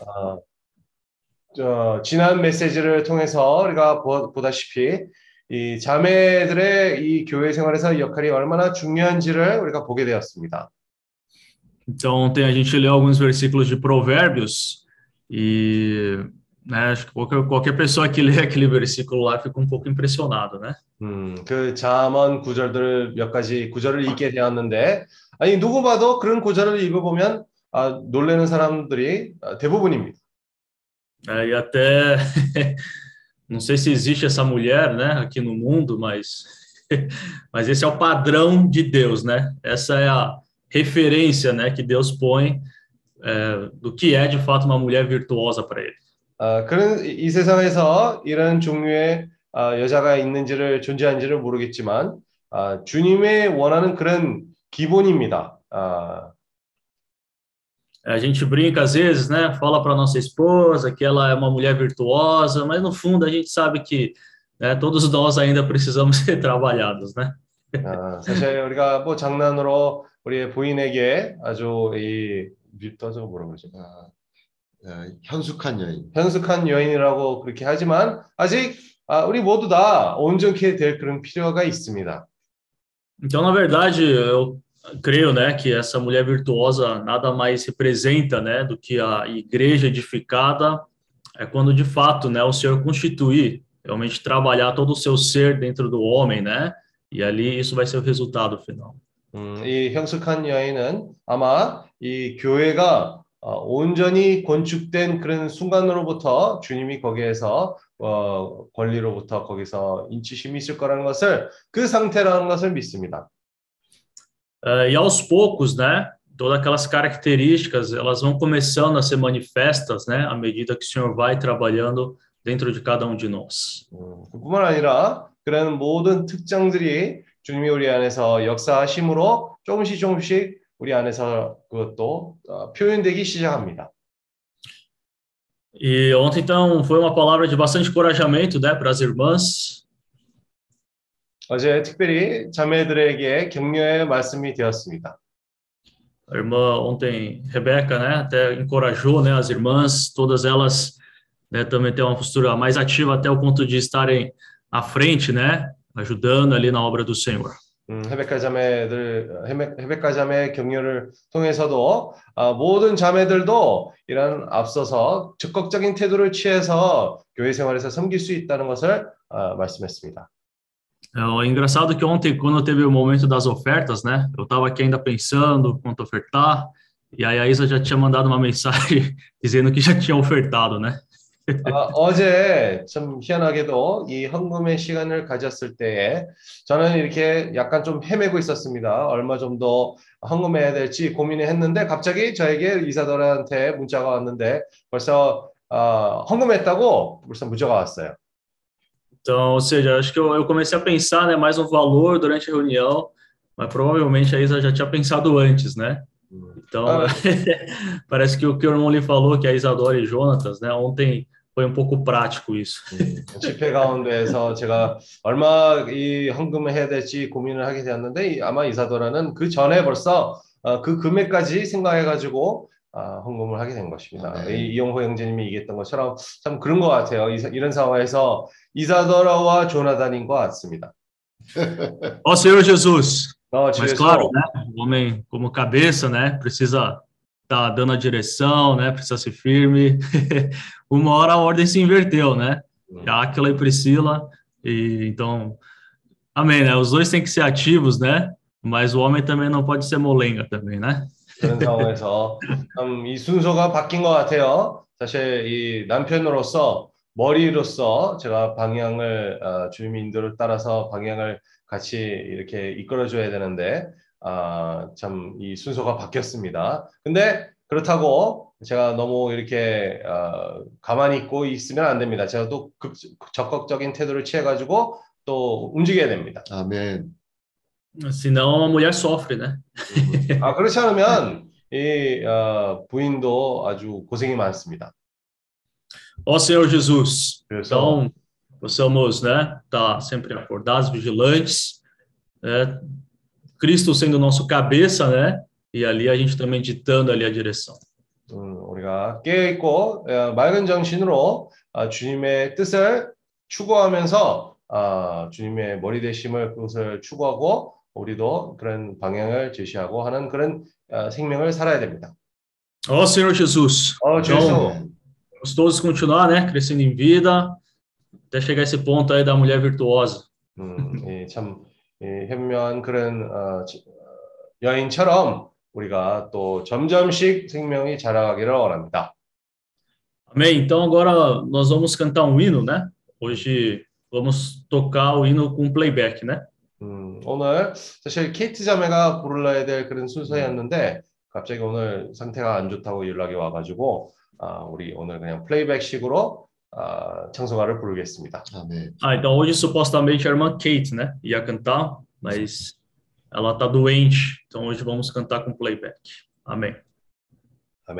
어, 저, 지난 메시지를 통해서 우리가 보, 보다시피 이 자매들의 이 교회 생활에서 역할이 얼마나 중요한지를 우리가 보게 되었습니다. Então, ontem a gente leu alguns versículos de Provérbios e né, acho que qualquer, qualquer pessoa que lê aquele versículo lá fica um pouco impressionado, né? 음, 그 잠언 구절들을 몇 가지 구절을 읽게 되었는데 아니 누구 봐도 그런 구절을 읽어보면 아, 놀라는 사람들이 대부분입니다. É, e até não sei se existe essa mulher, né, aqui no mundo, mas mas esse é o padrão de Deus, né? Essa é a referência, né, que Deus põe é, do que é de fato uma mulher virtuosa para ele. 아, 그런 이 세상에서 이런 종류의 아, 여자가 있는지를 존재하는지를 모르겠지만 아, 주님의 원하는 그런 기본입니다. 아, A gente brinca às vezes, né? Fala para nossa esposa que ela é uma mulher virtuosa, mas no fundo a gente sabe que né, todos nós ainda precisamos ser trabalhados, né? 아, 사실 우리가 뭐 장난으로 우리의 부인에게 아주 이 뮤터저 뭐라 그러죠? 아, 어, 현숙한 여인. 현숙한 여인이라고 그렇게 하지만 아직 아, 우리 모두 다 온전케 될 그런 필요가 있습니다. Então, na verdade, eu creio, né, que essa mulher virtuosa nada mais representa, né, do que a igreja edificada é quando de fato, né, o Senhor constituir, realmente trabalhar todo o seu ser dentro do homem, né? E ali isso vai ser o resultado final. 음, 이 형숙한 여인은 아마 이 교회가 어, 온전히 건축된 그런 순간으로부터 ju님이 거기에서 어, 권리로부터 거기서 인치심이 있을 거라는 것을 그 상태라는 것을 믿습니다. Uh, e aos poucos, né, todas aquelas características, elas vão começando a ser manifestas, né, à medida que o Senhor vai trabalhando dentro de cada um de nós. 음, 그뿐만 아니라 그런 모든 특장들이 주님이 우리 안에서 역사하심으로 조금씩 조금씩 우리 안에서 그것도 어, 표현되기 시작합니다. E ontem, então, foi uma palavra de bastante encorajamento, né, para as irmãs. 어제 특별히 자매들에게 격려의 말씀이 되었습니다. A irmã ontem, Rebeca, né, até encorajou, né, as irmãs, todas elas, né, também ter uma postura mais ativa até o ponto de estarem à frente, né, ajudando ali na obra do Senhor. 음, 헤베카 자매들 헤베, 헤베카 자매 격려를 통해서도 아, 모든 자매들도 이런 앞서서 적극적인 태도를 취해서 교회 생활에서 섬길 수 있다는 것을 아, 말씀했습니다. É engraçado que ontem, quando teve o momento das ofertas, né, eu estava aqui ainda pensando quanto ofertar, e aí a Isa já tinha mandado uma mensagem dizendo que já tinha ofertado, né? 아, 어제 참 희한하게도 이 헌금의 시간을 가졌을 때에 저는 이렇게 약간 좀 헤매고 있었습니다. 얼마 정도 헌금해야 될지 gomin을 했는데 갑자기 저에게 이사더한테 문자가 왔는데 벌써 어, 헌금했다고 벌써 문자가 왔어요. Então, ou seja, acho que eu, eu comecei a pensar, né, mais um valor durante a reunião, mas provavelmente a Isa já tinha pensado antes, né? Então, Ah. parece que o que o irmão lhe falou, que a Isadora e Jonatas, né, ontem foi um pouco prático isso. 음, 집회 가운데에서 제가 얼마 이 헌금을 해야 될지 고민을 하게 되었는데 이- 아마 이사도라는 그 전에 벌써 어, 그 금액까지 생각해가지고 아, 헌금을 하게 된 것입니다. 아, 네. 이, 이용호 형제님이 얘기했던 것처럼 참 그런 것 같아요. 이, 이런 상황에서 이사도라와 조나단인 것 같습니다. Ó Senhor Jesus, 어, mas 집에서 claro, né, o homem como cabeça, né, precisa estar dando a direção, né, precisa ser firme. Uma hora a ordem se inverteu, né? 음, Aquila e Priscila, e então, amém, né? Os dois têm que ser ativos, né? Mas o homem também não pode ser molenga também, né? 그런 상황에서 참이 순서가 바뀐 것 같아요. 사실 이 남편으로서 머리로서 제가 방향을 어, 인도를 따라서 방향을 같이 이렇게 이끌어줘야 되는데 아, 참 이 순서가 바뀌었습니다. 근데 그렇다고 제가 너무 이렇게 어, 가만히 있고 있으면 안 됩니다. 제가 또 극, 적극적인 태도를 취해가지고 또 움직여야 됩니다. 아멘. Senão a mulher sofre, né? 아, 그렇지 않으면 이 어, 부인도 아주 고생이 많습니다. Ó Senhor Jesus, 그래서 então possamos, né, estar sempre acordados, vigilantes, né? Cristo sendo nosso cabeça, né? E ali a gente também ditando ali a direção. 음, 우리가 깨어 있고 어, 맑은 정신으로 아, 주님의 뜻을 추구하면서 아, 주님의 머리 되심을 그것을 추구하고 우리도 그런 방향을 제시하고 하는 그런 아, 생명을 살아야 됩니다. Ó Senhor Jesus. 어, 주여. Então, vamos todos continuar, né? Crescendo em vida, até chegar esse ponto aí da mulher virtuosa. 음, 이 참, 이 현명한 그런 어, 지- 어, 여인처럼 우리가 또 점점씩 생명이 자라가기를 원합니다. Amém? Então agora nós vamos cantar um hino, né? Hoje vamos tocar o hino com playback, né? 음, 오늘 사실 케이트 자매가 불러야 될 그런 순서였는데 갑자기 오늘 상태가 안 좋다고 연락이 와가지고 아, 우리 오늘 그냥 플레이백식으로 아, 청소가를 부르겠습니다. 아멘. Ah, então hoje supostamente a irmã Kate, né? Ia cantar, mas ela tá doente. Então hoje vamos cantar com playback. Amém. 아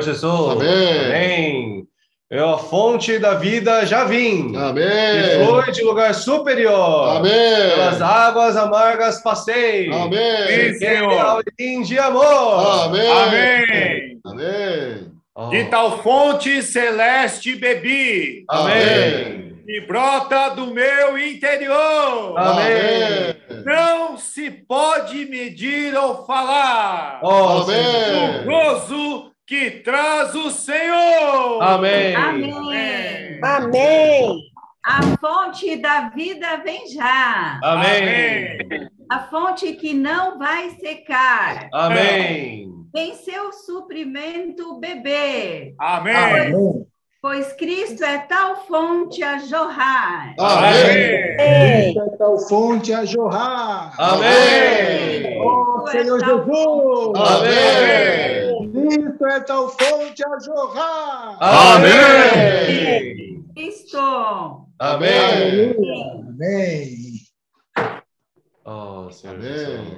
Jesus. Amém. Amém. Eu, a fonte da vida, já vim. Amém. E flui de lugar superior. Amém. Pelas águas amargas passei. Amém. E Senhor. de amor. Amém. Amém. Amém. Oh. De tal fonte celeste bebi. Amém. E brota do meu interior. Amém. Não se pode medir ou falar. Oh, Amém. O gozo que traz o Senhor. Amém. Amém. Amém. A fonte da vida vem já. Amém. A fonte que não vai secar. Amém. Vem seu suprimento beber. Amém. Pois, pois, Cristo é tal fonte a jorrar. Amém. Amém. Cristo é tal fonte a jorrar. Amém. Amém. Oh, Senhor é Jesus. Amém. 멘. Cristo é tal fonte a jorrar. Amém. Cristo. Amém. Amém. Oh, Senhor Amém.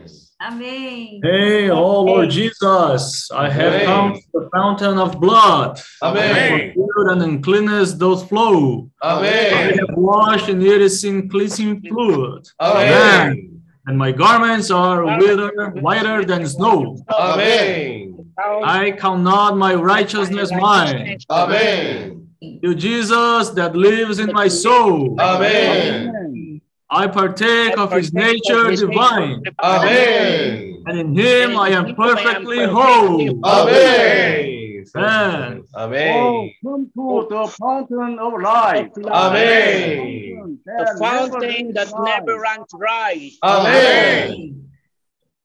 Jesus. Amém. Hey, oh Lord Jesus, I have Amém. come to the fountain of blood. Amém. Pure and uncleanness doth flow. I have washed in it in cleansing fluid. Amém. And my garments are whiter, whiter than snow. Amém. I count not my righteousness mine. Amen. You, Jesus, that lives in my soul. Amen. I partake of his nature divine. Amen. And in him I am perfectly whole. Amém. Amen. Amém. come to the fountain of life. Amen. The fountain that never runs dry. Amém.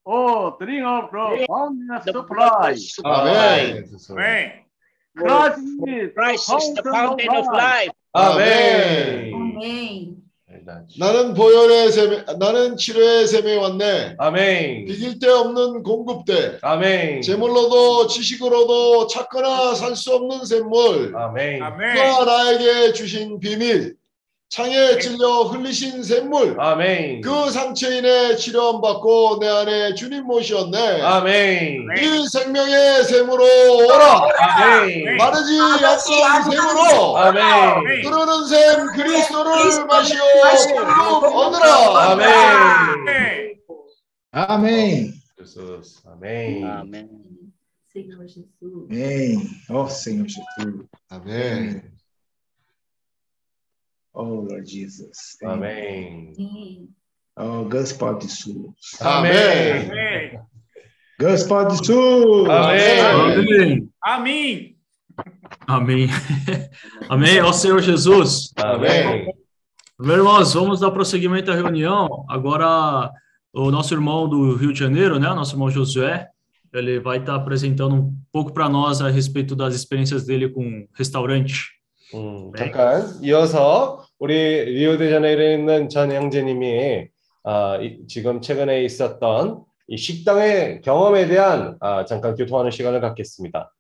Oh, drink of the boundless supply. 아멘. Amém. Christ is Christ is the fountain of life. Amém. Verdade. 나는 보혈의 샘에, 나는 치료의 샘에 왔네. Amém. 비길 데 없는 공급대. Amém. 재물로도 지식으로도 찾거나 살 수 없는 샘물. Amém. Amém. 그가 나에게 주신 비밀. 창에 찔려 흘리신 샘물. Amém. 그 상처인의 치료함 받고 내 안에 주님 모셨네. Amém. 이 생명의 샘으로 오라. Amém. 마르지 않는 샘으로 Amém. 흐르는 샘 그리스도를 마시오 얻으라. Amém. Amém. Jesus. Amém. Amém. Senhor Jesus. Amém. Oh, Senhor Jesus. 아멘. Oh, Lord Jesus. Amém. Amém. Oh, gospel de sul. 아멘. Amém. Gospel de sul. Amém. Amém. Amém. Amém. Amém. Ó Senhor Jesus. Amém. Meus irmãos, vamos dar prosseguimento à reunião. Agora, o nosso irmão do Rio de Janeiro, né? Nosso irmão Josué, ele vai estar apresentando um pouco para nós a respeito das experiências dele com restaurante. 음, 잠깐 이어서 우리 리오데자네이루에 있는 전 형제님이 아, 이- 지금 최근에 있었던 이 식당의 경험에 대한 아, 잠깐 교통하는 시간을 갖겠습니다.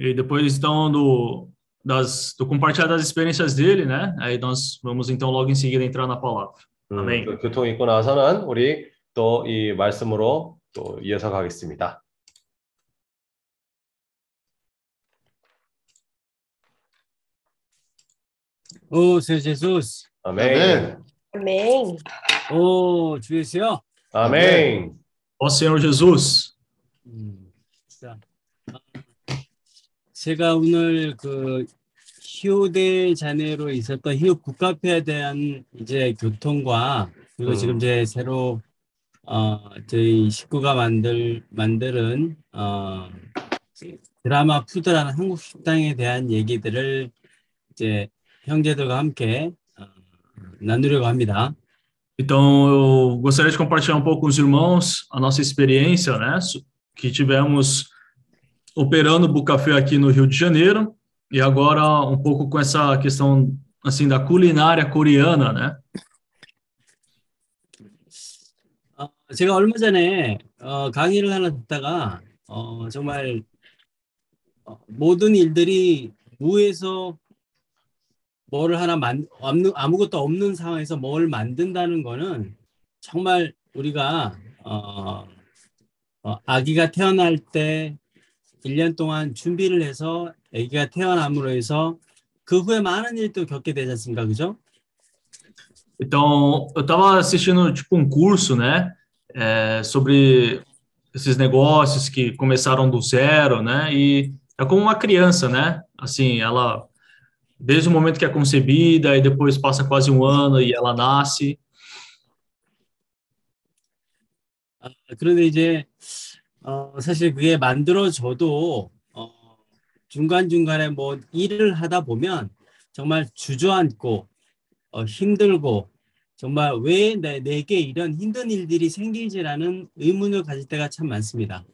E depois, então, do, das, do compartilhar das experiências dele, né? Aí nós vamos, então, logo em seguida entrar na palavra. 음, 아멘. 그 교통 있고 나서는 우리 또 이 말씀으로 또 이어서 가겠습니다. 오, Senhor Jesus. 아멘. 아멘. Amém. 오, 주여. 아멘. Ó Senhor Jesus, 음, 자, 아, 제가 오늘 그 히오데 자네로 있었던 히오 국카페에 대한 이제 교통과 그리고 음. 지금 이제 새로 어 저희 식구가 만들 만드는 어 드라마 푸드라는 한국 식당에 대한 얘기들을 이제 형제들과 함께 어, 나누려고 합니다. Então, eu gostaria de compartilhar um pouco com os irmãos a nossa experiência, né, su- que tivemos operando o Bucafé aqui no Rio de Janeiro e agora um pouco com essa questão assim da culinária coreana, né? 어, 제가 얼마 전에 어, 강의를 하나 듣다가 어, 정말 어, 모든 일들이 무에서 뭐를 하나 만 아무- 아무것도 없는 상황에서 뭘 만든다는 거는 정말 우리가 어, 어, 아기가 태어날 때 1년 동안 준비를 해서 아기가 태어남으로 해서 그 후에 많은 일도 겪게 되지 않습니까? 그죠? Então, eu estava assistindo tipo um curso, né, é, sobre esses negócios que começaram do zero, né, e é como uma criança, né, assim, ela desde o momento que é concebida e depois passa quase um ano e ela nasce. 아, 그런데 이제 어, 사실 그게 만들어져도 어, 중간중간에 뭐 일을 하다 보면 정말 주저앉고 어, 힘들고 정말 왜 내, 내게 이런 힘든 일들이 생기지라는 의문을 가질 때가 참 많습니다.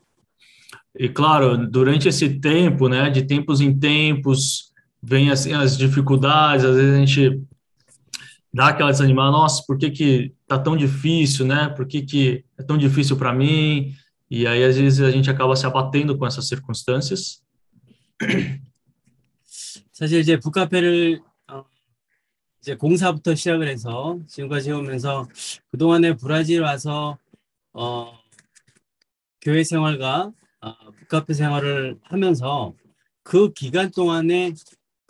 E claro, durante esse tempo, né, de tempos em tempos, vem assim as dificuldades, às vezes a gente dá aquela desanimada, nossa, por que que tá tão difícil, né? Por que que é tão difícil para mim? E aí às vezes a gente acaba se abatendo com essas circunstâncias. 사실 이제 북카페를 어, 이제 공사부터 시작을 해서 지금까지 오면서 그동안에 브라질 와서 어, 교회 생활과 어, 북카페 생활을 하면서 그 기간 동안에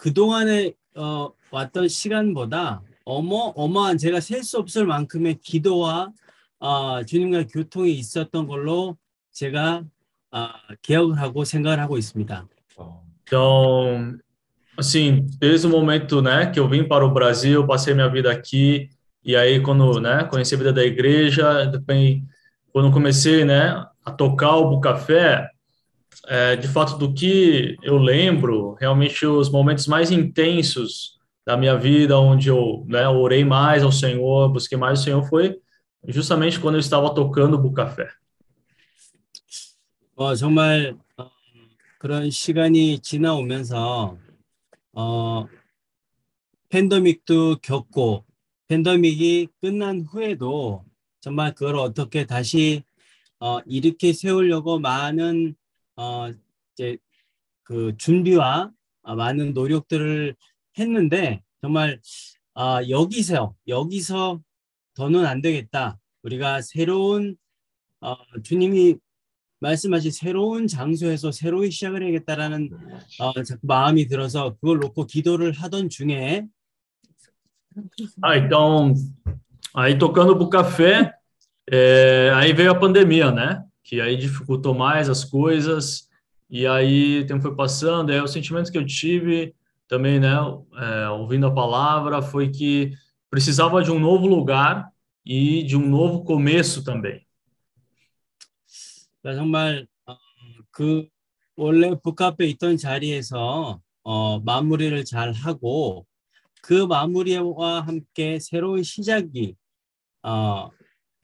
그동안에 어, 왔던 시간보다 어머 어마한 제가 셀 수 없을 만큼의 기도와 어, 주님과 교통이 있었던 걸로 제가 어, 기억을 하고 생각을 하고 있습니다. Então, assim, desde o momento, né, que eu vim para o Brasil, passei minha vida aqui, e aí quando, né, conheci a vida da igreja, depois, quando comecei, né, a tocar o Bucafé, é, de fato, do que eu lembro, realmente os momentos mais intensos da minha vida, onde eu, né, orei mais ao Senhor, busquei mais o Senhor, foi justamente quando eu estava tocando o Bucafé. 어, 정말 어, 그런 시간이 지나오면서 어, 팬데믹도 겪고 팬데믹이 끝난 후에도 정말 그걸 어떻게 다시 어, 일으켜 세우려고 많은 어, 이제 그 준비와 어, 많은 노력들을 했는데 정말 아, 여기서 여기서 더는 안 되겠다. 우리가 새로운 어, 주님이 말씀하신 새로운 장소에서 새로이 시작을 해야겠다라는 어, 마음이 들어서 그걸 놓고 기도를 하던 중에 Ah, então, aí tocando pro café, é, aí veio a pandemia, né? Que aí dificultou mais as coisas, e aí o tempo foi passando, aí o sentimento que eu tive também, né, é, ouvindo a palavra, foi que precisava de um novo lugar e de um novo começo também. 나 정말 어, 그 원래 북카페 있던 자리에서 어, 마무리를 잘 하고 그 마무리와 함께 새로운 시작이 어,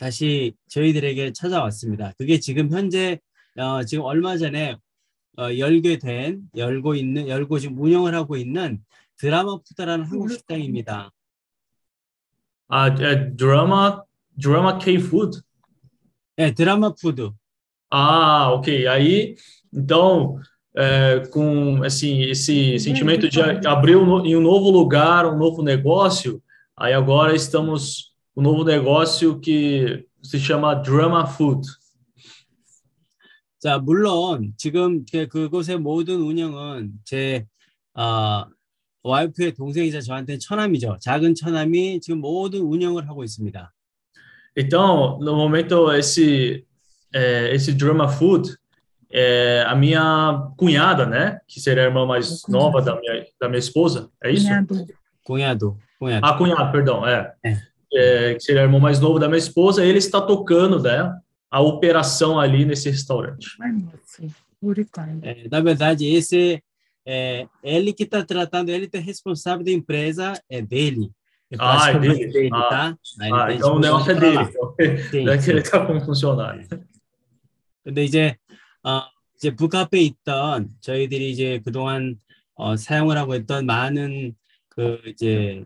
다시 저희들에게 찾아왔습니다. 그게 지금 현재 어, 지금 얼마 전에 어, 열게 된 열고 있는 열고 지금 운영을 하고 있는 드라마 푸드라는 한국 식당입니다. Ah, é Drama, Drama K-Food? 네, 드라마 푸드. Ah, ok. Aí, então, é, com assim, esse sentimento de abrir um, em um novo lugar, um novo negócio, aí agora estamos um novo negócio que se chama Drama Food. 자, 물론 지금 그- 그곳의 모든 운영은 제 아, 와이프의 동생이자 저한테 처남이죠. 작은 처남이 지금 모든 운영을 하고 있습니다. Então, no momento, esse, é, esse Drama Food, é a minha cunhada, né? Que seria a irmã mais nova da minha, da minha esposa, é isso? 공야도, 공야도. Ah, cunhado, perdão, é. É. É, que seria o irmão mais novo da minha esposa, ele está tocando, né, a operação ali nesse restaurante. É, na verdade, esse é, ele que está tratando, ele é responsável da empresa, é dele. É Ah, é praticamente dele? Ah. tá? Aí ele Ah, tem então o que negócio é pra dele. lá. Então, Sim, não é que sim. ele está como funcionário. 근데 이제 어 이제 북앞에 있던 저희들이 이제 그동안 어 사용을 하고 있던 많은 그 이제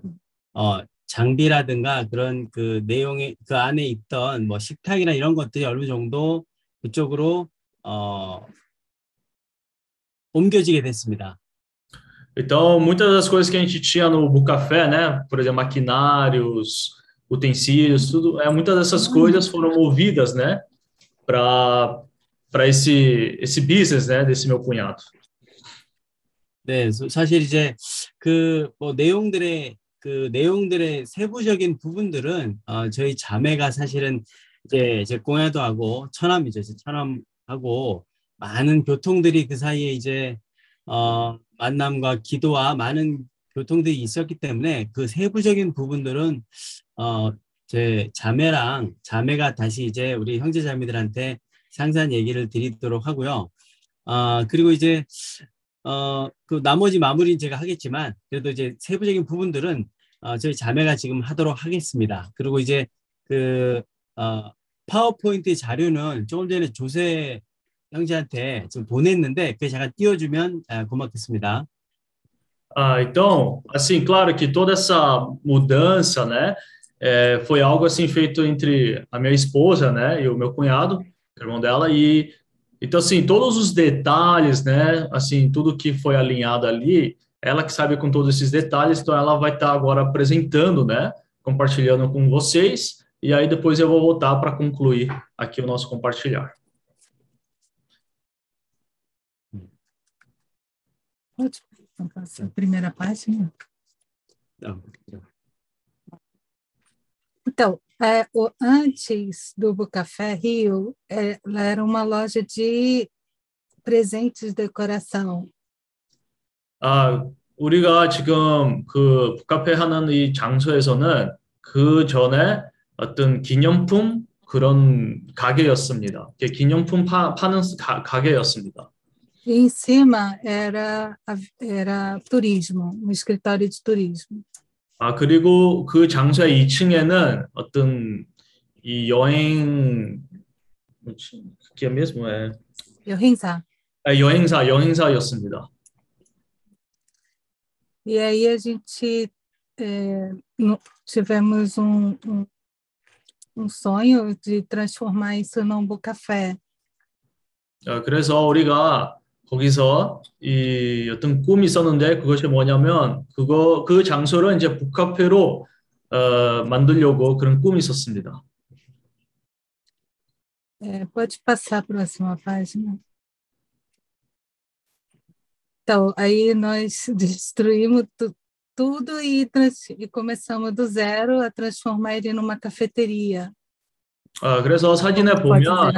어 장비라든가 그런 그 내용의 그 안에 있던 뭐 식탁이나 이런 것들이 어느 정도 그쪽으로 어 옮겨지게 됐습니다. Então, muitas das coisas que a gente tinha no Bucafé, né, por exemplo, maquinários, utensílios, tudo, é, muitas dessas coisas foram movidas, né, para para esse esse business, né, desse meu cunhado. 네, 소- 사실 이제 그 뭐 내용들의 그 내용들의 세부적인 부분들은 어, 저희 자매가 사실은 이제 제 공야도 하고 처남이죠. 제 처남하고 많은 교통들이 그 사이에 이제 어, 만남과 기도와 많은 교통들이 있었기 때문에 그 세부적인 부분들은 어, 제 자매랑 자매가 다시 이제 우리 형제 자매들한테 상세한 얘기를 드리도록 하고요. 아 그리고 이제 어, 그 나머지 마무리는 제가 하겠지만 그래도 이제 세부적인 부분들은 어, 저희 자매가 지금 하도록 하겠습니다. 그리고 이제 그 어, 파워포인트 자료는 조금 전에 조세 형제한테 좀 보냈는데 그 잠깐 띄워주면 아, 고맙겠습니다. Ah, então, assim, claro que toda essa mudança, né, é, foi algo assim feito entre a minha esposa, né, e o meu cunhado, irmão dela, e então assim todos os detalhes, né, assim tudo que foi alinhado ali, ela que sabe com todos esses detalhes, então ela vai estar agora apresentando, né, compartilhando com vocês, e aí depois eu vou voltar para concluir aqui o nosso compartilhar. Pode passar a primeira página? Então, é, o, antes do Bucafé Rio, é, ela era uma loja de presentes de decoração. 아, 우리가 지금 그 북카페 하는 이 장소에서는 그 전에 어떤 기념품 그런 가게였습니다. 기념품 파, 파는 가, 가게였습니다. E em cima era, era turismo, um escritório de turismo. 아, 그리고 그 장소의 2층에는 어떤 이 여행 뭐지? 그게 é Yohinza. 아, 여행사 여행사였습니다. E aí a gente é, no- tivemos um, um, um sonho de transformar isso num Bucafé. 어, 그래서 우리가 거기서 이 어떤 꿈이 있었는데 그것이 뭐냐면 그거 그 장소를 이제 북카페로 어, 만들려고 그런 꿈이 있었습니다. É, pode passar a próxima página. Então, aí nós destruímos tu- tudo e, trans- e começamos do zero a transformar ele numa cafeteria. 어, 그래서 사진에 보면.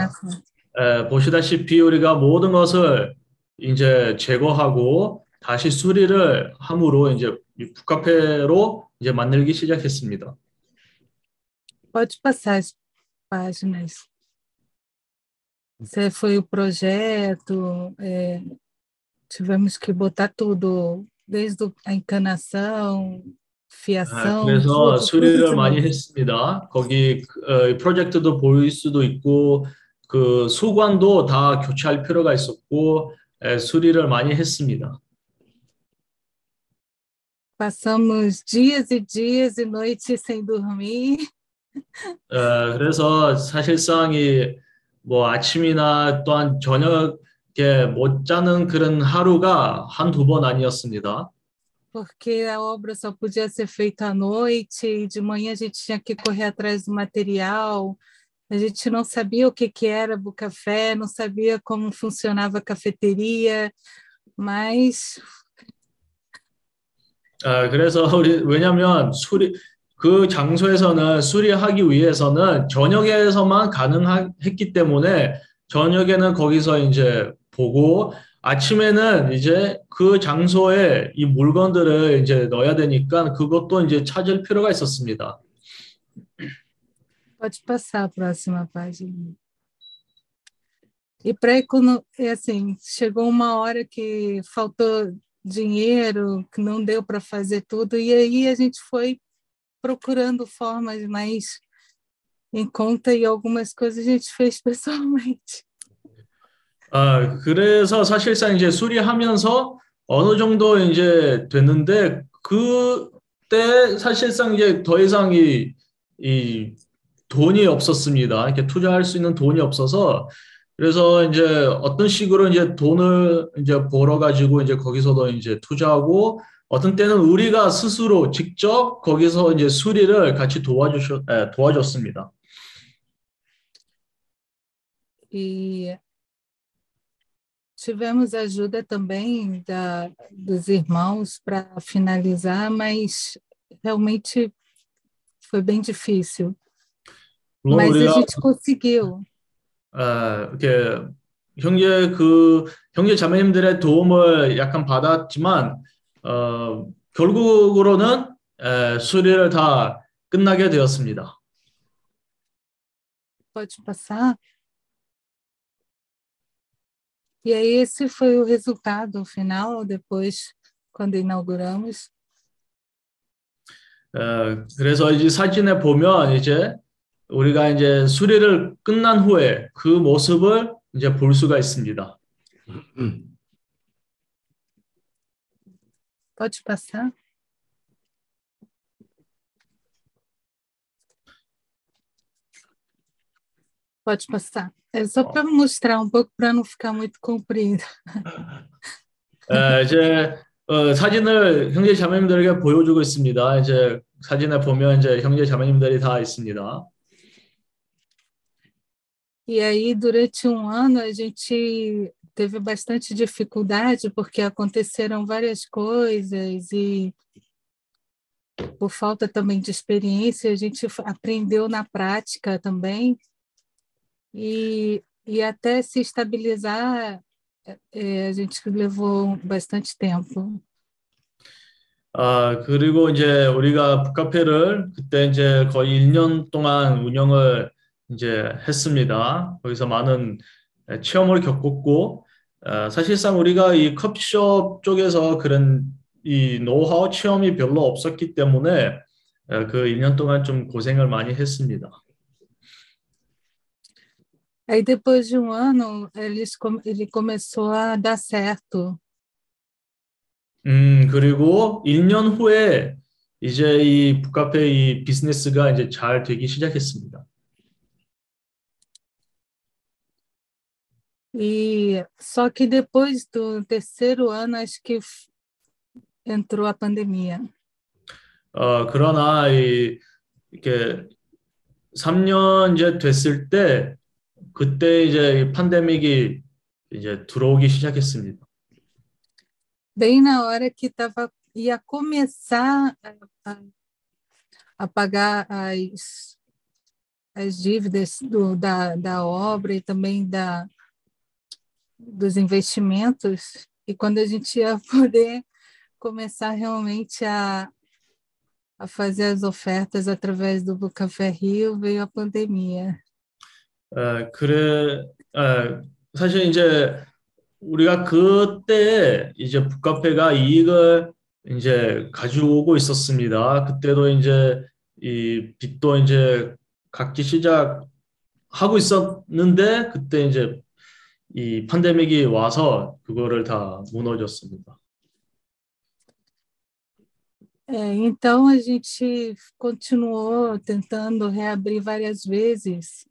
에, 보시다시피 우리가 모든 것을 이제 제거하고 다시 수리를 함으로 이제 이 북카페로 이제 만들기 시작했습니다. Pode passar as páginas. Esse foi o projeto, é, tivemos que botar tudo, desde a encanação, 아, fiação, 그래서 tudo, tudo 수리를 많이. 했습니다. 거기 어, 이 프로젝트도 보일 수도 있고 그 수관도 다 교체할 필요가 있었고 에, 수리를 많이 했습니다. Passamos dias e dias e noites sem dormir, 어, 그래서 사실상 이뭐 아침이나 또한 저녁에 못 자는 그런 하루가 한두 번 아니었습니다. porque a obra só podia ser feita à noite e de manhã a gente tinha que correr atrás do material. A gente não sabia o que, que era Bucafé, não sabia como funcionava a cafeteria, mas 어, 그래서 우리 왜냐하면 수리 그 장소에서는 수리하기 위해서는 저녁에서만 가능했기 때문에 저녁에는 거기서 이제 보고 아침에는 이제 그 장소에 이 물건들을 이제 넣어야 되니까 그것도 이제 찾을 필요가 있었습니다. pode passar a próxima página. E para econo... é assim, chegou uma hora que faltou dinheiro, que não deu para fazer tudo, e aí a gente foi procurando formas mais em conta e algumas coisas a gente fez pessoalmente. 아, 그래서 사실상 이제 수리하면서 어느 정도 이제 됐는데 그때 사실상 이제 더 이상 이, 이 돈이 없었습니다. 이렇게 투자할 수 있는 돈이 없어서 그래서 이제 어떤 식으로 이제 돈을 이제 벌어 가지고 이제 거기서도 이제 투자하고 어떤 때는 우리가 스스로 직접 거기서 이제 수리를 같이 도와주셨 에, 도와줬습니다. E tivemos ajuda também da, dos irmãos para finalizar, mas realmente foi bem difícil. 물론 Mas a 우리가 gente conseguiu. 아, 이렇게 형제 그 형제 자매님들의 도움을 약간 받았지만 어, 결국으로는 에, 수리를 다 끝나게 되었습니다. Pode passar? E aí, esse foi o resultado final, depois, quando inauguramos. 에, 그래서 이제 사진에 보면 이제 우리가 이제 수리를 끝난 후에 그 모습을 이제 볼 수가 있습니다. Pode passar? Pode passar. É só para mostrar um pouco, para não ficar muito comprido. 에, 이제 어, 사진을 형제 자매님들에게 보여주고 있습니다. 이제 사진에 보면 이제 형제 자매님들이 다 있습니다. E aí, durante um ano, a gente teve bastante dificuldade, porque aconteceram várias coisas e, por falta também de experiência, a gente f- aprendeu na prática também. E, e até se estabilizar, eh, a gente levou bastante tempo. 아, 그리고 이제 우리가 북카페를 그때 이제 거의 1년 동안 운영을 이제 했습니다. 거기서 많은 에, 체험을 겪었고, 어, 사실상 우리가 이 커피숍 쪽에서 그런 이 노하우 체험이 별로 없었기 때문에 에, 그 1년 동안 좀 고생을 많이 했습니다. Aí, depois de um ano, eles, ele começou a dar certo. 음, 그리고 1년 후에 이제 이 북카페 이 비즈니스가 이제 잘 되기 시작했습니다. E só que depois do terceiro ano, acho que f- entrou a pandemia. 어, 그러나 이 이렇게 3년 이제 됐을 때 그때 이제 이 팬데믹이 이제 들어오기 시작했습니다. Bem na hora que tava, ia começar a, a, a pagar as, as dívidas do, da, da obra e também da, dos investimentos, e quando a gente ia poder começar realmente a, a fazer as ofertas através do Café Rio, veio a pandemia. 에, 그래, 에, 사실 이제 우리가 그때 이제 북카페가 이익을 이제 가져오고 있었습니다. 그때도 이제 이 빚도 이제 갚기 시작하고 있었는데 그때 이제 이 팬데믹이 와서 그거를 다 무너졌습니다. É, então, a gente continuou tentando reabrir várias vezes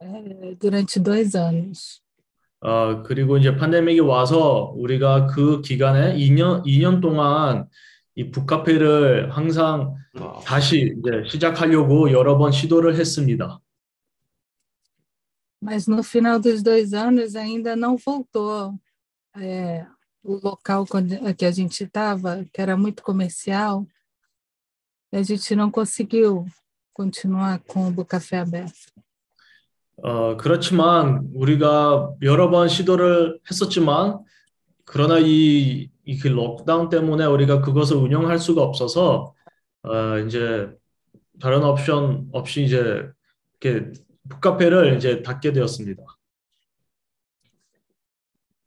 é, durante dois anos. 어, 그리고 이제 팬데믹이 와서 우리가 그 기간에 2년, 2년 동안 이 북카페를 항상 다시 이제 시작하려고 여러 번 시도를 했습니다. Mas no final dos dois anos ainda não voltou é, o local quando- que a gente estava, que era muito comercial, e a gente não conseguiu continuar com o Café aberto. 어, 그렇지만 우리가 여러 번 시도를 했었지만 그러나 이, 이그 록다운 때문에 우리가 그것을 운영할 수가 없어서 어, 이제 다른 옵션 없이 이제 이렇게 북카페를 이제 닫게 되었습니다.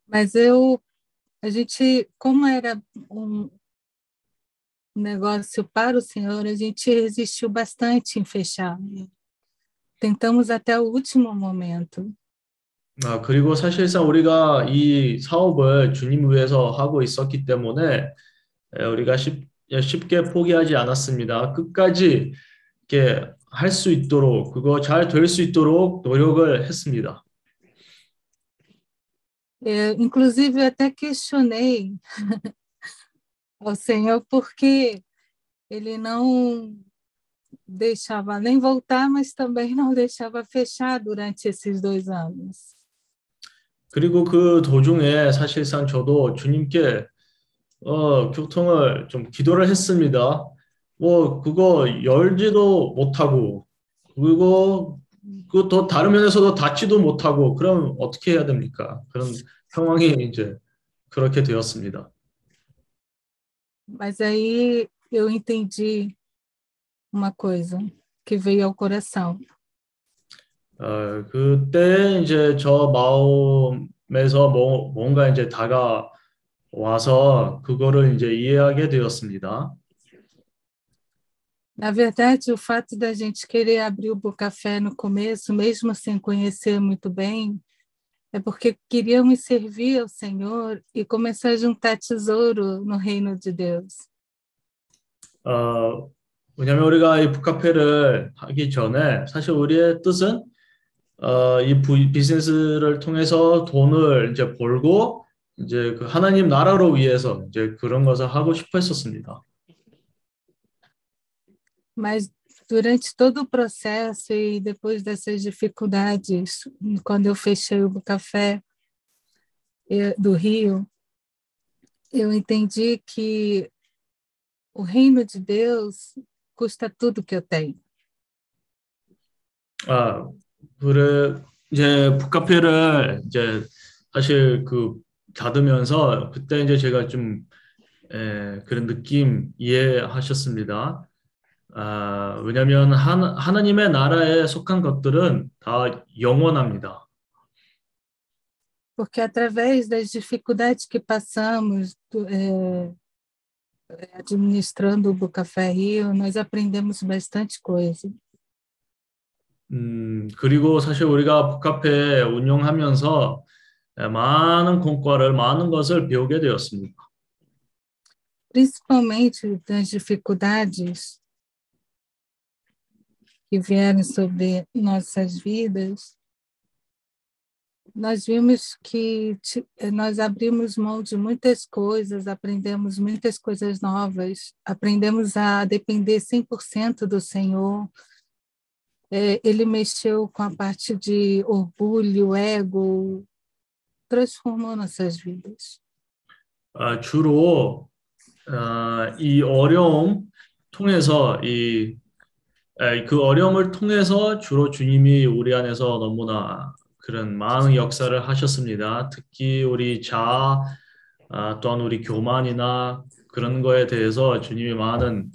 Mas eu, a gente, como era um negócio para o Senhor, a gente resistiu bastante em fechar. Tentamos até o último momento. 아, 그리고 사실상 우리가 이 사업을 주님 위해서 하고 있었기 때문에 에, 우리가 쉽, 쉽게 포기하지 않았습니다. 끝까지 이렇게 할 수 있도록 그거 잘 될 수 있도록 노력을 했습니다. É, inclusive, eu até questionei ao Senhor porque ele não deixava nem voltar, mas também não deixava fechar durante esses dois anos. 그리고 그 도중에 사실상 저도 주님께 어, 교통을 좀 기도를 했습니다. 뭐 그거 열지도 못하고 그리고 그또 다른 면에서도 닫지도 못하고 그럼 어떻게 해야 됩니까? 그런 상황이 이제 그렇게 되었습니다. Mas aí eu entendi uma coisa que veio ao coração. 어, 그때 이제 저 마음에서 뭐, 뭔가 이제 다가와서 그거를 이제 이해하게 되었습니다. Na verdade, o fato da gente querer abrir o Bocafé no começo, mesmo sem conhecer muito bem, é porque queríamos servir ao Senhor e começar a juntar tesouro no reino de Deus. 어, 왜냐면 우리가 이 북카페를 하기 전에 사실 우리의 뜻은 어, 이 부- 비즈니스를 통해서 돈을 이제 벌고 이제 그 하나님 나라로 위해서 이제 그런 것을 하고 싶어 했었습니다. Mas durante todo o processo e depois dessas dificuldades, quando eu fechei o Bocafé eu- do Rio, eu entendi que o reino de Deus custa tudo que eu tenho. 아, 그래 이제 북카페를 이제 사실 그 닫으면서 그때 이제 제가 좀 에, 그런 느낌 이해하셨습니다. 아, 왜냐하면 하나, 하나님의 나라에 속한 것들은 다 영원합니다. Porque através das dificuldades que passamos eh, administrando o Bocafé Rio, nós aprendemos bastante coisa. 음, 그리고 사실 우리가 북카페 운영하면서 에, 많은 공과를 많은 것을 배우게 되었습니다. principalmente das dificuldades que vieram sobre nossas vidas, nós vimos que ti- eh, nós abrimos mão de muitas coisas, aprendemos muitas coisas novas, aprendemos a depender 100% do Senhor. Eh, Ele mexeu com a parte de orgulho, ego, transformou nossas vidas. 아, 주로 아, 이 어려움 통해서 이 에, 그 어려움을 통해서 주로 주님이 우리 안에서 너무나 그런 많은 역사를 하셨습니다. 특히 우리 자아 아, 또한 우리 교만이나 그런 거에 대해서 주님이 많은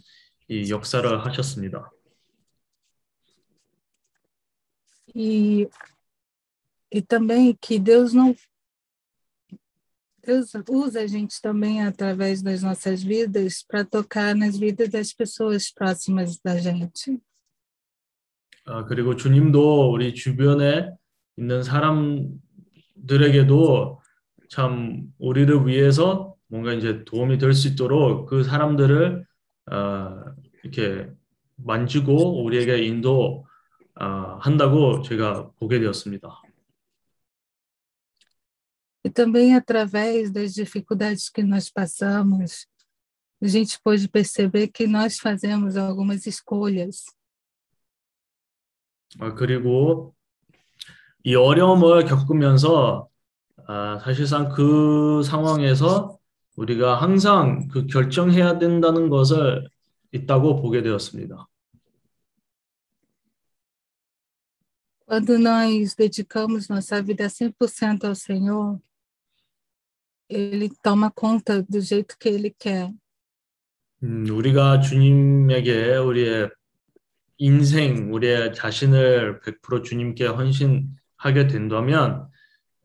이 역사를 하셨습니다. E, e também que Deus não. Deus usa a gente também através das nossas vidas para tocar nas vidas das pessoas próximas da gente. 아, 그리고 주님도 우리 주변에 있는 사람들에게도 참 우리를 위해서 뭔가 이제 도움이 될 수 있도록 그 사람들을 어, 이렇게 만지고 우리에게 인도 어, 한다고 제가 보게 되었습니다. E também através das dificuldades que nós passamos, a gente pôde perceber que nós fazemos algumas escolhas. 아, 그리고 이 어려움을 겪으면서 아, 사실상 그 상황에서 우리가 항상 그 결정해야 된다는 것을 있다고 보게 되었습니다. Quando nós dedicamos nossa vida 100% ao Senhor, Ele toma conta do jeito que Ele quer. 음, 우리가 주님에게 우리의 인생, 우리의 자신을 100% 주님께 헌신하게 된다면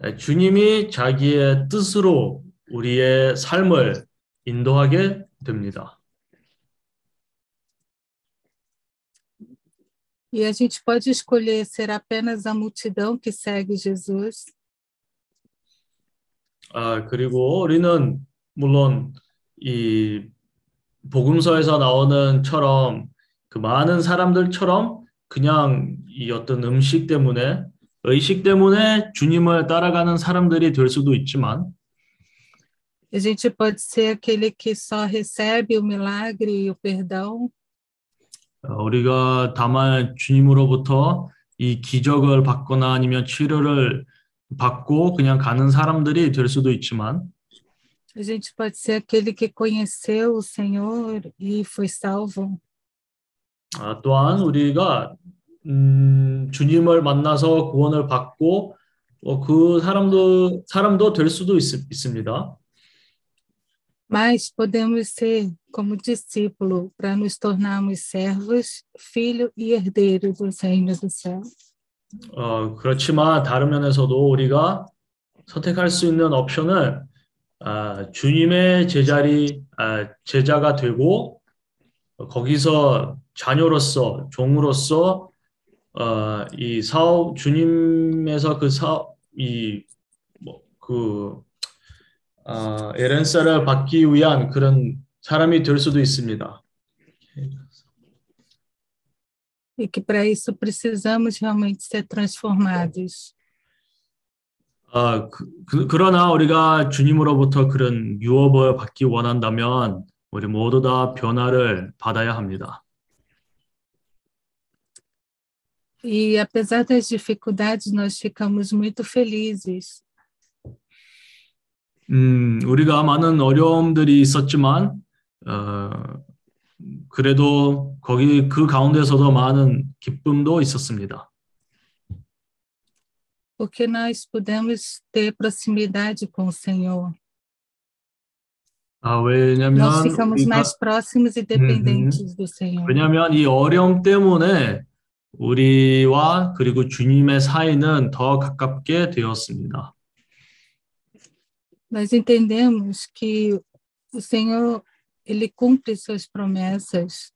에, 주님이 자기의 뜻으로 우리의 삶을 인도하게 됩니다. E a gente pode escolher ser apenas a multidão que segue Jesus, 아, 그리고 우리는 물론 이 복음서에서 나오는 처럼 그 많은 사람들처럼 그냥 이 어떤 음식 때문에 의식 때문에 주님을 따라가는 사람들이 될 수도 있지만 a gente pode ser aquele que só recebe o milagre e o perdão, 어, 우리가 다만 주님으로부터 이 기적을 받거나 아니면 치료를 받고 그냥 가는 사람들이 될 수도 있지만 a gente pode ser aquele que conheceu o Senhor e foi salvo. 아, 또한 우리가 음, 주님을 만나서 구원을 받고 어, 그 사람도 사람도 될 수도 있, 있습니다. Mas podemos ser como discípulo para nos tornarmos servos, filho e herdeiro dos reinos do céu. 어, 그렇지만 다른 면에서도 우리가 선택할 수 있는 옵션은 아, 주님의 제자리 아, 제자가 되고 거기서 자녀로서 종으로서 어, 이 사업 주님에서 그 사업 이뭐그 아, 에렌사를 받기 위한 그런 사람이 될 수도 있습니다. E que para isso precisamos realmente ser transformados. 아, 그, 그, 그러나 우리가 주님으로부터 그런 유업을 받기 원한다면 우리 모두 다 변화를 받아야 합니다. E apesar das dificuldades, nós ficamos muito felizes. 음, 우리가 많은 어려움들이 있었지만 어, 그래도 거기 그 가운데서도 많은 기쁨도 있었습니다. Porque nós pudemos ter proximidade com o Senhor. 아, 왜냐면 Nós ficamos 우리가- mais próximos e dependentes do Senhor. 왜냐하면 이 어려움 때문에 우리와 그리고 주님의 사이는 더 가깝게 되었습니다. Nós entendemos que o Senhor, ele cumpre suas promessas.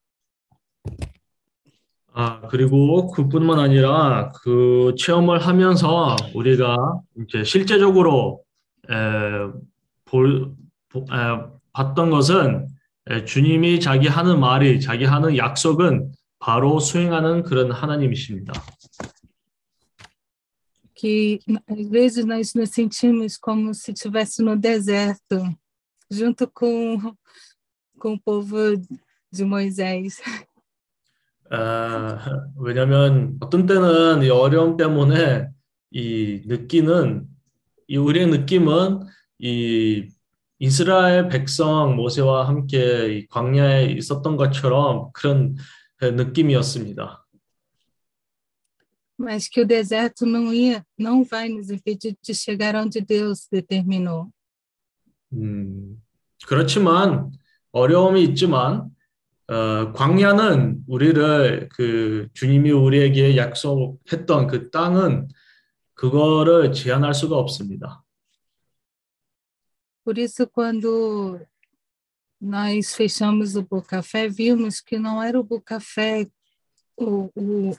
아, 그리고 그뿐만 아니라 그 체험을 하면서 우리가 이제 실제적으로 에, 볼, 보- 에, 봤던 것은 에, 주님이 자기 하는 말이, 자기 하는 약속은 바로 수행하는 그런 하나님이십니다. que às vezes nós nos sentimos como se estivesse no deserto, junto com, com o povo de Moisés. 아, 왜냐면 어떤 때는 이 어려움 때문에 이 느끼는 이 우리의 느낌은 이 이스라엘 백성 모세와 함께 이 광야에 있었던 것처럼 그런 느낌이었습니다. Mas que o deserto não ia, não vai nos impedir de chegar onde Deus determinou. 음, 그렇지만 어려움이 있지만 어, 광야는 우리를 그 주님이 우리에게 약속했던 그 땅은 그거를 제한할 수가 없습니다. Por isso, quando nós fechamos o Bocafé, vimos que não era o Bocafé o, o,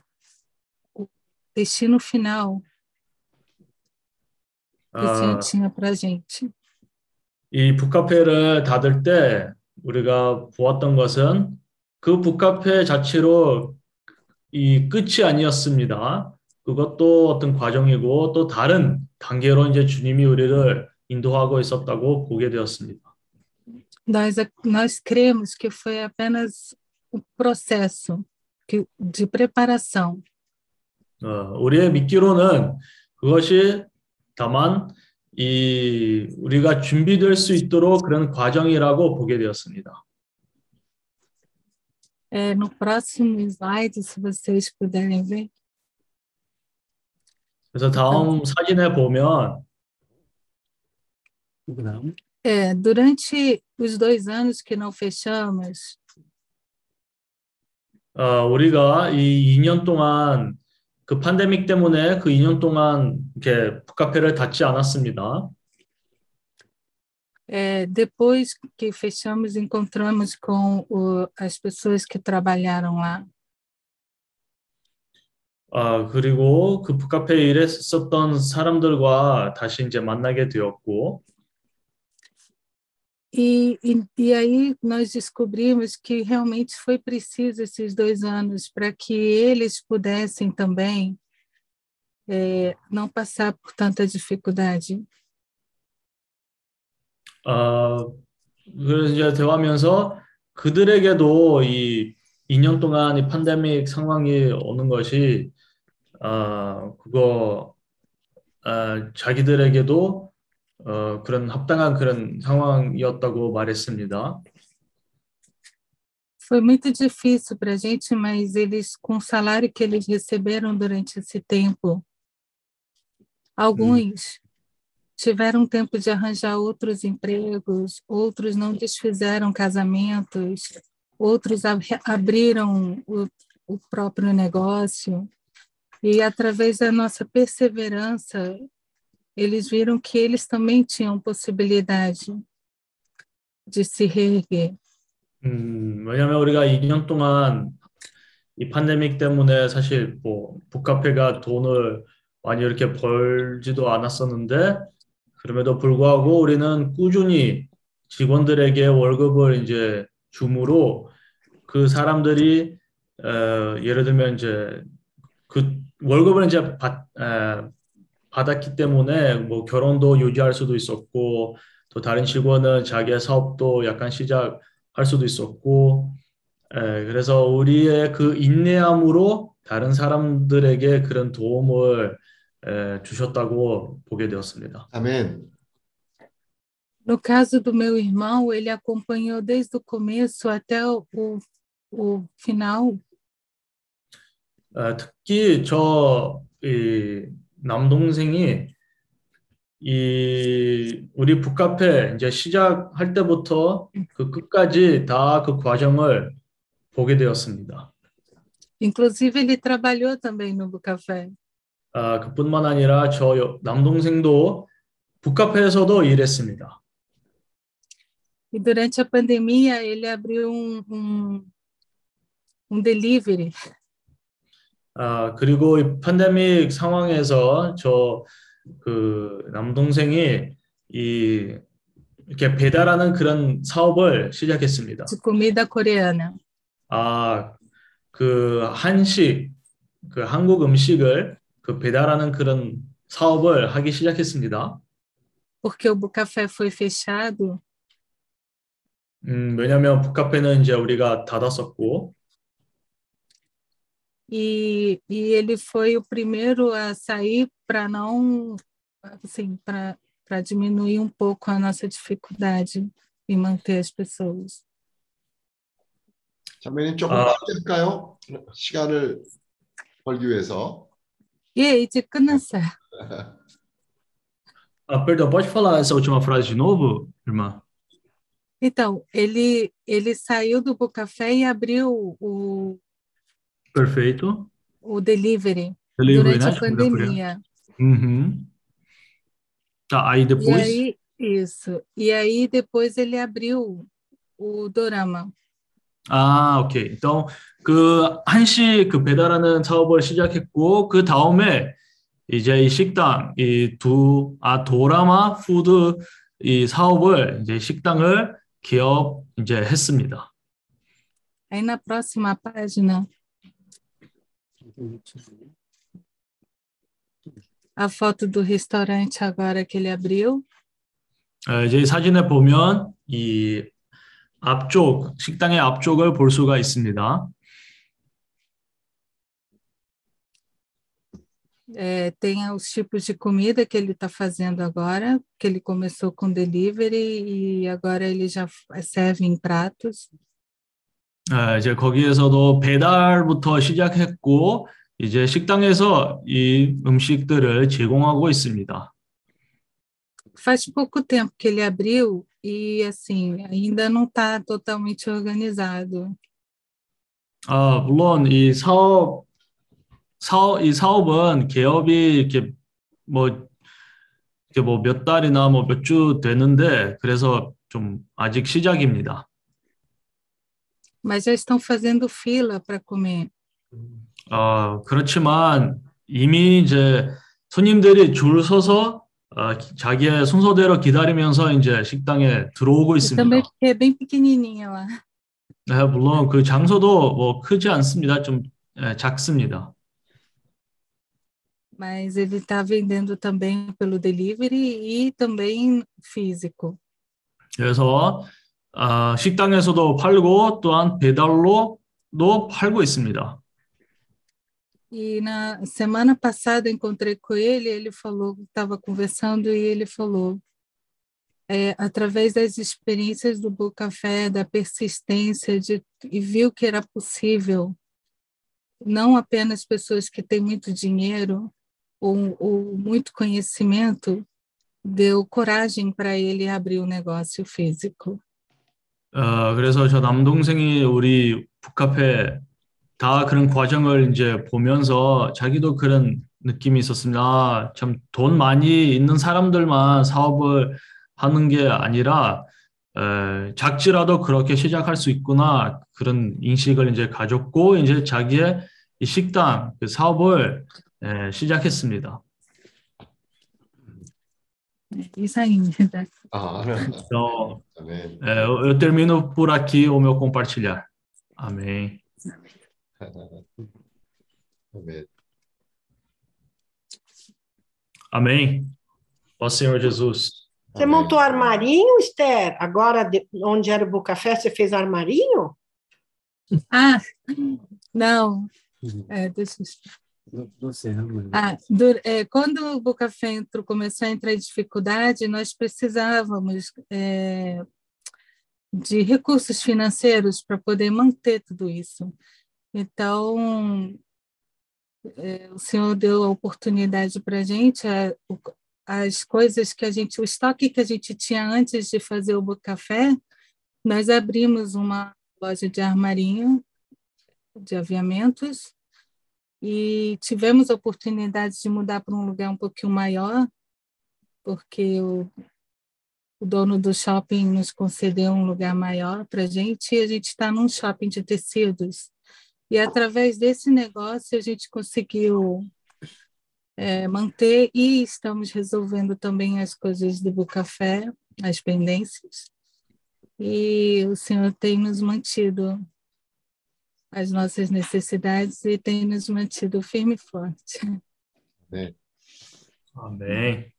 o destino final que o Senhor 아, tinha para gente. 이 북카페를 닫을 때 우리가 보았던 것은 그 북카페 자체로 이 끝이 아니었습니다. 그것도 어떤 과정이고 또 다른 단계로 이제 주님이 우리를 인도하고 있었다고 보게 되었습니다. Nós, nós cremos que foi apenas o processo de preparação. 어, 우리의 믿기로는 그것이 다만 이 우리가 준비될 수 있도록 그런 과정이라고 보게 되었습니다. É, no próximo slide, se vocês puderem ver, 그래서 다음 사진에 보면 é, durante os dois anos que não fechamos, 어, 우리가 이 2년 동안 그 팬데믹 때문에 그 2년 동안 이렇게 북카페를 닫지 않았습니다. é, depois que fechamos, encontramos com o, as pessoas que trabalharam lá. 아, 그리고 그 북카페에 일했었던 사람들과 다시 이제 만나게 되었고, E, e, e aí nós descobrimos que realmente foi preciso esses dois anos para que eles pudessem também é, não passar por tanta dificuldade. 아, 그래서 이제 대화하면서 그들에게도 이 2년 동안 이 팬데믹 상황이 오는 것이, 아, 그거 어, 자기들에게도 어, 그런 합당한 그런 상황이었다고 말했습니다. Foi muito difícil para a gente, mas eles, com o salário que eles receberam durante esse tempo, alguns tiveram tempo de arranjar outros empregos, outros não desfizeram casamentos, outros ab- abriram o, o próprio negócio. E através da nossa perseverança, eles viram que eles também tinham possibilidade de se reerguer. 음, 왜냐하면 우리가 2년 동안 이 팬데믹 때문에 사실 뭐 북카페가 돈을 많이 이렇게 벌지도 않았었는데 그럼에도 불구하고 우리는 꾸준히 직원들에게 월급을 이제 줌으로 그 사람들이 어, 예를 들면 이제 그 월급을 이제 받, 에, 받았기 때문에 뭐 결혼도 유지할 수도 있었고 또 다른 직원은 자기의 사업도 약간 시작할 수도 있었고 에, 그래서 우리의 그 인내함으로 다른 사람들에게 그런 도움을 에, 주셨다고 보게 되었습니다. 아멘. No caso do meu irmão, ele acompanhou desde o começo até o, o, final 어, 특히 저이 남동생이 이 우리 북카페 이제 시작할 때부터 그 끝까지 다 그 과정을 보게 되었습니다. Inclusive, ele trabalhou também no Bucafé. 아, 그뿐만 아니라 저 여- 남동생도 북카페에서도 일했습니다. E durante a pandemia, ele abriu um, um, um delivery. 아, 그리고 이 팬데믹 상황에서 저 그 남동생이 이 이렇게 배달하는 그런 사업을 시작했습니다. comida coreana. 아, 그 한식, 그 한국 음식을 그 배달하는 그런 사업을 하기 시작했습니다. Porque o Bucafé foi fechado, 음, 왜냐면 북카페는 이제 우리가 닫았었고, e, e ele foi o primeiro a sair para não, assim, para para diminuir um pouco a nossa dificuldade em manter as pessoas. 자매님 조금 아. 빨리 할까요? 시간을 벌기 위해서. E aí, de Canasá, ah, perdão, pode falar essa última frase de novo, irmã? então, ele, ele saiu do Bucafé e abriu o, Perfeito. o delivery, Delivery, durante né? a pandemia. Uhum. Tá, aí E depois, aí, isso. E aí, depois ele abriu o Dorama. 아, 오케이. então 그 한식 그 배달하는 사업을 시작했고 그 다음에 이제 이 식당 이두아 도라마 푸드 이 사업을 이제 식당을 기업 이제 했습니다. Aí na próxima página, a foto do restaurante agora que ele abriu. 어, 이제 이 사진에 보면 이 앞쪽 식당의 앞쪽을 볼 수가 있습니다. É, tem os tipos de comida que ele está fazendo agora, que ele começou com delivery e agora ele já f- serve em pratos. 어, 이제 거기에서도 배달부터 시작했고 이제 식당에서 이 음식들을 제공하고 있습니다. Faz pouco tempo que ele abriu e assim ainda não está totalmente organizado. 아, 물론 이 사업 사업 이 사업은 개업이 이렇게 뭐 이렇게 뭐 몇 달이나 뭐 몇 주 되는데 그래서 좀 아직 시작입니다. Mas já estão fazendo fila para comer. 어, 그렇지만 이미 이제 손님들이 줄 서서 어, 기- 자기의 순서대로 기다리면서 이제 식당에 들어오고 E 있습니다. 네, 물론 그 장소도 뭐 크지 않습니다. 좀 예, 작습니다. Mas ele está vendendo também pelo delivery e também físico. 그래서 아, 식당에서도 팔고 또한 배달로도 팔고 있습니다. E na semana passada encontrei com ele, ele falou, estava conversando e ele falou, é, através das experiências do Boa Café, da persistência, de, e viu que era possível, não apenas pessoas que têm muito dinheiro ou, ou muito conhecimento, deu coragem para ele abrir o negócio físico. 어, 그래서 저 남동생이 우리 북카페 다 그런 과정을 이제 보면서 자기도 그런 느낌이 있었습니다. 아, 참돈 많이 있는 사람들만 사업을 하는 게 아니라 에, 작지라도 그렇게 시작할 수 있구나 그런 인식을 이제 가졌고 이제 자기의 이 식당 그 사업을 에, 시작했습니다. Isso aí, Ah, então, Amém. É, eu, eu termino por aqui o meu compartilhar. Amém. Amém. Amém. Ó Senhor Jesus. Você Amém. montou armarinho, Esther? Agora, onde era o Bucafé, você fez armarinho? Ah, não. É, deixa eu... Ah, dur- é, quando o Bocafé entrou, começou a entrar em dificuldade, nós precisávamos é, de recursos financeiros para poder manter tudo isso. Então, é, o senhor deu a oportunidade para a gente, as coisas que a gente, o estoque que a gente tinha antes de fazer o Bocafé, nós abrimos uma loja de armarinho, de aviamentos, e tivemos a oportunidade de mudar para um lugar um pouquinho maior, porque o, o dono do shopping nos concedeu um lugar maior para a gente, e a gente está num shopping de tecidos. E através desse negócio a gente conseguiu é, manter e estamos resolvendo também as coisas do Bucafé, as pendências. E o Senhor tem nos mantido as nossas necessidades e tem nos mantido firme e forte. 네. Amém.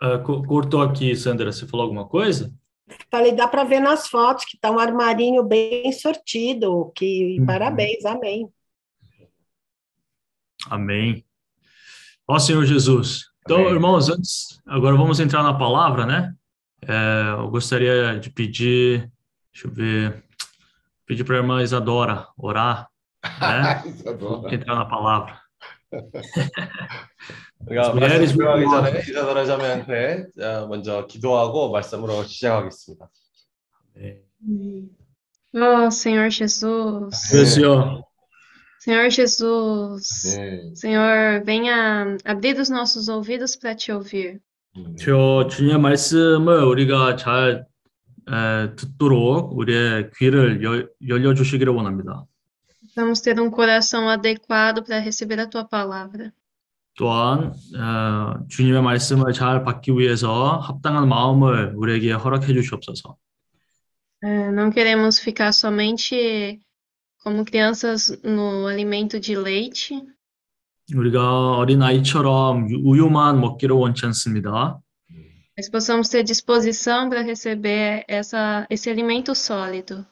Ah, co- cortou aqui, Sandra. Você falou alguma coisa? Falei, dá para ver nas fotos que está um armarinho bem sortido, que Uhum. parabéns, amém. Amém. Ó Senhor Jesus. Então, Amém. irmãos, antes, agora vamos entrar na palavra, né? É, eu gostaria de pedir, deixa eu ver, pedir para a irmã Isadora orar, né? Vamos entrar na palavra. 우리가 우리 말씀 에리스 들어가기 부모가- 전에 이사도라 자매한테 어, 먼저 기도하고 말씀으로 시작하겠습니다. Oh, Senhor Jesus. Deus, Senhor. Senhor Jesus. 네. Senhor, venha abrir os nossos ouvidos para te ouvir. 저 주님의 말씀을 우리가 잘 에, 듣도록 우리의 귀를 열, 열려주시기를 원합니다. Vamos ter um coração adequado para receber a tua palavra. 또한 어, 주님의 말씀을 잘 받기 위해서 합당한 마음을 우리에게 허락해 주시옵소서. Eh, não queremos ficar somente como crianças no alimento de leite, 우리가 어린 아이처럼 유- 우유만 먹기를 원치 않습니다. mas possamos ter disposição para receber essa, esse alimento sólido.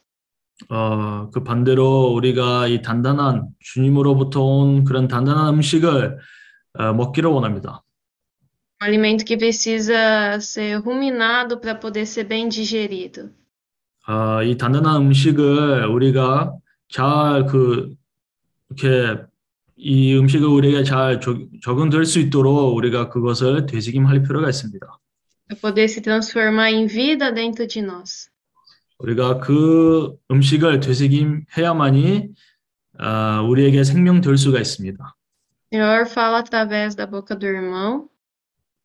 어, 그 반대로 우리가 이 단단한 주님으로부터 온 그런 단단한 음식을 어, 먹기를 원합니다. Um alimento que precisa ser ruminado para poder ser bem digerido. 어, 이 단단한 음식을 우리가 잘 그 이렇게 이 음식을 우리에게 잘 적, 적응될 수 있도록 우리가 그것을 되새김할 필요가 있습니다. Poder se transformar em vida dentro de nós. 우리가 그 음식을 되새김해야만이 어, 우리에게 생명 될 수가 있습니다. Senhor, fala através da boca do irmão.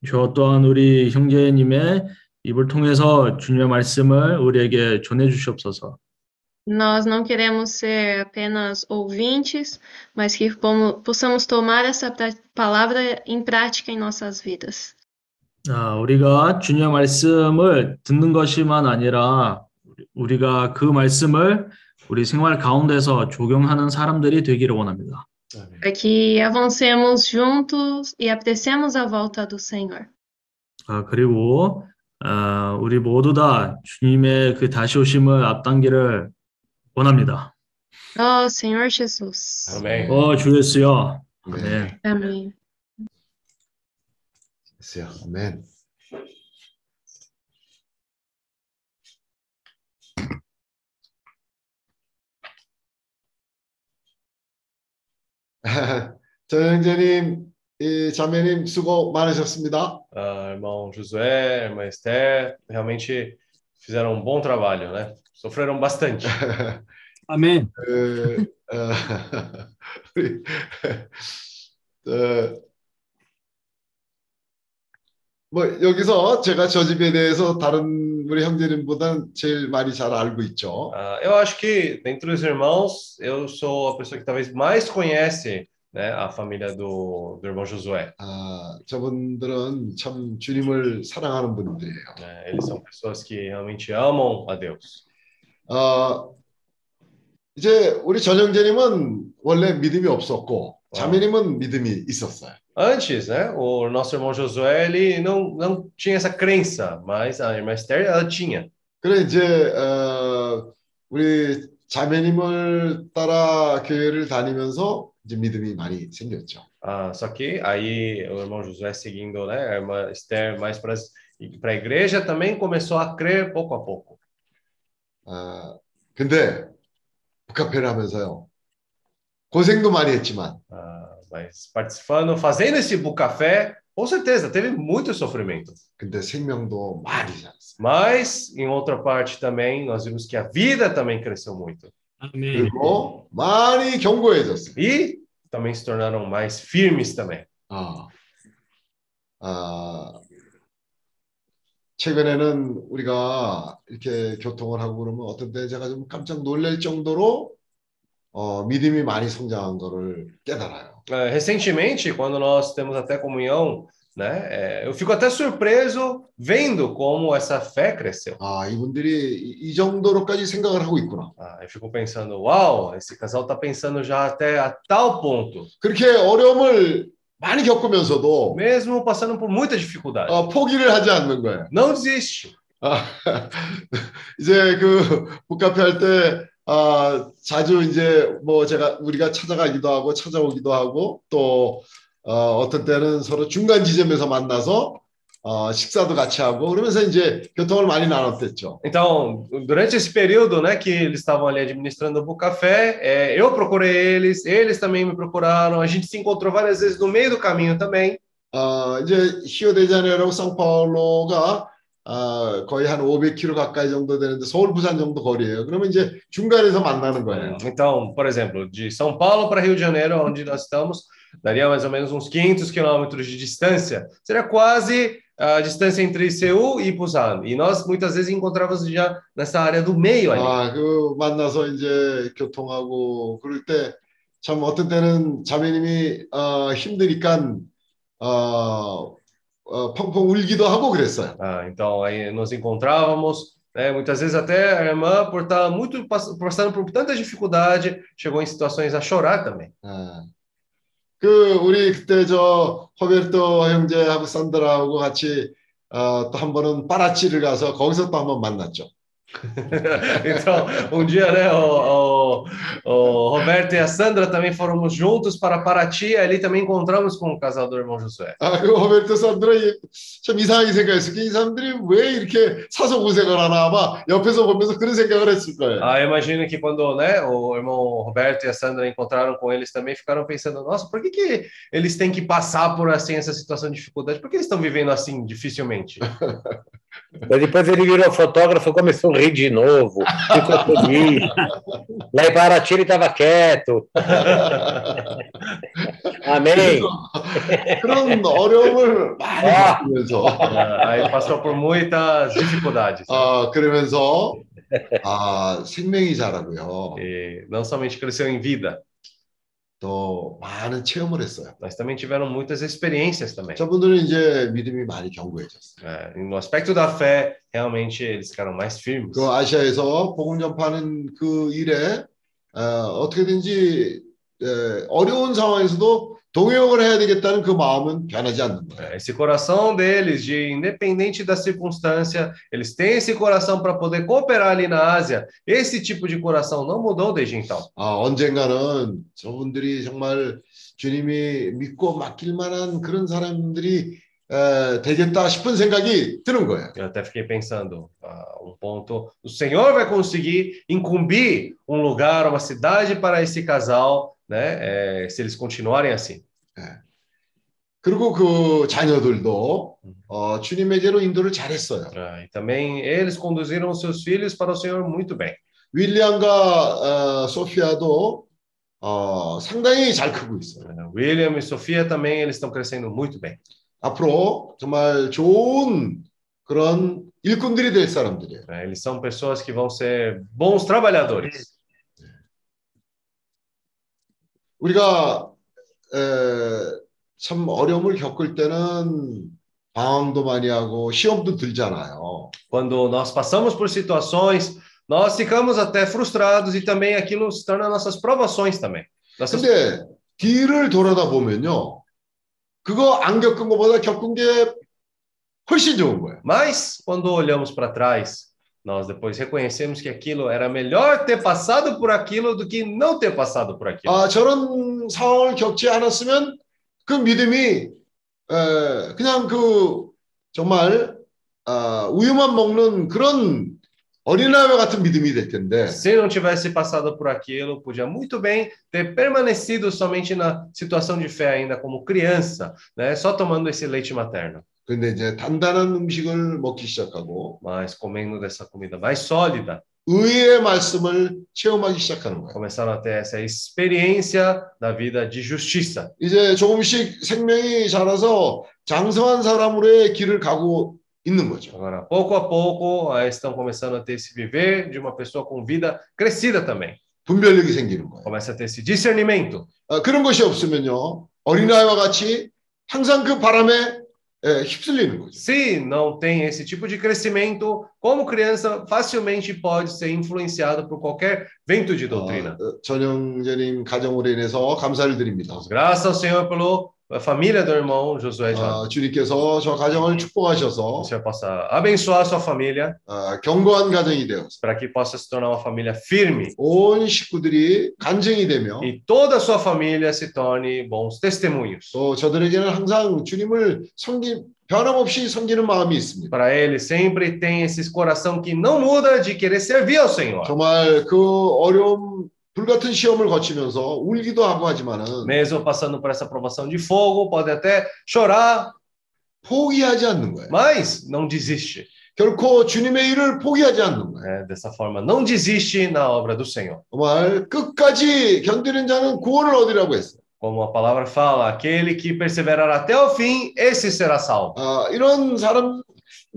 저 또한 우리 형제님의 입을 통해서 주님의 말씀을 우리에게 전해 주시옵소서. Nós não queremos ser apenas ouvintes, mas que possamos tomar essa palavra em prática em nossas vidas. 아, 우리가 주님의 말씀을 듣는 것이만 아니라 우리가 그 말씀을 우리 생활 가운데서 적용하는 사람들이 되기를 원합니다. Para que avancemos juntos e apreciemos a volta do Senhor. 아, 그리고 아, 우리 모두 다 주님의 그 다시 오심을 앞당기를 원합니다. Oh, Senhor Jesus. Amém. 어, 주 예수여. 네. 아멘. Amém. 됐어요. 아멘. 전영재님, 이 자매님 수고 많으셨습니다. Ah, irmão Josué, irmã Esther, realmente fizeram um bom trabalho, né? Sofreram bastante. 아멘. 그, 어, 우리, 어, 뭐 여기서 제가 저 집에 대해서 다른 우리 형제님보다는 제일 많이 잘 알고 있죠. Ah, eu acho que, dentre os irmãos, eu sou a pessoa que talvez mais conhece, né, a família do, do irmão Josué. 아, 저분들은 참 주님을 사랑하는 분들이에요. né? Eles são pessoas que realmente amam a Deus. 어, 이제 우리 전형제님은 원래 믿음이 없었고 자매님은 믿음이 있었어요. Antes, né, o nosso irmão Josué, ele não, não tinha essa crença, mas a irmã Esther, ela tinha. 그래 이제 어, 우리 자매님을 따라 교회를 다니면서 이제 믿음이 많이 생겼죠. Ah, só que aí o irmão Josué seguindo, né, a irmã Esther mais para a igreja também começou a crer pouco a pouco. 아, 근데 북카페를 하면서요. 고생도 많이 했지만 Ah, mas participando, fazendo esse bucafé, com certeza teve muito sofrimento. 근데 생명도 많이 살았어요. Mas em outra parte também nós vimos que a vida também cresceu muito 아멘. 그리고 많이 견고해졌어요. e também se tornaram mais firmes também. 아, 아, 최근에는 우리가 이렇게 교통을 하고 그러면 어떤 때 제가 좀 깜짝 놀랄 정도로 어, 믿음이 많이 성장한 거를 깨달아요. Eh, recentemente, quando nós temos até comunhão, né, eh, eu fico até surpreso vendo como essa fé cresceu. 아, 이분들이 이, 이 정도로까지 생각을 하고 있구나. Ah, eu fico pensando, uau, esse casal está pensando já até a tal ponto, 그렇게 어려움을 많이 겪으면서도 mesmo passando por muita dificuldade. 어, 포기를 하지 않는 거예요. Não desiste. 아, 이제 그 북카페 할때 아, 자주 이제 뭐 제가 우리가 찾아가기도 하고 찾아오기도 하고 또 어, 어떤 때는 서로 중간 지점에서 만나서 어, 식사도 같이 하고 그러면서 이제 교통을 많이 나눴댔죠. Então, durante esse período, né, que eles estavam ali administrando o café, é, eu procurei eles, eles também me procuraram, a gente se encontrou várias vezes no meio do caminho também. 어, 이제 히오데자네이루하고 상파울로가 어, 거의 한 500km 가까이 정도 되는데 서울 부산 정도 거리예요. 그러면 이제 중간에서 만나는 거예요. Então, por exemplo, de São Paulo para Rio de Janeiro, onde nós estamos, daria mais ou menos uns 500 quilômetros de distância. Seria quase a distância entre Seul e Busan. E nós muitas vezes encontrávamos já nessa área do meio ali. 아, 그 만나서 이제 교통하고 그럴 때 참 어떤 때는 자매님이 어, 힘드니까 어, 어, 펑펑 울기도 하고 그랬어요. Ah, então aí nos encontrávamos, né, muitas vezes até a irmã, por estar muito pass- passando por tanta dificuldade, chegou em situações a chorar também. 아, 그 우리 그때 저 호베르토 형제하고 산드라하고 같이 어, 또 한 번은 파라치를 가서 거기서 또 한 번 만났죠. Então, um dia, né, o, o, o Roberto e a Sandra também fomos juntos para Paraty, e ali também encontramos com o casal do irmão Josué. 아, 그 호베르토 산드라 참 이상하게 생각했어요. 이 사람들이 왜 이렇게 사서 고생을 하나 아마 옆에서 보면서 그런 생각을 했을 거예요. Ah, eu imagino que quando, né, o irmão Roberto e a Sandra encontraram com eles também, ficaram pensando, nossa, por que, que eles têm que passar por assim essa situação de dificuldade? Por que eles estão vivendo assim dificilmente? Mas depois ele virou fotógrafo, começou a rir de novo, ficou feliz. Lá em Paraty ele estava quieto. Amém. 그런 어려움을 많이 아. 겪으면서 Ah, aí passou por muitas dificuldades. 아, 그러면서 아, 생명이 자라고요. E não somente cresceu em vida, 또 많은 체험을 했어요. mas também tiveram muitas experiências também. 저분들은 이제 믿음이 많이 견고해졌어요. É, no aspecto da fé, realmente eles ficaram mais firmes. 그 아시아에서 복음 전파하는 그 일에 어, 어떻게든지 에, 어려운 상황에서도 동역을 해야 되겠다는 그 마음은 변하지 않는 거예요. Esse coração deles, de independente da circunstância, eles têm esse coração para poder cooperar ali na Ásia. Esse tipo de coração não mudou desde então. 아, 언젠가는 저분들이 정말 주님이 믿고 맡길 만한 그런 사람들이 에, 되겠다 싶은 생각이 드는 거예요. Eu até fiquei pensando, ah, um ponto, o Senhor vai conseguir incumbir um lugar, uma cidade para esse casal, né? eh, se eles continuarem assim. 그리고 그 자녀들도 어, 주님에게로 인도를 잘했어요. Ah, e também eles conduziram os seus filhos para o Senhor muito bem. 윌리엄과 어, 소피아도 어, 상당히 잘 크고 있어요. Eh, William e Sofia também eles estão crescendo muito bem. 앞으로 정말 좋은 그런 일꾼들이 될 사람들이에요. Eh, Eles são pessoas que vão ser bons trabalhadores. 우리가 에, 참 어려움을 겪을 때는 방황도 많이 하고 시험도 들잖아요. Quando nós passamos por situações, nós ficamos até frustrados e também aquilo se torna nossas provações também. Nossas- 근데 뒤를 돌아다 보면요. 그거 안 겪은 것보다 겪은 게 훨씬 좋은 거예요. Mas quando olhamos para trás, nós depois reconhecemos que aquilo era melhor ter passado por aquilo do que não ter passado por aquilo. 아, 저런 상황을 겪지 않았으면 그 믿음이 에, 그냥 그 정말 아, 우유만 먹는 그런 어린아이와 같은 믿음이 될 텐데 Se não tivesse passado por aquilo, podia muito bem ter permanecido somente na situação de fé ainda como criança, né? Só tomando esse leite materno. 근데 이제 단단한 음식을 먹기 시작하고 Mas comendo dessa comida mais sólida, 의의 말씀을 체험하기 시작하는 거예요. começaram a ter essa experiência da vida de justiça. 이제 조금씩 생명이 자라서 장성한 사람으로의 길을 가고 있는 거죠. Agora, pouco a pouco, ah, estão começando a ter esse viver de uma pessoa com vida crescida também. 분별력이 생기는 거예요. Começa a ter esse discernimento. 아, 그런 것이 없으면요 어린아이와 같이 항상 그 바람에 에, 휩쓸리는 거죠. Se não tem esse tipo de crescimento, como criança, facilmente pode ser influenciado por qualquer vento de doutrina. 어, 전영재님 가정으로 인해서 감사를 드립니다. Graças ao Senhor pela família do irmão Josué John. 아, 주님께서 저 가정을 축복하셔서 O Senhor possa abençoar a sua família 아, 견고한 가정이 되어서 para que possa se tornar uma família firme 온 식구들이 간증이 되며 e toda a sua família se torne bons testemunhos. 또 저들에게는 항상 주님을 섬기 변함없이 섬기는 마음이 있습니다. Para ele sempre tem esse coração que não muda de querer servir ao Senhor. 정말 그 어려움 불같은 시험을 거치면서 울기도 하고 하지만은 Mesmo passando por essa provação de fogo, pode até chorar, 포기하지 않는 거예요. mas não desiste. 결코 주님의 일을 포기하지 않는 거예요. né? Dessa forma, não desiste na obra do Senhor. 정말 끝까지 견디는 자는 구원을 얻으라고 했어요. Como a palavra fala, aquele que perseverar até o fim, esse será salvo. 아, 이런 사람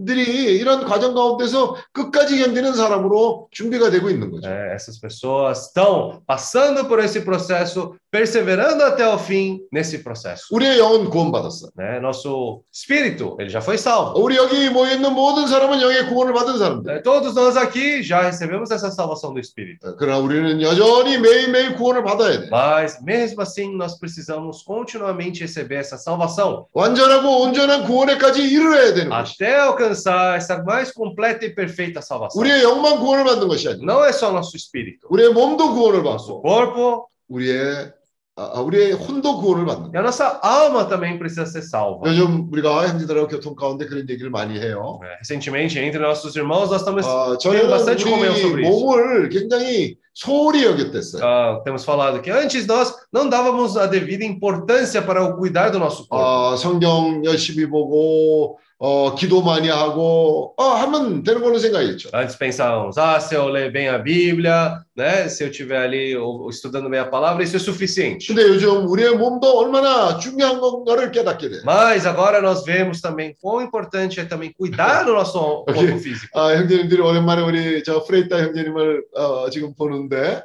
들이 이런 과정 가운데서 끝까지 견디는 사람으로 준비가 되고 있는 거죠. É, essas pessoas estão passando por esse processo, perseverando até o fim nesse processo. 우리의 영은 구원받았어. né? Nosso espírito, ele já foi salvo. 우리 여기 모여 있는 모든 사람은 영의 구원을 받은 사람들. né? Todos nós aqui já recebemos essa salvação do espírito. 그러나 우리는 여전히 매일매일 구원을 받아야 돼. Mas mesmo assim, nós precisamos continuamente receber essa salvação 완전하고 온전한 구원에까지 이르러야 되는 것이. até alcançar essa mais completa e perfeita salvação. 우리의 영만 구원을 받는 것이 아니라 Não é só nosso espírito, 우리의 몸도 구원을 nosso 받고 corpo 우리의 아, 우리의 혼도 구원을 받는 e 거예요. a nossa alma também precisa ser salva. 요즘 우리가 형제들하고 교통 가운데 그런 얘기를 많이 해요. É, Recentemente, entre nossos irmãos, nós estamos 아, tendo 저희는 bastante comunhão 우리 sobre isso. 몸을 굉장히 소홀히 여겼댔어요. Ah, temos falado que antes nós não dávamos a devida importância para o cuidar do nosso corpo. 아, 성경 열심히 보고 어, 기도 많이 하고 어, 하면 되는 걸로 생각했죠. Antes pensávamos, ah, se eu ler bem a Bíblia, né, se eu estiver ali ou- estudando bem a palavra, isso é suficiente. 근데 요즘 우리의 몸도 얼마나 중요한 건가를 깨닫게 돼. Mas agora nós vemos também quão importante é também cuidar do nosso corpo Ok. físico. 아, 형제님들이 오랜만에 우리 저 프레이타 형제님을 어, 지금 보는데 어,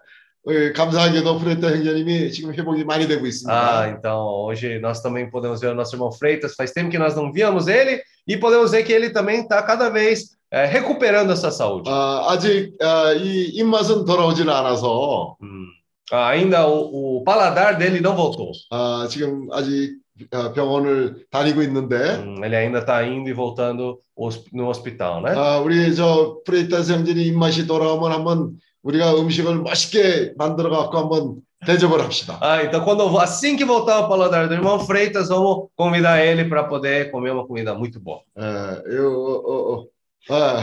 감사하게도 프레이타 형제님이 지금 회복이 많이 되고 Ah, 있습니다. então hoje nós também podemos ver o nosso irmão Freitas. Faz tempo que nós não víamos ele e podemos ver que ele também está cada vez eh, recuperando essa saúde. 아, 아직 아, 이 입맛은 돌아오지는 않아서 Hum, Ah, ainda o, o paladar dele não voltou. 아, 지금 아직 어, 병원을 다니고 있는데 Hum, Ele ainda está indo e voltando hosp- no hospital, né? 아, 우리 저 프레이타스 형제님 입맛이 돌아오면 한번 우리가 음식을 맛있게 만들어 갖고 한번 대접을 합시다. Ah, então quando assim que voltar o paladar do irmão Freitas, vamos convidar ele para poder comer uma comida muito boa. 예, 요, 어, 어, 어. 아.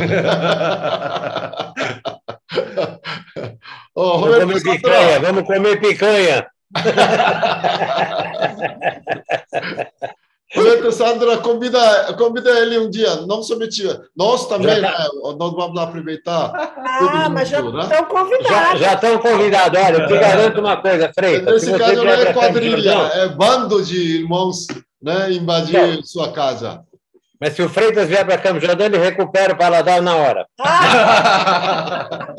어, Vamos 호메르토 comer 산드라, picanha, vamos comer picanha. Roberto Sandra, convida, convida ele um dia. Não somente nós também, Já né? Nós vamos aproveitar. Ah, mas já né? estão Já, convidados. já estão convidados. Olha, eu te garanto uma coisa, Freitas. Se Nesse caso não é quadrilha, é bando de irmãos, né? Invadir sua casa. Mas se o Freitas vier para Campos Jordão, ele recupera o paladar na hora. 아,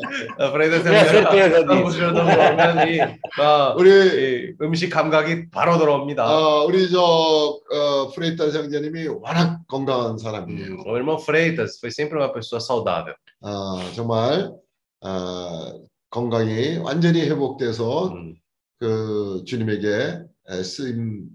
Freitas Tenha certeza Campos. Jordão 오면 이, 어, 우리 이 음식 감각이 바로 돌아옵니다. 어, 우리 저 어, 프레이타 형제님이 워낙 건강한 사람이에요. O irmão Freitas foi sempre uma pessoa saudável. 아, 정말 아, 건강이 완전히 회복돼서 Hum. 그 주님에게 에, 쓰임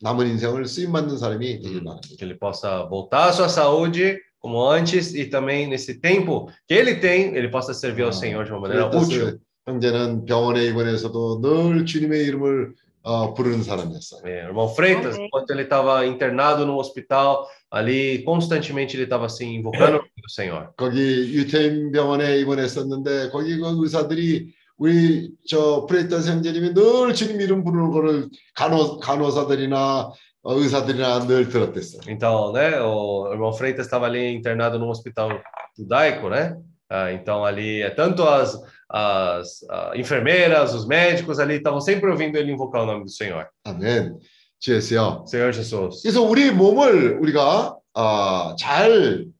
남은 인생을 쓰임 받는 사람이 되길 바랍니다. Que ele possa voltar à sua saúde como antes e também nesse tempo que ele tem, ele possa servir ao Senhor de uma maneira útil. 프레이타스 형제는 병원에 입원해서도 늘 주님의 이름을 어, 부르는 사람이었어요. É, o irmão Freitas, Amém. enquanto ele estava internado no hospital, ali constantemente ele estava assim invocando o nome do Senhor. 거기 유태인 병원에 입원했었는데 거기 그 의사들이 우리 저 프레이타스 형제님이 늘 주님 이름 부르는 거를 간호 간호사들이나 어, 의사들이나 늘 들었댔어요. Então, né, o irmão Freitas estava ali internado num hospital judaico, né? Ah, então ali é tanto as, as ah, enfermeiras, os médicos ali estavam sempre ouvindo ele invocar o nome do Senhor. 아멘. 주 예수요. Senhor Jesus. 그래서 우리 몸을 우리가 어, 잘 간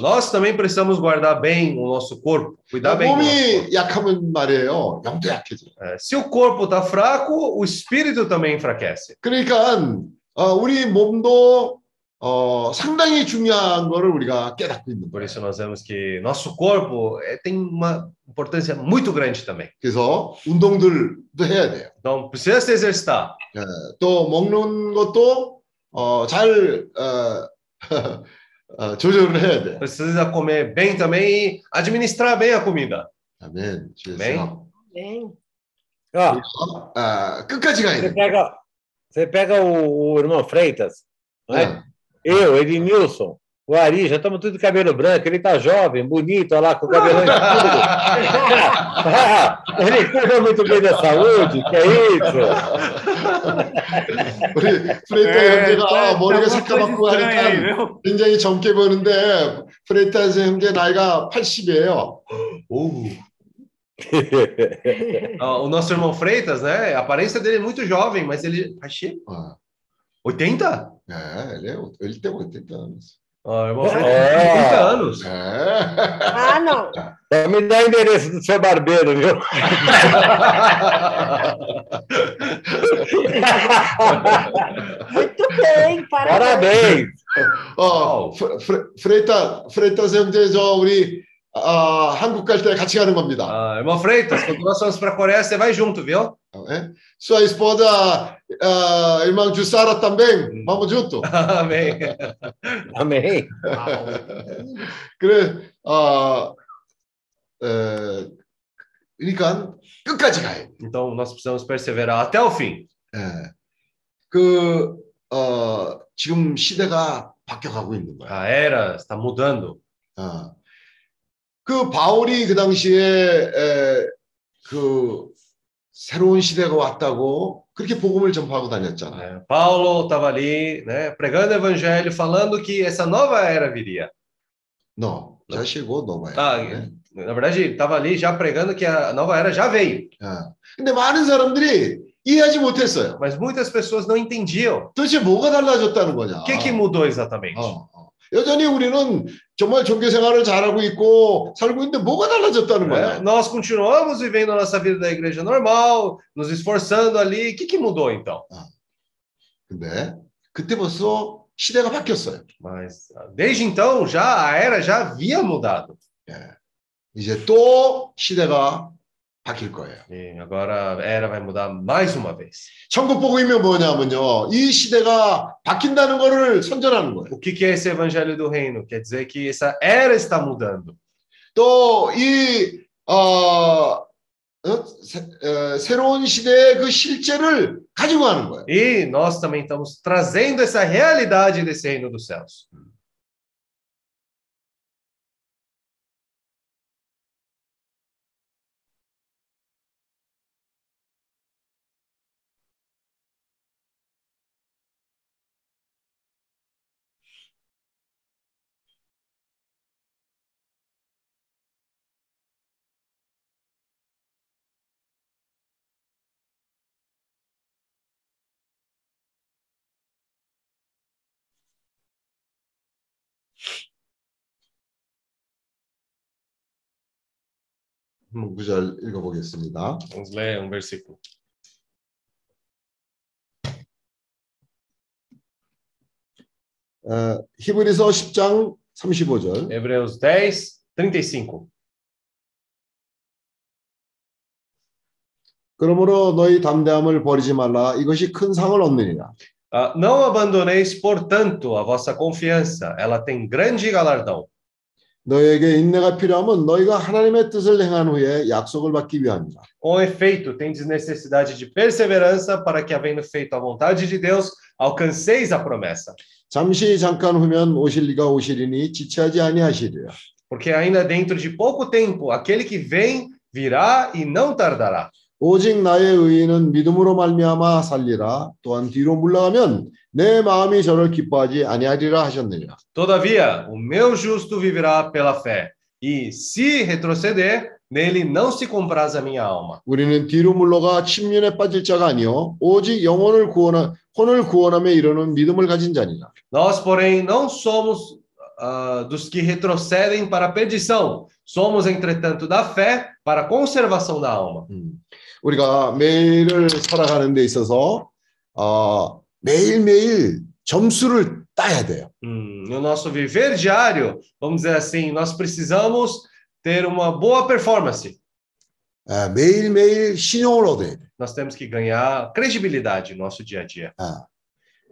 nós também precisamos guardar bem o nosso corpo, cuidar bem do nosso corpo. 몸이 약하면 말이에요. 영도 약해져. É, se o corpo está fraco, o espírito também enfraquece. 그러니까 어, 우리 몸도 어, 상당히 중요한 거를 우리가 깨닫고 있는 Por 거예요. isso nós vemos que nosso corpo eh, tem uma importância muito grande também. 그래서 운동들도 해야 돼요. Então, precisa se exercitar. 예, 또 먹는 것도 어, 잘 어, 어, 조절을 해야 돼요. Precisa comer bem também e administrar bem a comida. 아멘. 주 Amém? 예수요. Bem, Ó, 아, 끝까지 가야 você 돼. pega, você pega o, o irmão Freitas, né? 네. eu, Ednilson, o Ari, já estamos tudo de cabelo branco. Ele tá jovem, bonito, olha lá, com o cabelão escuro. ele cuida muito bem da saúde, que é isso? 우리 프레이타 네, 형제가 또 머리가 alguma 새까맣고 coisa estranha aí, 하니까 viu? 굉장히 젊게 보이는데 프레이타 형제 나이가 80이에요. Ah, o nosso irmão Freitas, né? A aparência dele é muito jovem, mas ele. Achei. 아, 80? 네, ele é ele tem 80 anos. Ó, irmão, oh, é. 30 é. anos. É. Ah, não. Vai me dá o endereço do seu barbeiro, viu? Muito bem, parabéns. Parabéns. Ó, oh, Freitas, Freitas MDs, Auri. 타 프레이타스 형제 저 우리 아, 한국 갈 때 같이 가는 겁니다. Ah, irmão Freitas, quando nós vamos para a Coreia, você vai junto, viu? 예? Sua esposa, ah, irmão Jussara também, vamos junto. Amém. Amém. 그래, 어, 에, 그러니까 끝까지 가야 돼. Então, nós precisamos perseverar até o fim. 예. 그, 어, 지금 시대가 바뀌어가고 있는 거야. A era está mudando. 어. 그 바울이 그 당시에 에, 그 새로운 시대가 왔다고 그렇게 복음을 전파하고 다녔잖아. né? Paulo estava ali, né, pregando o evangelho, falando que essa nova era viria. 너 자시고 너봐야 Ah, 돼. na verdade, estava ali já pregando que a nova era já veio. 어. 근데 많은 사람들이 이해하지 못했어요. Mas muitas pessoas não entendiam. 도대체 뭐가 달라졌다는 거냐? O que, que mudou exatamente? 어, 어. 여전히 우리는 정말 종교 생활을 잘하고 있고 살고 있는데 뭐가 달라졌다는? 거야? Nós continuamos vivendo a nossa vida da igreja normal, nos esforçando ali. O que, que mudou então? 근데 그때 벌써 시대가 바뀌었어요. Mas ah, desde então já a era já havia mudado. 이제 또 시대가 바뀔 거예요. E agora a era vai mudar mais uma vez. 천국 복음이면 뭐냐면요. 이 시대가 바뀐다는 거를 선전하는 거예요. O que que é esse evangelho do reino? Quer dizer que essa era está mudando. 또이 어, 어, 새, 어, 새로운 시대의 그 실제를 가지고 가는 거예요. E nós também estamos trazendo essa realidade desse reino dos céus. 한번 구절 읽어보겠습니다. Vamos ler um versículo. 어, 히브리서 10장 35절. Hebreus 10, 35. 그러므로 너희 담대함을 버리지 말라. 이것이 큰 상을 얻느니라. Ah, não abandoneis, portanto, a vossa confiança. Ela tem grande galardão. 너에게 인내가 필요하면 너희가 하나님의 뜻을 행한 후에 약속을 받기 위함이라. Com efeito, tendes necessidade de perseverança para que, havendo feito a vontade de Deus, alcanceis a promessa. 잠시 잠깐 후면 오실 리가 오시리니 지체하지 아니하시리라. Porque ainda dentro de pouco tempo, aquele que vem virá e não tardará. 오직 나의 의인은 믿음으로 말미암아 살리라. 또한 뒤로 물러가면 내 마음이 저를 기뻐하지 아니하리라 하셨느니라. Todavia, o meu justo viverá pela fé. E se retroceder, nele não se compraz a minha alma. 우리는 뒤로 물러가 침륜에 빠질 자가 아니요 오직 영혼을 구원하 혼을 구원함에 이르는 믿음을 가진 자니라. Nós, porém, não somos ah, dos que retrocedem para a perdição. Somos, entretanto, da fé para a conservação da alma. 우리가 매일을 살아가는 데 있어서 어, 매일매일 점수를 따야 돼요. Hum, no nosso viver diário, vamos dizer assim, nós precisamos ter uma boa performance. 아, 매일매일 신용을 얻어야 돼. Nós temos que ganhar credibilidade no nosso dia a dia. 아,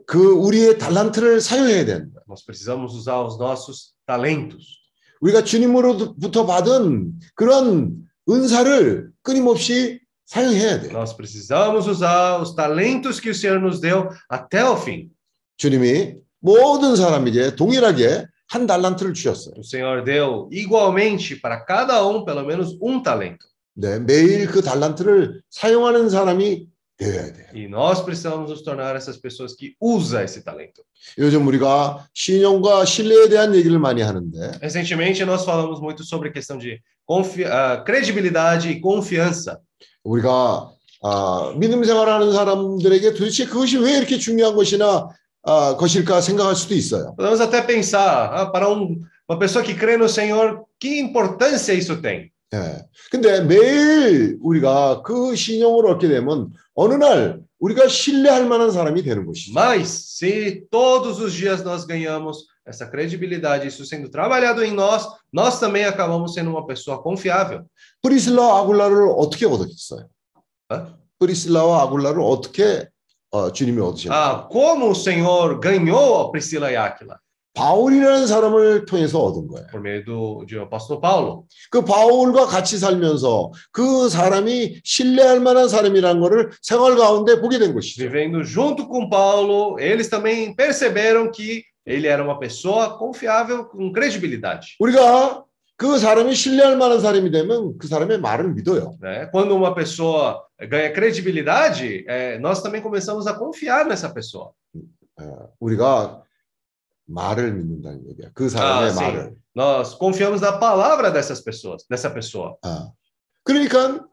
그 우리의 달란트를 사용해야 된다. Nós precisamos usar os nossos talentos. 우리가 주님으로부터 받은 그런 은사를 끊임없이 사용해야 돼요. Nós precisamos usar os talentos que o Senhor nos deu até o fim. 주님이 모든 사람에게 동일하게 한 달란트를 주셨어요. O Senhor deu igualmente para cada um pelo menos um talento. 네, 매일 그 달란트를 사용하는 사람이 되어야 돼요. E nós precisamos nos tornar essas pessoas que usam esse talento. 요즘 우리가 신용과 신뢰에 대한 얘기를 많이 하는데 Recentemente nós falamos muito sobre a questão de confi- ah, credibilidade e confiança. 우리가 아, 믿음 생활하는 사람들에게 도대체 그것이 왜 이렇게 중요한 것이나 아, 것일까 생각할 수도 있어요. Podemos até pensar, ah, para um- uma pessoa que crê no Senhor, que importância isso tem? 예. 근데 매일 우리가 그 신용을 얻게 되면 어느 날 우리가 신뢰할 만한 사람이 되는 것이죠. Mas se todos os dias nós ganhamos essa credibilidade, isso sendo trabalhado em nós, nós também acabamos sendo uma pessoa confiável. 프리실라와 아굴라를 어떻게 얻었겠어요? Hã? 프리실라와 아굴라를 어떻게 어, 주님이 얻으셨어요? Ah, como o Senhor ganhou a Priscila e Áquila? 바울이라는 사람을 통해서 얻은 거예요. Por meio do de apóstolo Paulo. 그 바울과 같이 살면서 그 사람이 신뢰할 만한 사람이라는 것을 생활 가운데 보게 된 것이죠. Vivendo junto com Paulo, eles também perceberam que ele era uma pessoa confiável, com credibilidade. 우리가 그 사람이 신뢰할 만한 사람이 되면 그 사람의 말을 믿어요. né? Quando uma pessoa ganha credibilidade, eh, nós também começamos a confiar nessa pessoa. 어, 우리가 말을 믿는다는 얘기야. 그 사람의 Ah, sim. 말을. Nós confiamos na palavra dessas pessoas, dessa pessoa. 어. 그러니까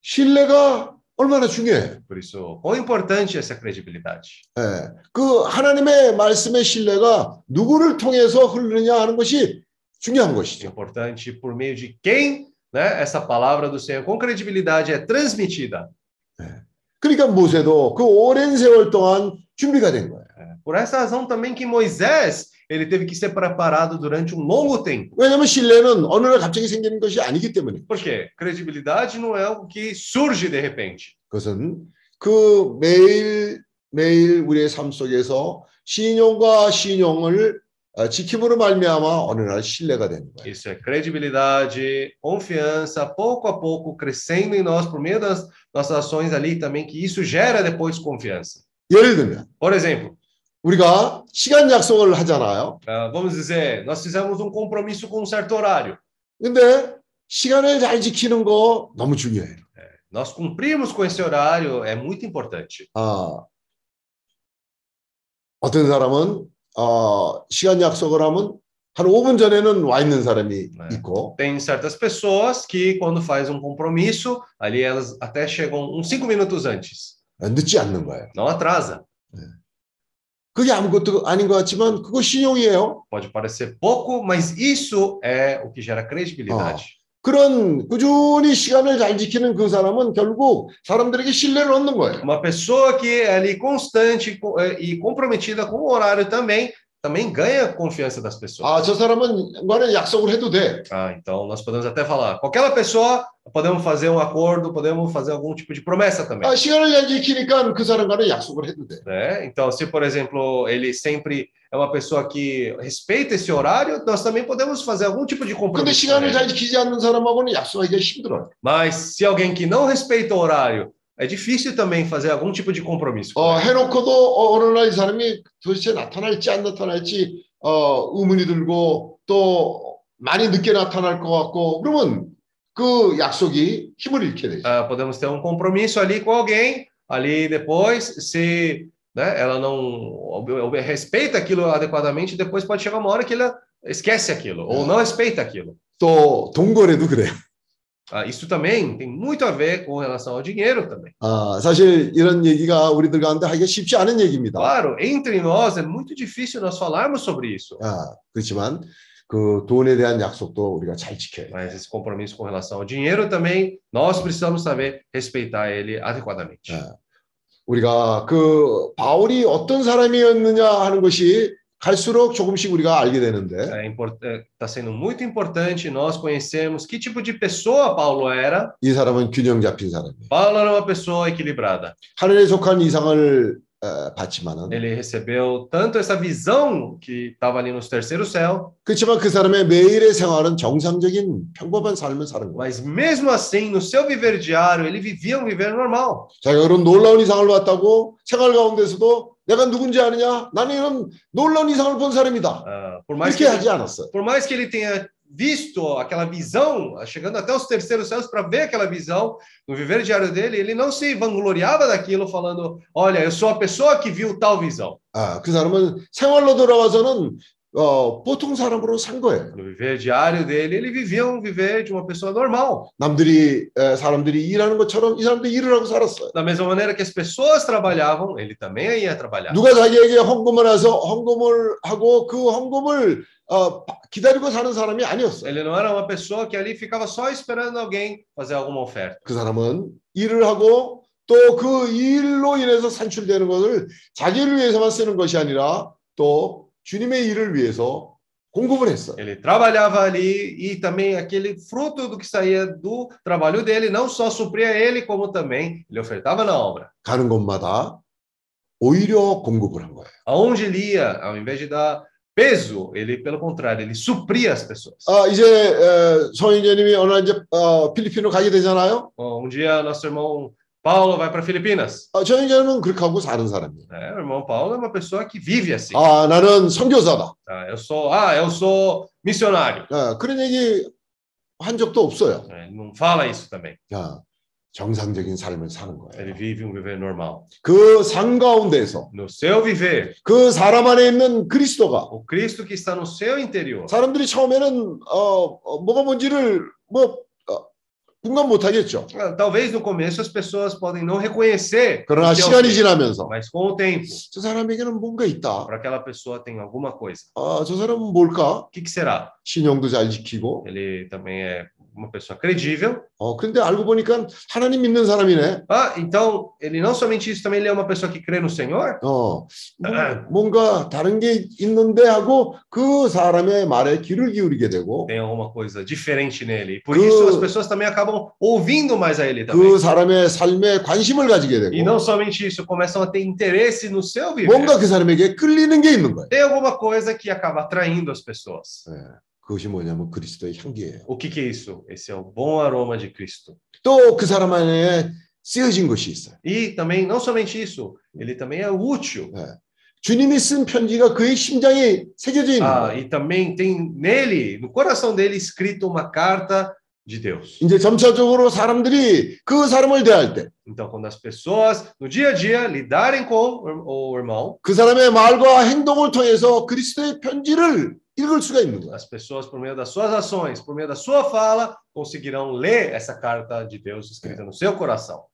신뢰가 얼마나 중요해. Por isso, quão importante é essa credibilidade. 예. 그 하나님의 말씀의 신뢰가 누구를 통해서 흐르느냐 하는 것이 중요한 것이죠. importante por meio de quem, né, essa palavra do Senhor com credibilidade é transmitida. 그러니까 모세도 그 오랜 세월 동안 준비가 된 거예요. Por essa razão também que Moisés, ele teve que ser preparado durante um longo tempo. 왜냐하면 신뢰는 어느 날 갑자기 생기는 것이 아니기 때문에. Por quê? Credibilidade não é algo que surge de repente. 그것은 그 매일 매일 우리의 삶 속에서 신용과 신용을 어, 지킴으로 말미암아 어느 날 신뢰가 되는 거예요. Isso é credibilidade, confiança, pouco a pouco crescendo em nós por meio das nossas ações ali também, que isso gera depois confiança. 예를 들면 Por exemplo, 우리가 시간 약속을 하잖아요. ah, vamos dizer, nós fizemos um compromisso com um certo horário. 근데 시간을 잘 지키는 거 너무 중요해요. Nós cumprimos com esse horário, é muito importante. 아, 어떤 사람은 어, 시간 약속을 하면 한 5분 전에는 와 있는 사람이 있고 Tem certas pessoas que, quando faz um compromisso, ali elas até chegam uns cinco minutos antes. 늦지 않는 거예요. Não atrasa. 그게 아무것도 아닌 것 같지만 그거 신용이에요. Pode parecer pouco, mas isso é o que gera credibilidade. 그런 꾸준히 시간을 잘 지키는 그 사람은 결국 사람들에게 신뢰를 얻는 거예요. Uma pessoa que é ali constante co- eh, e comprometida com o horário também, também ganha confiança das pessoas. 아, 저 사람은 과는 약속을 해도 돼. Ah, então nós podemos até falar, com aquela pessoa podemos fazer um acordo, podemos fazer algum tipo de promessa também. 아, 시간을 잘 지키니까 그 사람과는 약속을 해도 돼. né? Então, se por exemplo ele sempre é uma pessoa que respeita esse horário, nós também podemos fazer algum tipo de 근데 compromisso. com 시간을 ele. 잘 지키지 않는 사람하고는 약속하기가 힘들어요. Mas se alguém que não respeita o horário, é difícil também fazer algum tipo de compromisso. com 어, ele. 해놓고도 어, 어느 날 이 사람이 도대체 나타날지 안 나타날지 어, 의문이 들고 또 많이 늦게 나타날 것 같고 그러면 그 약속이 힘을 잃게 되죠. Ah, podemos ter um compromisso ali com alguém, ali depois, se né, ela não ob- ob- respeita aquilo adequadamente, depois pode chegar uma hora que ela esquece aquilo, ou não respeita aquilo. 또 동거래도 그래요. Ah, isso também tem muito a ver com relação ao dinheiro também. 아, 사실 이런 얘기가 우리들 가운데 하기가 쉽지 않은 얘기입니다. Claro, entre nós é muito difícil nós falarmos sobre isso. 아, 그렇지만 그 돈에 대한 약속도 우리가 잘 지켜야 돼요. Mas esse compromisso com relação ao dinheiro também, nós precisamos saber respeitar ele adequadamente. 아, 우리가 그 바울이 어떤 사람이었느냐 하는 것이 갈수록 조금씩 우리가 알게 되는데 Está sendo muito importante nós conhecermos que tipo de pessoa Paulo era. 이 사람은 균형 잡힌 사람이에요. Paulo era uma pessoa equilibrada. 하늘에 속한 이상을 어, 받지만은 Ele recebeu tanto essa visão que estava ali nos terceiro céu, 그렇지만 그 사람의 매일의 생활은 정상적인 평범한 삶을 사는 거예요. mas mesmo assim, no seu viver diário, ele vivia um viver normal. 자기가 그런 놀라운 이상을 봤다고 생활 가운데서도 내가 누군지 아느냐? 나는 이런 놀라운 이상을 본 사람이다. Ah, por mais que 이렇게 하지 않았어요. por mais que ele tenha visto aquela visão, chegando até os terceiros céus para ver aquela visão no viver diário dele, ele não se vangloriava daquilo, falando: Olha, eu sou a pessoa que viu tal visão. 아, 그 사람은 생활로 돌아와서는 어, 보통 사람으로 산 거예요. No viver diário dele, ele vivia um viver de uma pessoa normal. 남들이 에, 사람들이 일하는 것처럼 이 사람도 일을 하고 살았어요. Da mesma maneira que as pessoas trabalhavam, ele também ia trabalhar. 누가 자기에게 헌금을 해서 헌금을 하고 그 헌금을 어, 바- 기다리고 사는 사람이 아니었어요. Ele não era uma pessoa que ali ficava só esperando alguém fazer alguma oferta. 그 사람은 일을 하고 또 그 일로 인해서 산출되는 것을 자기를 위해서만 쓰는 것이 아니라 또 주님의 일을 위해서 공급을 했어요. Ele trabalhava ali e também aquele fruto do que saía do trabalho dele não só supria ele, como também ele ofertava na obra. 가는 곳마다 오히려 공급을 한 거예요. Aonde ele ia, ao invés de dar peso, ele, pelo contrário, ele supria as pessoas. 아, 이제 에, 소인재님이 어느 날 이제 어, 필리핀으로 가게 되잖아요. Ó, Um dia, nosso irmão Paulo vai para Filipinas. 어, 소인재님은 그렇게 하고 사는 사람이에요. É, o irmão Paulo é uma pessoa que vive assim. 아, 나는 선교사다. Ah, eu sou, ah, eu sou missionário. 아, 그런 얘기 한 적도 없어요. É, não fala isso também. 아, 정상적인 삶을 사는 거예요. Ele vive um viver normal. 그상 가운데서 No seu viver, 그 사람 안에 있는 그리스도가 o Cristo que está no seu interior. 사람들이 처음에는 어, 어, 뭐가 뭔지를 뭐 어, 분간 못하겠죠. Ah, Talvez no começo as pessoas podem não reconhecer. 그러나 o que é o 시간이 templo, 지나면서 Mas com o tempo, 저 사람에게는 뭔가 있다. para aquela pessoa tem alguma coisa. 아, 저 사람은 뭘까? O que, que será? 신용도 잘 지키고. Ele também é uma pessoa credível. 어, 근데 알고 보니까 하나님 믿는 사람이네. Ah, então ele não somente isso, também ele é uma pessoa que crê no Senhor. 어, 뭐, 뭔가 다른 게 있는데 하고 그 사람의 말에 귀를 기울이게 되고 Tem alguma coisa diferente nele. E por Que- isso as pessoas também acabam ouvindo mais a ele também. 그 사람의 삶에 관심을 가지게 되고 E não somente isso, começam a ter interesse no seu viver. 뭔가 그 사람에게 끌리는 게 있는 거예요. Tem alguma coisa que acaba atraindo as pessoas. 예, 그것이 뭐냐면 그리스도의 향기예요. O que, que é isso? Esse é o bom aroma de Cristo. 또 그 사람 안에 쓰여진 것이 있어요. E também, não somente isso, ele também é útil. 주님이 쓴 편지가 그의 심장에 새겨져 있는 Ah, 거예요. e também tem nele, no coração dele, escrito uma carta de Deus. 이제 점차적으로 사람들이 그 사람을 대할 때그 Então, quando as pessoas, no dia a dia, lidarem com o irmão, 그 사람의 말과 행동을 통해서 그리스도의 편지를 읽을 수가 있는 거예요. as pessoas, por meio das suas ações, por meio da sua fala, conseguirão ler essa carta de Deus escrita no seu coração.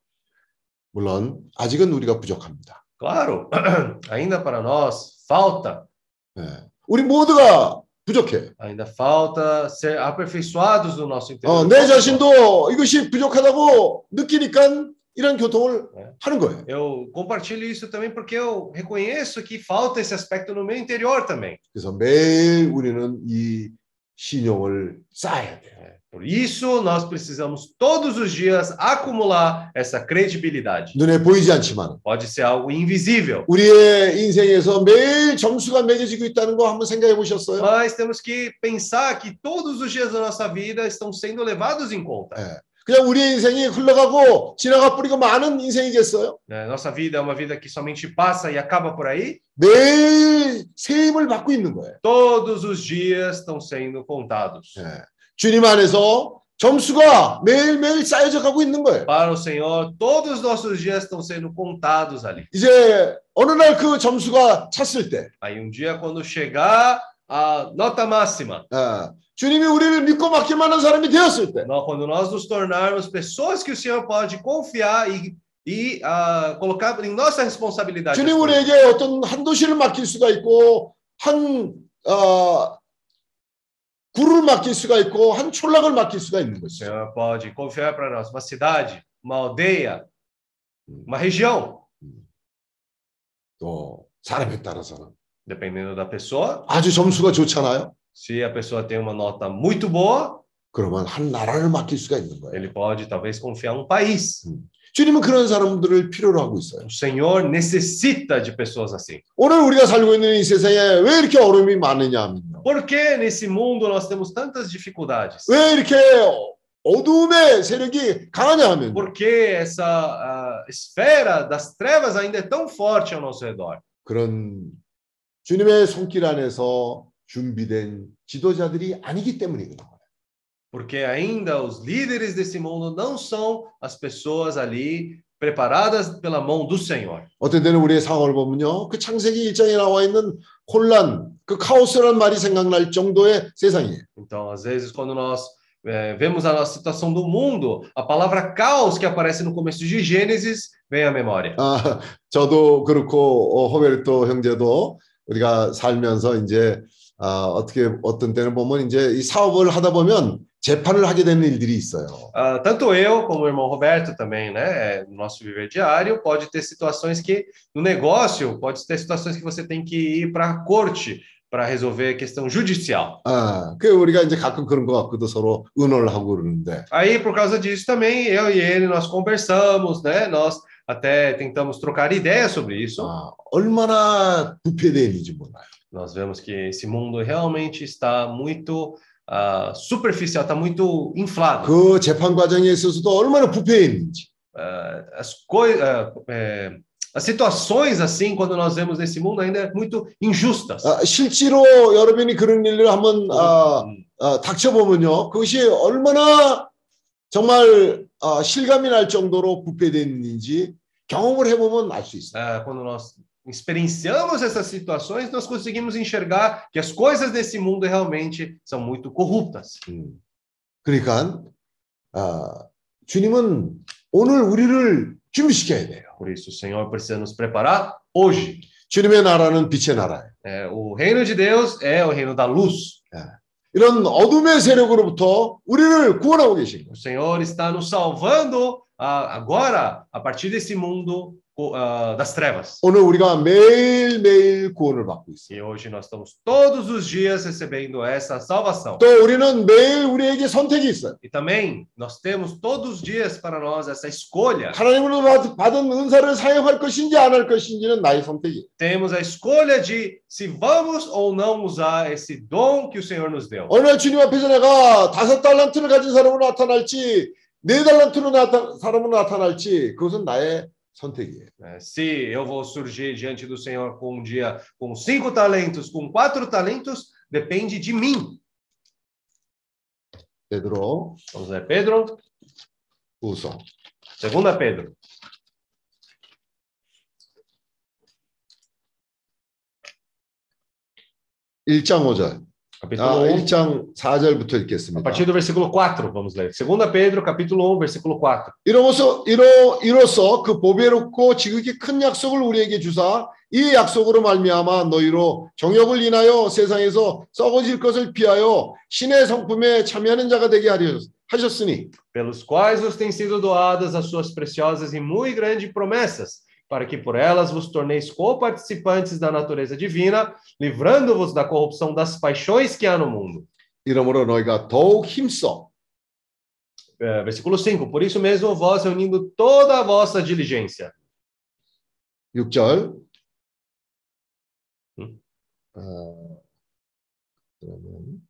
물론 아직은 우리가 부족합니다. Claro, ainda para nós falta, 예. 우리 모두가 부족해요. ainda falta ser aperfeiçoados no nosso interior. 어, 내 자신도 이것이 부족하다고 느끼니까 이런 교통을 하는 거예요. Eu compartilho isso também porque eu reconheço que falta esse aspecto no meu interior também. 그래서 매일 우리는 이 신용을 쌓아야 돼요. Por isso, nós precisamos todos os dias acumular essa credibilidade. 눈에 보이지 않지만 Pode ser algo invisível, 우리의 인생에서 매일 점수가 매겨지고 있다는 거 한번 생각해 보셨어요? mas temos que pensar que todos os dias da nossa vida estão sendo levados em conta. 예. 그냥 우리의 인생이 흘러가고 지나가 버리고 많은 인생이겠어요? né? Nossa vida é uma vida que somente passa e acaba por aí. 매일 새 힘을 받고 있는 거예요. Todos os dias estão sendo contados. 예. 주님 안에서 점수가 매일매일 쌓여져 가고 있는 거예요. Para o Senhor, todos os nossos dias estão sendo contados ali. 이제 어느 날 그 점수가 찼을 때 Aí um dia, quando chegar a nota máxima, 예. 주님이 우리를 믿고 맡길 만한 사람이 되었을 때 nó- quando nós nos tornarmos pessoas que o Senhor pode confiar e, e ah, colocar em nossa responsabilidade. as 주님 coisas. 우리에게 어떤 한 도시를 맡길 수가 있고 한 어, 구를 맡길 수가 있고 한 촌락을 맡길 수가 있는 O 것이죠. Senhor pode confiar para nós uma cidade, uma aldeia, uma região, 또 사람에 따라서는 dependendo da pessoa. 아주 점수가 좋잖아요. Se a pessoa tem uma nota muito boa, 그러면 한 나라를 맡길 수가 있는 거예요. ele pode talvez confiar um país. 주님은 그런 사람들을 필요로 하고 있어요. O Senhor necessita de pessoas assim. 오늘 우리가 살고 있는 이 세상에 왜 이렇게 어려움이 많으냐 하면요. Por que nesse mundo nós temos tantas dificuldades? 왜 이렇게 어두움의 세력이 강하냐 하면 Por que essa ah, esfera das trevas ainda é tão forte ao nosso redor? 그런 주님의 손길 안에서 준비된 지도자들이 아니기 때문이거든요. Porque ainda os líderes desse mundo não são as pessoas ali preparadas pela mão do Senhor. 어떤 때는 우리의 상황을 보면요. 그 창세기 1장에 나와 있는 혼란, 그 카오스라는 말이 생각날 정도의 세상이에요. Então, às vezes, quando nós eh, vemos a nossa situação do mundo, a palavra caos que aparece no começo de Gênesis vem à memória. 아, 저도 그렇고 어, 호베르토 형제도 우리가 살면서 이제 아, 어떻게 어떤 때는 보면 이제 이 사업을 하다 보면 재판을 하게 되는 일들이 있어요. Ah, tanto eu como o irmão Roberto também, né? eh, No nosso viver diário, pode ter situações que, no negócio, pode ter situações que você tem que ir para a corte para resolver questão judicial. 아, 그 우리가 이제 가끔 그런 것 같고도 서로 의논을 하고 그러는데 Aí, por causa disso também, eu e ele, nós conversamos, né? Nós até tentamos trocar ideias sobre isso. 아, 얼마나 있는지 몰라요. Nós vemos que esse mundo realmente está muito ah, superficial, está muito inflado. 그 재판 과정에 있어서도 얼마나 부패해 있는지. Ah, as coisas, as situações assim, quando nós vemos nesse mundo, ainda é muito injustas. 아, 실제로 여러분이 그런 일을 한번 아, 아, 닥쳐보면요, 그것이 얼마나 정말 아, 실감이 날 정도로 부패되어 있는지 경험을 해보면 알 수 있어요. Ah, quando nós experienciamos essas situações, nós conseguimos enxergar que as coisas desse mundo realmente são muito corruptas. 그러니까 아, 주님은 오늘 우리를 준비시켜야 돼요. Por isso, o Senhor precisa nos preparar hoje. 주님의 나라는 빛의 나라예요. É, o reino de Deus é o reino da luz. 이런 어둠의 세력으로부터 우리를 구원하고 계신 O 거예요. Senhor está nos salvando ah, agora, a partir desse mundo ah, das trevas. 오늘 우리가 매일매일 구원을 받고 있어요. E hoje nós estamos todos os dias recebendo essa salvação. 또 우리는 매일 우리에게 선택이 있어요. E também nós temos todos os dias para nós essa escolha. 하나님으로 받- 받은 은사를 사용할 것인지 안 할 것인지는 나의 선택이에요. Temos a escolha de se vamos ou não usar esse dom que o Senhor nos deu. 어느 날 주님 앞에서 내가 다섯 달란트를 가진 사람으로 나타날지 네 달란트로 나타, 사람으로 나타날지 그것은 나의 선택이에요. Se eu vou surgir diante do Senhor com um dia com cinco talentos, com quatro talentos, depende de mim. 베드로 Vamos ver, Pedro. 후서 Segunda Pedro. 일장 5절. Capítulo 아, 1. 1장 4절부터 A 읽겠습니다. partir do versículo 4, vamos ler. Segunda Pedro, capítulo 1, versículo 4. 이로써 이로 이로써 그 보배롭고 지극히 큰 약속을 우리에게 주사 이 약속으로 말미암아 너희로 정욕을 인하여 세상에서 썩어질 것을 피하여 신의 성품에 참여하는 자가 되게 하려 하셨으니 pelos quais vos têm sido doadas as suas preciosas e muito grandes promessas, para que por elas vos torneis coparticipantes da natureza divina, livrando-vos da corrupção das paixões que há no mundo. 이러므로 너희가 더욱 힘써 É, versículo 5. Por isso mesmo, vós reunindo toda a vossa diligência. 6절 음. 어, 그러면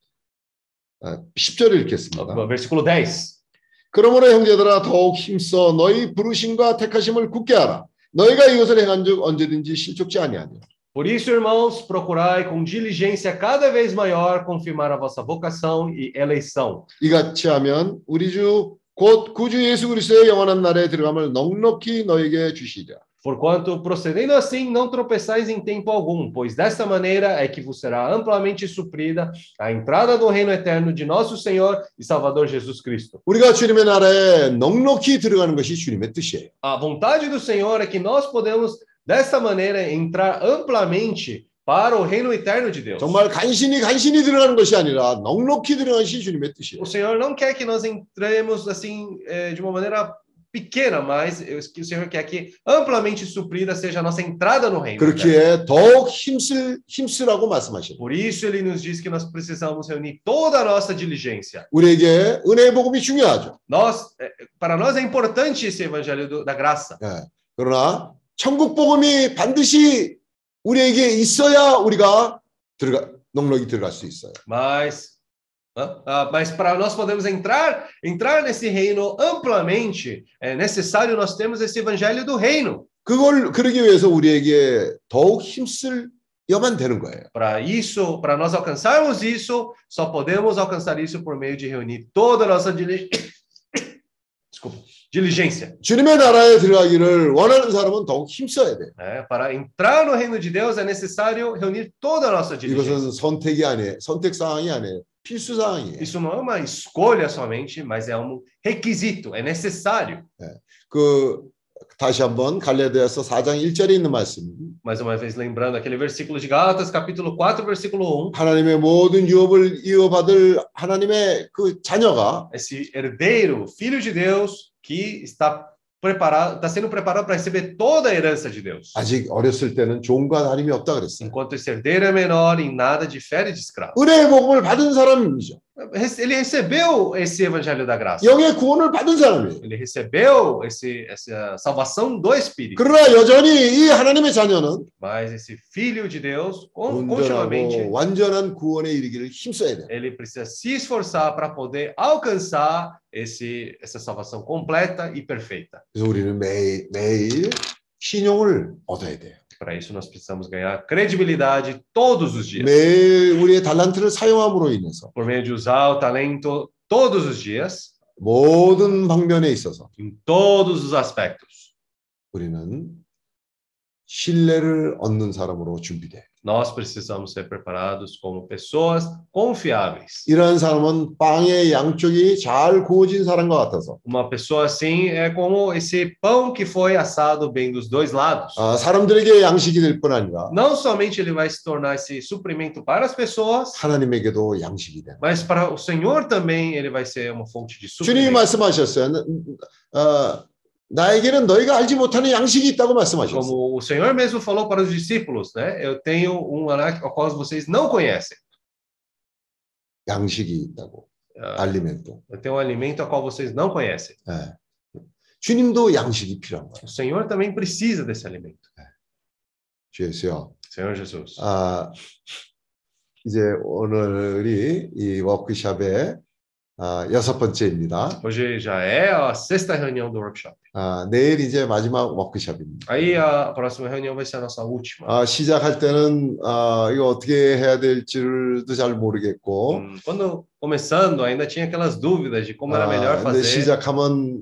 아, 10절 읽겠습니다. Versículo 10. 그러므로 형제들아 더욱 힘써 너희 부르심과 택하심을 굳게 하라. 너희가 이것을 행한즉 언제든지 실족지 아니하냐. Por isso, irmãos, procurai com diligência cada vez maior confirmar a vossa vocação e eleição. 이같이 하면 우리 주 곧 구주 예수 그리스도의 영원한 날에 들어감을 넉넉히 너에게 주시리라. Porquanto, procedendo assim, não tropeçais em tempo algum, pois desta maneira é que vos será amplamente suprida a entrada no reino eterno de nosso Senhor e Salvador Jesus Cristo. 우리가 주님의 나라에 넉넉히 들어가는 것이 주님의 뜻이에요. A vontade do Senhor é que nós podemos, desta maneira, entrar amplamente para o reino eterno de Deus. 정말 간신히 간신히 들어가는 것이 아니라 넉넉히 들어가는 것이 주님의 뜻이에요. O Senhor não quer que nós entremos assim eh, de uma maneira pequena, mas eu- que o Senhor quer que amplamente suprida seja a nossa entrada no reino. eterno. 그렇기에 더욱 힘쓸 힘쓰라고 말씀하시는. Por isso ele nos diz que nós precisamos reunir toda a nossa diligência. 우리에게 은혜의 복음이 중요하죠. Nós, eh, para nós é importante esse evangelho do- da graça. 예. 그러나 천국 복음이 반드시 우리에게 있어야 우리가 들어가 넉넉히 들어갈 수 있어요. Mas, hã? Ah, mas para nós podemos entrar, entrar nesse reino amplamente, é necessário nós termos esse evangelho do reino. 그걸 그러기 위해서 우리에게 더욱 힘쓸야만 되는 거예요. Para isso, para nós alcançarmos isso, só podemos alcançar isso por meio de reunir toda a nossa dili- Desculpa, diligência. 주님의 나라에 들어가기를 원하는 사람은 더욱 힘써야 돼요. né? Para entrar no reino de Deus é necessário reunir toda a nossa diligência. 이것은 선택이 아니에요. 선택 사항이 아니에요. 필수 사항이에요. Isso não é uma escolha somente, mas é um requisito, é necessário. 그 다시 한번 갈라디아서 4장 1절에 있는 말씀. Mais uma vez lembrando aquele versículo de Gálatas, capítulo 4, versículo 1. 하나님의 모든 유업을 이어받을 하나님의 그 자녀가 Esse herdeiro, filho de Deus, que está preparado, está sendo preparado para receber toda a herança de Deus. 아직 어렸을 때는 종과 다름이 없다 그랬어요. Enquanto esse herdeiro é menor, em nada difere de escravo. 은혜의 복음을 받은 사람이죠. Ele recebeu esse evangelho da graça. 영의 구원을 받은 사람이에요. Ele recebeu esse, essa salvação do Espírito. 그러나 여전히 이 하나님의 자녀는 Mas esse filho de Deus, con- 온전하고 continuamente, 완전한 구원에 이르기를 힘써야 돼요. ele precisa se esforçar para poder alcançar esse, essa salvação completa e perfeita. 그래서 우리는 매일 매일 신용을 얻어야 돼요. Para isso, nós precisamos ganhar credibilidade todos os dias. 매일 우리의 달란트를 사용함으로 인해서 Por meio de usar o talento todos os dias, 모든 방면에 있어서 em todos os aspectos. 우리는 신뢰를 얻는 사람으로 준비돼. Nós precisamos ser preparados como pessoas confiáveis. 이러한 사람은 빵의 양쪽이 잘 구워진 사람과 같아서 Uma pessoa assim é como esse pão que foi assado bem dos dois lados. 아, 사람들에게 양식이 될 뿐 아니라 Não somente ele vai se tornar esse suprimento para as pessoas, 하나님에게도 양식이 되는. mas para o Senhor também ele vai ser uma fonte de 주님이 suprimento. 말씀하셨어요. 어, 나에게는 너희가 알지 못하는 양식이 있다고 말씀하셨어요. Como o Senhor mesmo falou para os discípulos, né? Eu tenho um maná ao qual vocês não conhecem. 양식이 있다고. Ah, 알리멘토. Eu tenho um alimento ao qual vocês não conhecem. 예. 주님도 양식이 필요한 거예요. O Senhor também precisa desse alimento. 주 예수요. Senhor Jesus. 아, 이제 오늘이 이 워크숍의 아, 여섯 번째입니다. Hoje já é a sexta reunião do workshop. 아, 내일 이제 마지막 워크숍입니다. Aí a próxima reunião vai ser a nossa última. 아, 시작할 때는 아, 이거 어떻게 해야 될지도 잘 모르겠고 Hum, Quando começando, ainda tinha aquelas dúvidas de como era melhor 아, 근데 fazer. 시작하면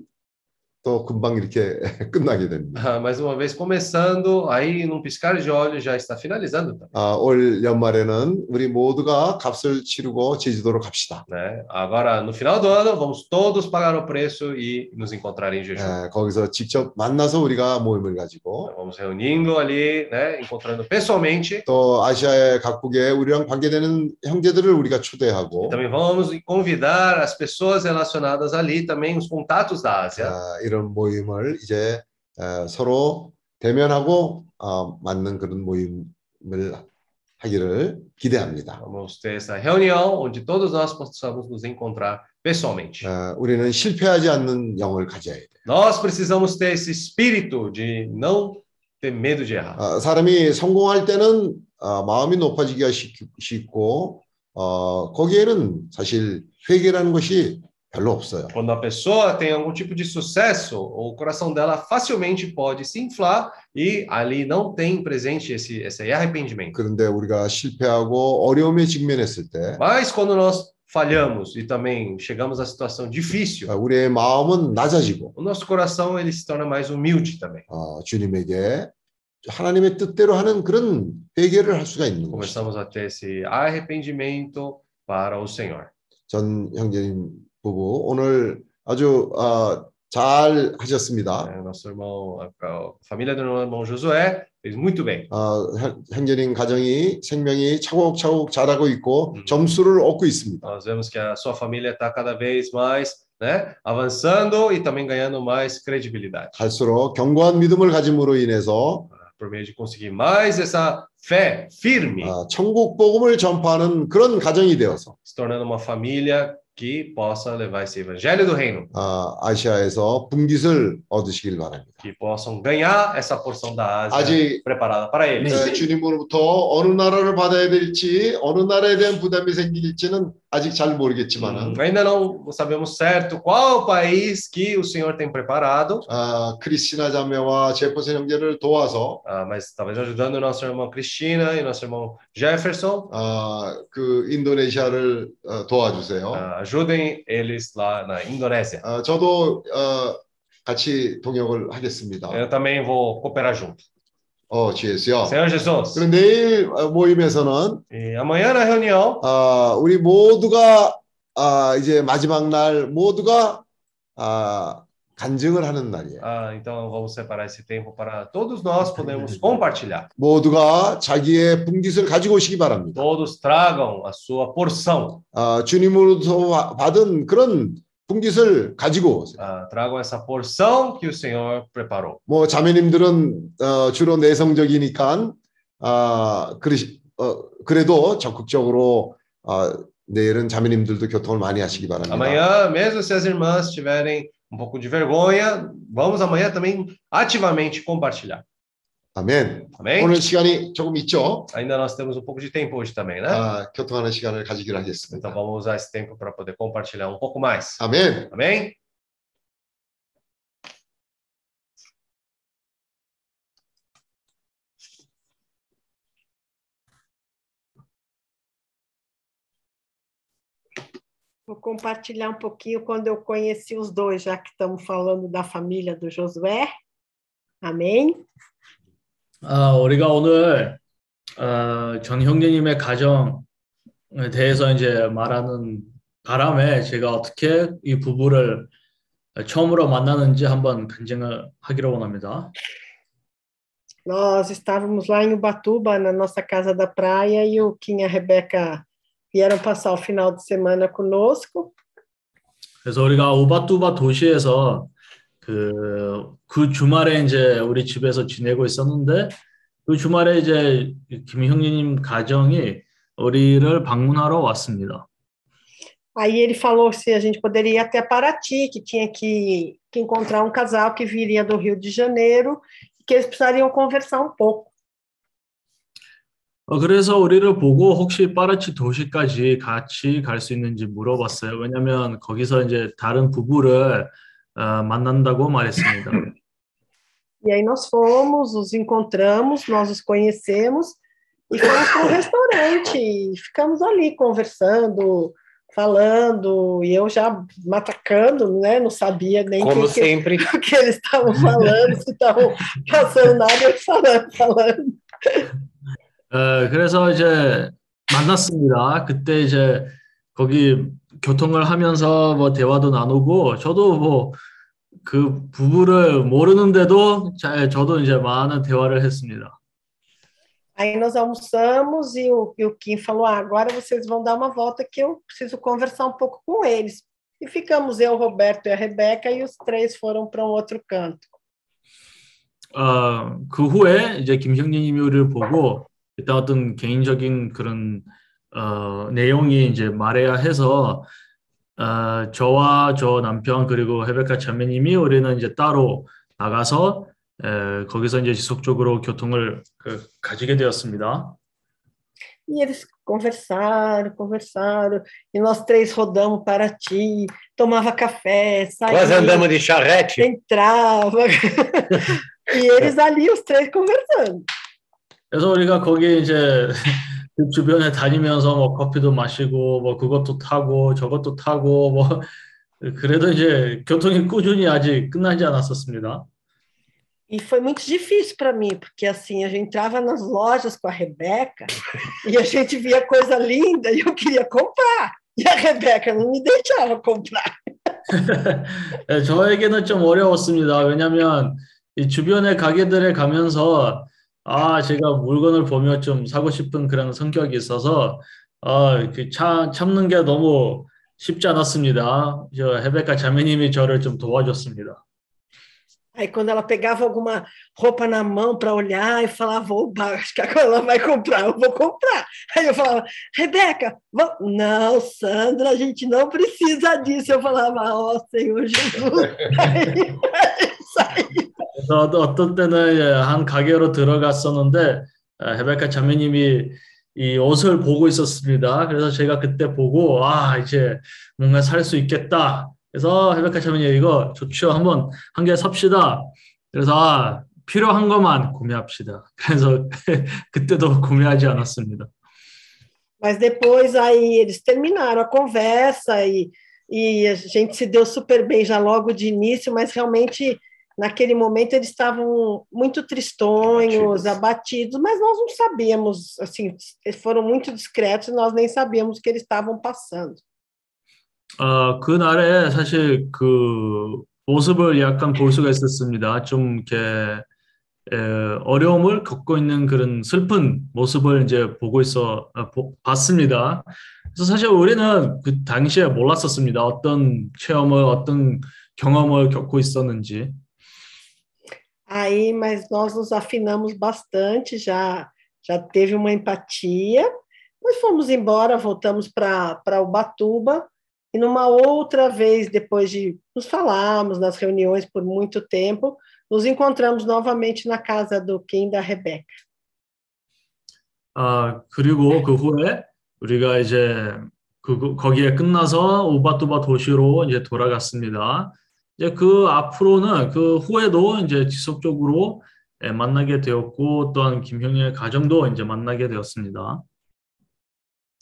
또 금방 이렇게 끝나게 됩니다. Ah, Mas uma vez começando, aí num piscar de olhos já está finalizando também. 아, 올 연말에는 우리 모두가 값을 치르고 제주도로 갑시다. Né? Agora, no final do ano, vamos todos pagar o preço e nos encontrar em jejum. 예, 거기서 직접 만나서 우리가 모임을 가지고 Vamos reunindo ali, né? encontrando pessoalmente. 또 아시아의 각국에 우리랑 관계되는 형제들을 우리가 초대하고 Também vamos convidar as pessoas relacionadas ali, também os contatos da Ásia. 아, 이런 모임을 이제 어, 서로 대면하고 어, 맞는 그런 모임을 하기를 기대합니다. Vamos ter essa reunião onde todos nós possamos nos encontrar pessoalmente. 어, 우리는 실패하지 않는 영을 가져야 돼. Nós precisamos ter esse espírito de não ter medo de errar. 어, 사람이 성공할 때는 어, 마음이 높아지기가 쉽, 쉽고 어, 거기에는 사실 회개라는 것이. Quando a pessoa tem algum tipo de sucesso, o coração dela facilmente pode se inflar e ali não tem presente esse, esse arrependimento. 그런데 우리가 실패하고 어려움에 직면했을 때 Mas quando nós falhamos e também chegamos à situação difícil, 어, 우리의 마음은 낮아지고 o nosso coração ele se torna mais humilde também. 어, 주님에게 하나님의 뜻대로 하는 그런 회개를 할 수가 있는 것이죠. Começamos a ter esse arrependimento para o Senhor. 전 형제님 부부 오늘 아주 어, 잘 하셨습니다. É, nosso irmão, a, família do irmão Josué fez muito bem. 어, 형- 형제님 가정이 생명이 차곡차곡 자라고 있고 점수를 얻고 있습니다. Nós vemos que a sua família está cada vez mais né, avançando e também ganhando mais credibilidade. 갈수록 견고한 믿음을 가짐으로 인해서 Por meio de conseguir mais essa fé firme, 어, 천국 복음을 전파하는 그런 가정이 되어서 se tornando uma família que possa levar esse evangelho do reino, 어, 아시아에서 분깃을 얻으시길 바랍니다. que possam ganhar essa porção da Ásia 아직 preparada para eles. 네, 주님으로부터 어느 나라를 받아야 될지 어느 나라에 대한 부담이 생길지는 아직 잘 모르겠지만은 Hum, Ainda não sabemos certo qual o país que o Senhor tem preparado, 아, 크리스티나 자매와 제퍼슨 형제를 도와서 ah, mas talvez ajudando o nosso irmão Cristina e nosso irmão Jefferson, 아, 그 인도네시아를 어, 도와주세요. ah, ajudem eles lá na Indonésia. 아, 저도 어, 같이 동역을 하겠습니다. Eu também vou cooperar junto. 어, 지혜수요. Senhor Jesus, 그럼 내일 어, 모임에서는 e amanhã na reunião, 아, 우리 모두가 아, 이제 마지막 날 모두가 아, 간증을 하는 날이에요. ah, então vamos separar esse tempo para todos nós podermos compartilhar. 모두가 자기의 분깃을 가지고 오시기 바랍니다. Todos tragam a sua porção, 아, 주님으로부터 와- 받은 그런 분깃을 가지고 오세요. ah, tragam essa porção que o Senhor preparou. 뭐 자매님들은 어, 주로 내성적이니까 아, 그러시, 어, 그래도 적극적으로 아, 내일은 자매님들도 교통을 많이 하시기 바랍니다. Amanhã, mesmo se as irmãs tiverem um pouco de vergonha, vamos amanhã também ativamente compartilhar. 아멘. Amém? 오늘 시간이 조금 있죠? Ainda nós temos um pouco de tempo hoje também, né? 아, 교통하는 시간을 가지기로 하겠습니다. Então vamos usar esse tempo para poder compartilhar um pouco mais. 아멘. Amém? Vou compartilhar um pouquinho quando eu conheci os dois, já que estamos falando da família do Josué. Amém? 아, 우리가 오늘 어, 전 형제님의 가정에 대해서 이제 말하는 바람에 제가 어떻게 이 부부를 처음으로 만나는지 한번 간증을 하기로 원합니다. Nós estávamos lá em Ubatuba, na nossa casa da praia, e o Kim e a Rebeca vieram passar o final de semana conosco. 그래서 우리가 우바투바 도시에서 그, 그 주말에 이제 우리 집에서 지내고 있었는데 그 주말에 이제 김 형님 가정이 우리를 방문하러 왔습니다. Aí ele falou se a gente poderia ir até Paraty, que tinha que, que encontrar um casal que viria do Rio de Janeiro, e que eles precisariam conversar um pouco. 어, 그래서 우리를 보고 혹시 파라치 도시까지 같이 갈 수 있는지 물어봤어요. 왜냐하면 거기서 이제 다른 부부를 어, 만난다고 말했습니다. E aí nós fomos, os encontramos, nós os conhecemos, e fomos para um restaurante, e ficamos ali conversando, falando, e eu já matacando, né? Não sabia nem Como o que, sempre. o que eles estavam falando, se estavam passando nada, eu falando, falando. 어, 그래서 이제 만났습니다. 그때 이제 거기 교통을 하면서 뭐 대화도 나누고 저도 뭐 그 부부를 모르는데도 자- 저도 이제 많은 대화를 했습니다. Aí nós almoçamos e o, e o Kim falou: ah, agora vocês vão dar uma volta que eu preciso conversar um pouco com eles. E ficamos eu, Roberto e a Rebeca, e os três foram para um outro canto. 어, 그 후에 이제 김형님이 우리를 보고 일단 어떤 개인적인 그런 어, 내용이 이제 말해야 해서 어, 저와 저 남편 그리고 헤베카 자매님이 우리는 이제 따로 나가서 에, 거기서 이제 지속적으로 교통을 그, 가지게 되었습니다. E eles conversaram, conversaram, e nós três rodamos para ti, tomava café, Quase saía, andamos de charrete. entrava. e eles ali, os três conversando. 그래서 우리가 거기 이제 그 주변에 다니면서 뭐 커피도 마시고 뭐 그것도 타고 저것도 타고 뭐 그래도 이제 교통이 꾸준히 아직 끝나지 않았었습니다. E foi muito difícil para mim, porque assim, a gente entrava nas lojas com a Rebeca e a gente via coisa linda e eu queria comprar. E a Rebeca não me deixava comprar. 네, 저에게는 좀 어려웠습니다. 왜냐하면 이 주변의 가게들에 가면서 아 제가 물건을 보며 좀 사고 싶은 그런 성격이 있어서 아, 그 참, 참는 게 너무 쉽지 않았습니다. 저 헤베카 자매님이 저를 좀 doajudas습니다. Aí, quando ela pegava alguma roupa na mão para olhar e falava, oba, acho que agora ela vai comprar, eu vou comprar. Aí eu falava, Rebeca, vamos... não, Sandra, a gente não precisa disso. Eu falava, ó Senhor Jesus. Aí, 그래서 어- 어떤 때는 예, 한 가게로 들어갔었는데 아, 헤베카 자매님이 이 옷을 보고 있었습니다. 그래서 제가 그때 보고 아 이제 뭔가 살 수 있겠다. 그래서 헤베카 자매님 이거 좋죠. 한번 한 개 삽시다. 그래서 아 필요한 것만 구매합시다. 그래서 그때도 구매하지 않았습니다. Mas depois aí eles terminaram a conversa e, e a gente se deu super bem já logo de início, mas realmente naquele momento eles estavam muito tristonhos, abatidos, mas nós não sabíamos, assim, eles foram muito discretos e nós nem sabíamos o que eles estavam passando. 어, 그날에 사실 그 모습을 약간 볼 수가 있었습니다. 좀 이렇게 에, 어려움을 겪고 있는 그런 슬픈 모습을 이제 보고 있어 아, 보- 봤습니다. 그래서 사실 우리는 그 당시에 몰랐었습니다. 어떤 체험을 어떤 경험을 겪고 있었는지. Aí, mas nós nos afinamos bastante, já já teve uma empatia. Nós fomos embora, voltamos para Ubatuba, e numa outra vez, depois de nos falarmos nas reuniões por muito tempo, nos encontramos novamente na casa do Kim e da Rebeca. 아, 그리고 그 후에 우리가 이제 그 거기에 끝나서 우바투바 도시로 이제 돌아갔습니다. 이제 그 앞으로는 그 후에도 이제 지속적으로 예, 만나게 되었고 또한 김형의 가정도 이제 만나게 되었습니다.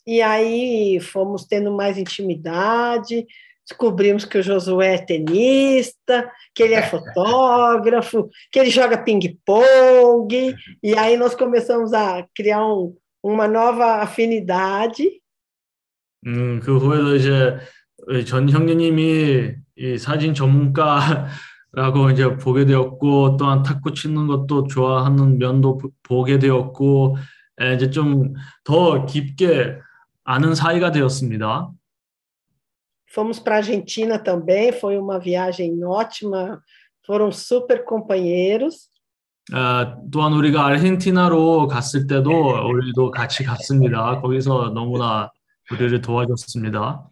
E aí fomos tendo mais intimidade, descobrimos que o Josué é tenista, que ele é fotógrafo, que ele joga ping-pong, e aí nós começamos a criar um, uma nova afinidade. 음, 그 후에도 이제 전 형제님이 이 사진 전문가라고 이제 보게 되었고 또한 탁구 치는 것도 좋아하는 면도 보- 보게 되었고 에, 이제 좀 더 깊게 아는 사이가 되었습니다. Fomos para a Argentina também, foi uma viagem ótima, foram super companheiros. 아, 또한 우리가 아르헨티나로 갔을 때도 우리도 같이 갔습니다. 거기서 너무나 우리를 도와줬습니다.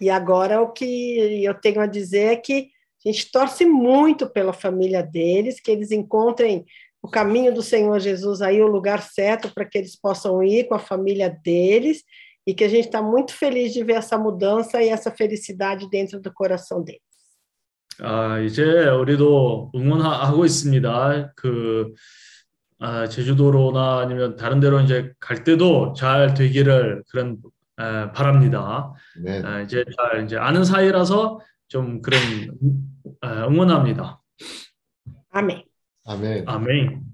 E agora o que eu tenho a dizer é que a gente torce muito pela família deles, que eles encontrem o caminho do Senhor Jesus aí, o lugar certo para que eles possam ir com a família deles, e que a gente está muito feliz de ver essa mudança e essa felicidade dentro do coração deles. 아, 이제 우리도 응원하고 있습니다. 그 아, 제주도로나 아니면 다른 데로 이제 갈 때도 잘 되기를 그런 에, 바랍니다. 아, 이제 잘 이제 아는 사이라서 좀 그런 에, 응원합니다. 아멘. 아멘. 아멘.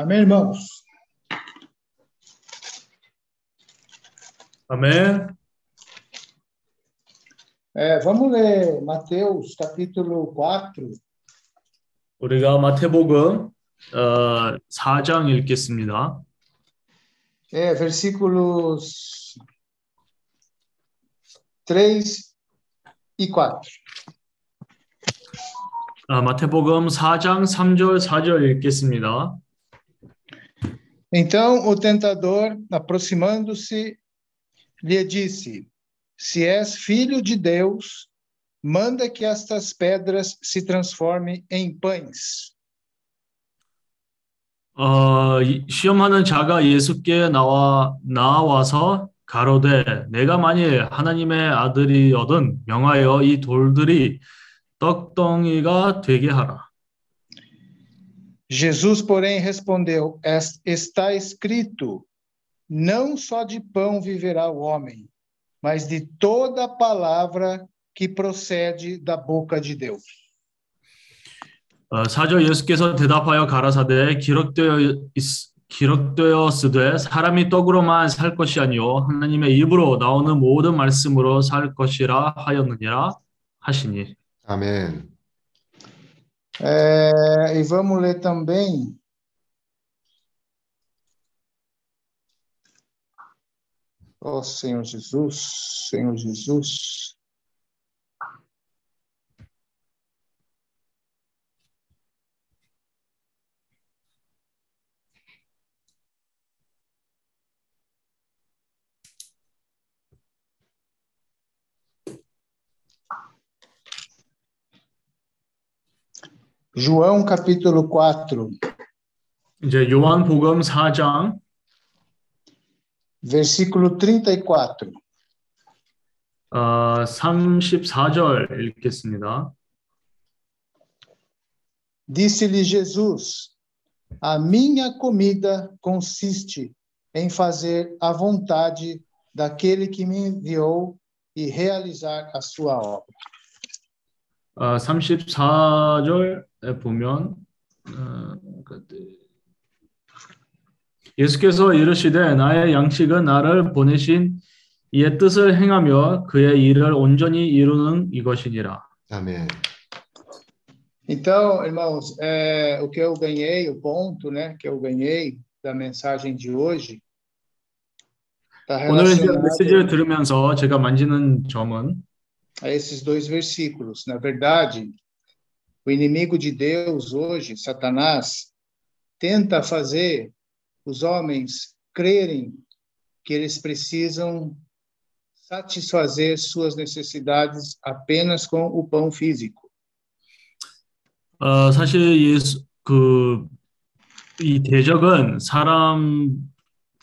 Amém, irmãos? 아멘. É, vamos ler Mateus capítulo 4, 우리가 마태복음 어, 4장 읽겠습니다. é, versículos 3 e 4. 아, 마태복음 4장 3절 4절 읽겠습니다. Então o tentador, aproximando-se, lhe disse: Se és filho de Deus, manda que estas pedras se transformem em pães. 어, 이- 시험하는 자가 예수께 나와 나와서 가로되 내가 만일 하나님의 아들이거든 명하여 이 돌들이 떡덩이가 되게 하라. Jesus, porém, respondeu: "Es- Está escrito: Não só de pão viverá o homem, mas de toda palavra que procede da boca de Deus. 어, 사절 예수께서 대답하여 가라사대 기록되어 있, 기록되었으되 사람이 떡으로만 살 것이 아니요 하나님의 입으로 나오는 모든 말씀으로 살 것이라 하였느니라 하시니. 아멘. É, e vamos ler também. Ó Senhor Jesus, Senhor Jesus. João capítulo 4, 이제 요한복음 4장 versículo 34. 어, 34절 읽겠습니다. Disse-lhe Jesus: A minha comida consiste em fazer a vontade daquele que me enviou e realizar a sua obra. 어, 34절에 보면 어, 예수께서 이르시되 나의 양식은 나를 보내신 이의 뜻을 행하며 그의 일을 온전히 이루는 이것이니라. 아멘. Então, irmãos, é, o que eu ganhei, o ponto, né, que eu ganhei da mensagem de hoje, está 오늘 메시지를 들으면서 제가 만지는 점은 a esses dois versículos. Na verdade, o inimigo de Deus hoje, Satanás, tenta fazer os homens crerem que eles precisam satisfazer suas necessidades apenas com o pão físico. 어, 사실 예수 그 이 대적은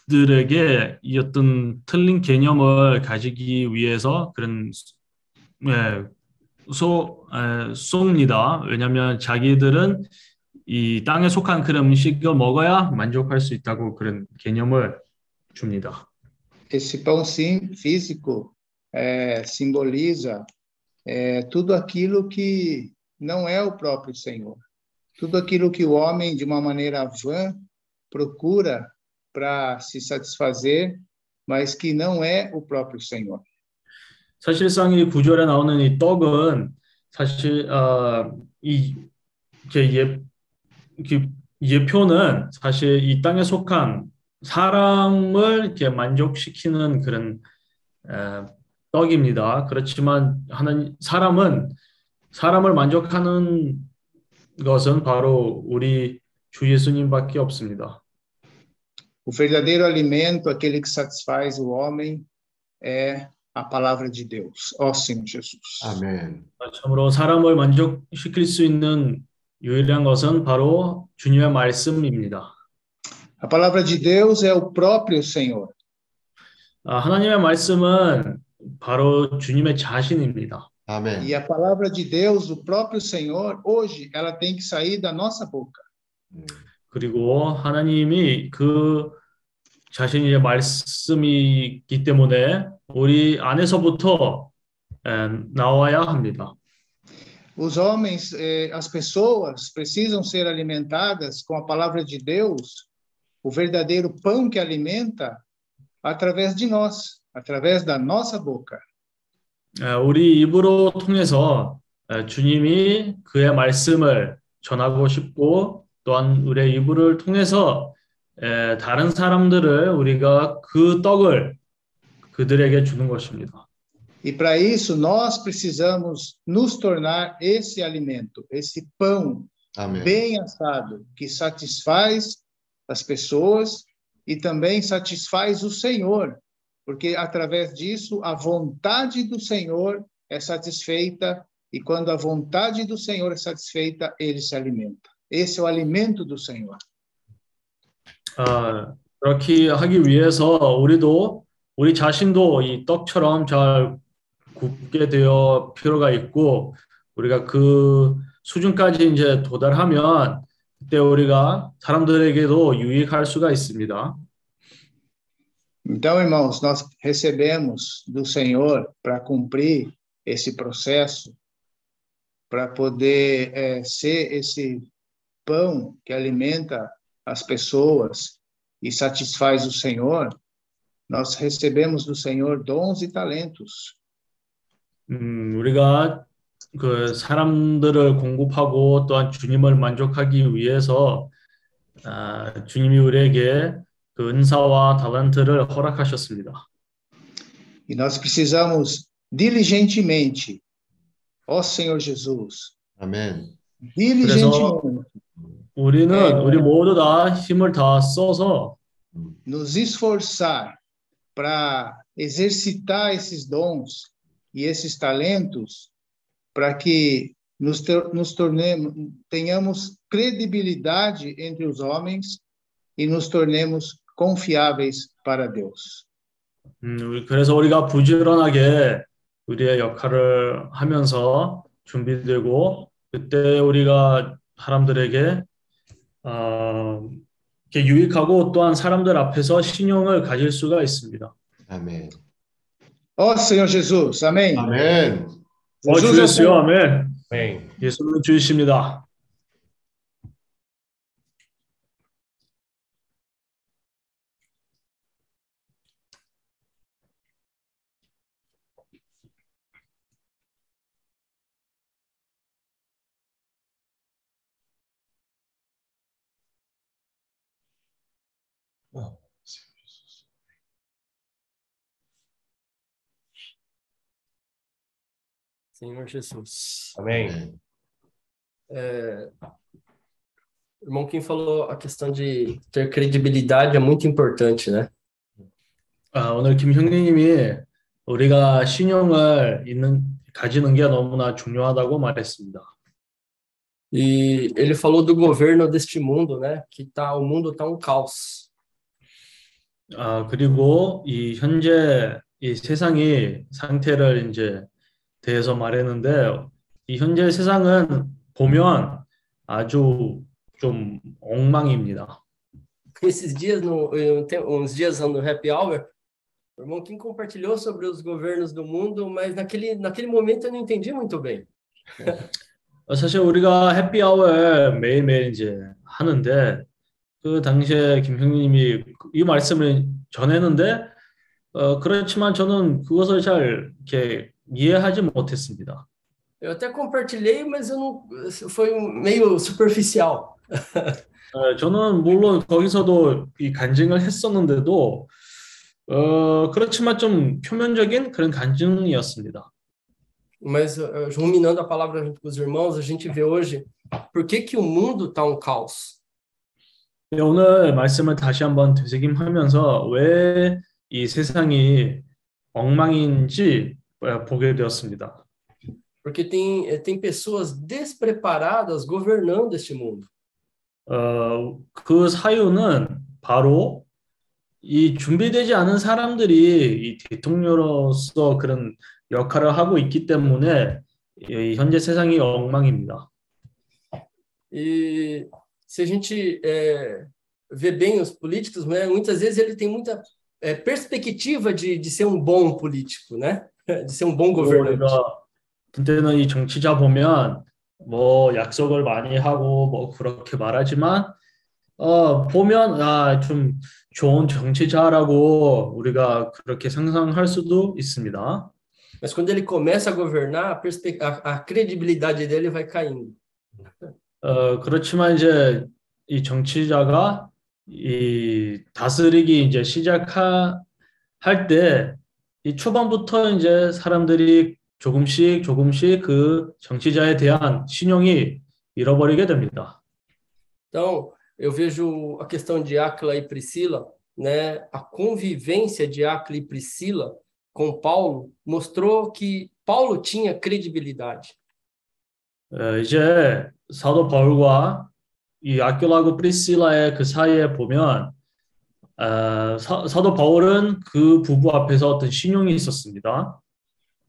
사람들에게 이 어떤 틀린 개념을 가지기 위해서 그런 예, 소, 에, 쏩니다. 왜냐하면 자기들은 이 땅에 속한 그런 음식을 먹어야 만족할 수 있다고 그런 개념을 줍니다. Esse pão sim, físico é, simboliza é, tudo aquilo que não é o próprio Senhor. Tudo aquilo que o homem, de uma maneira vã, procura para se satisfazer, mas que não é o próprio Senhor. 사실상 이 구절에 나오는 이 떡은 사실 어, 이 예, 예표는 사실 이 땅에 속한 사람을 이렇게 만족시키는 그런 에, 떡입니다. 그렇지만 하나님 사람은 사람을 만족하는 것은 바로 우리 주 예수님밖에 없습니다. O verdadeiro alimento, aquele que satisfaz o homem, é a palavra de Deus, ó Senhor Jesus. 아멘. 참으로 사람을 만족시킬 수 있는 유일한 것은 바로 주님의 말씀입니다. A palavra de Deus é o próprio Senhor. 아, 하나님의 말씀은 바로 주님의 자신입니다. 아멘. E a palavra de Deus, o próprio Senhor, hoje, ela tem que sair da nossa boca. 그리고 하나님이 그 자신의 말씀이기 때문에 우리 안에서부터 에, 나와야 합니다. Os homens, eh, as pessoas precisam ser alimentadas com a palavra de Deus, o verdadeiro pão que alimenta, através de nós, através da nossa boca. 에, 우리 입으로 통해서 에, 주님이 그의 말씀을 전하고 싶고 또한 우리의 입을 통해서 에, 다른 사람들을 우리가 그 떡을 그들에게 주는 것입니다. E para isso, nós precisamos nos tornar esse alimento, esse pão 아멘. bem assado, que satisfaz as pessoas e também satisfaz o Senhor, porque através disso a vontade do Senhor é satisfeita e quando a vontade do Senhor é satisfeita, ele se alimenta. Esse é o alimento do Senhor. 아, 그렇게 하기 위해서 우리도 우리 자신도 이 떡처럼 잘 굽게 되어 필요가 있고 우리가 그 수준까지 이제 도달하면 그때 우리가 사람들에게도 유익할 수가 있습니다. Então, irmãos, nós recebemos do Senhor para cumprir esse processo, para poder eh, ser esse pão que alimenta as pessoas e satisfaz o Senhor. Nós recebemos do Senhor dons e talentos. 음, 우리가 그 사람들을 공급하고 또한 주님을 만족하기 위해서 아, 주님이 우리에게 그 은사와 달란트를 허락하셨습니다. E nós precisamos diligentemente, ó Senhor Jesus, 아멘. diligentemente 우리는 우리 모두 다 힘을 다 써서 nos esforçar para exercitar esses dons e esses talentos para que nos, tor- nos tornemos, tenhamos credibilidade entre os homens e nos tornemos confiáveis para Deus. 음, 우리- 그래서 우리가 부지런하게 우리의 역할을 하면서 준비되고 그때 우리가 사람들에게 어, 이렇게 유익하고 또한 사람들 앞에서 신용을 가질 수가 있습니다. 아멘. Ó Senhor Jesus, amém? 아멘. 어, 주 예수요. 아멘. 아멘. 예수는 주이십니다. Senhor Jesus. 아멘. É, o irmão Kim falou a questão de ter credibilidade é muito importante, né? 아, 오늘 김 형님이 우리가 신용을 있는 가지는 게 너무나 중요하다고 말했습니다. E ele falou do governo deste mundo, né? Que tá, o mundo tá um caos. 아, 그리고 이 현재 이 세상이 상태를 이제 대해서 말했는데 이 현재 세상은 보면 아주 좀 엉망입니다. Esses dias, no, uns dias no Happy Hour, o irmão Kim compartilhou sobre os governos do mundo, mas naquele, naquele momento eu não entendi muito bem. 어, 사실 우리가 해피 아워에 매일매일 이제 하는데 그 당시에 김형님이 이 말씀을 전했는데 어, 그렇지만 저는 그것을 잘 이렇게 이해하지 못했습니다. Eu até compartilhei, mas eu não, foi meio superficial. 어, 저는 물론 거기서도 이 간증을 했었는데도 어, 그렇지만 좀 표면적인 그런 간증이었습니다. Mas eh, ruminando a palavra junto com os irmãos, a gente vê hoje por que, que o mundo está um caos. 네, 오늘 말씀을 다시 한번 되새김하면서 왜 이 세상이 엉망인지 어, 보게 되었습니다. Porque tem, eh, tem pessoas despreparadas governando este mundo. 어, 그 사유는 바로 이 준비되지 않은 사람들이 이 대통령으로서 그런 역할을 하고 있기 때문에 이 현재 세상이 엉망입니다. E se a gente eh, vê bem os políticos, né, muitas vezes ele tem muita eh, perspectiva de, de ser um bom político, né? De ser um bom governante. 우리가 그때는 이 정치자 보면 뭐 약속을 많이 하고 뭐 그렇게 말하지만 어 보면 아 좀 좋은 정치자라고 우리가 그렇게 상상할 수도 있습니다. Mas quando ele começa a governar, a, perspe- a, a credibilidade dele vai caindo. 어 그렇지만 이제 이 정치자가 이 다스리기 이제 시작할 때 이 초반부터 이제 사람들이 조금씩 조금씩 그 정치자에 대한 신용이 잃어버리게 됩니다. Então, eu vejo a questão de Áquila e Priscila, né? A convivência de Áquila e Priscila com Paulo mostrou que Paulo tinha credibilidade. 어, 이제 사도 바울과 이 아킬라고 프리실라의 그 사이에 보면 어, 사, 사도 바울은 그 부부 앞에서 어떤 신용이 있었습니다.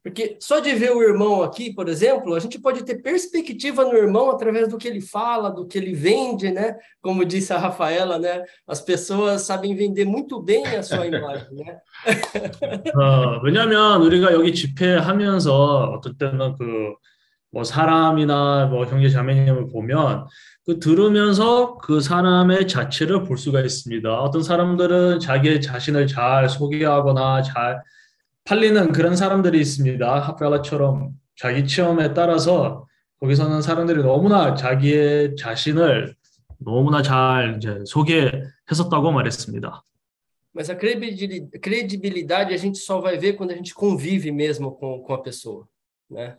Porque só de ver o irmão aqui, por exemplo, a gente pode ter perspectiva no irmão através do que ele fala, do que ele vende, né? Como disse a Rafaela, né? As pessoas sabem vender muito bem a sua imagem, né? 어, 왜냐하면 우리가 여기 집회하면서 어떤 때는 그뭐 사람이나 뭐 형제 자매님을 보면 그 들으면서 그 사람의 자체를 볼 수가 있습니다. 어떤 사람들은 자기 자신을 잘 소개하거나 잘 팔리는 그런 사람들이 있습니다. 하프엘라처럼 자기 체험에 따라서 거기서는 사람들이 너무나 자기의 자신을 너무나 잘 이제 소개했었다고 말했습니다. Mas a credibilidade a gente só vai ver quando a gente convive mesmo com, com a pessoa, né?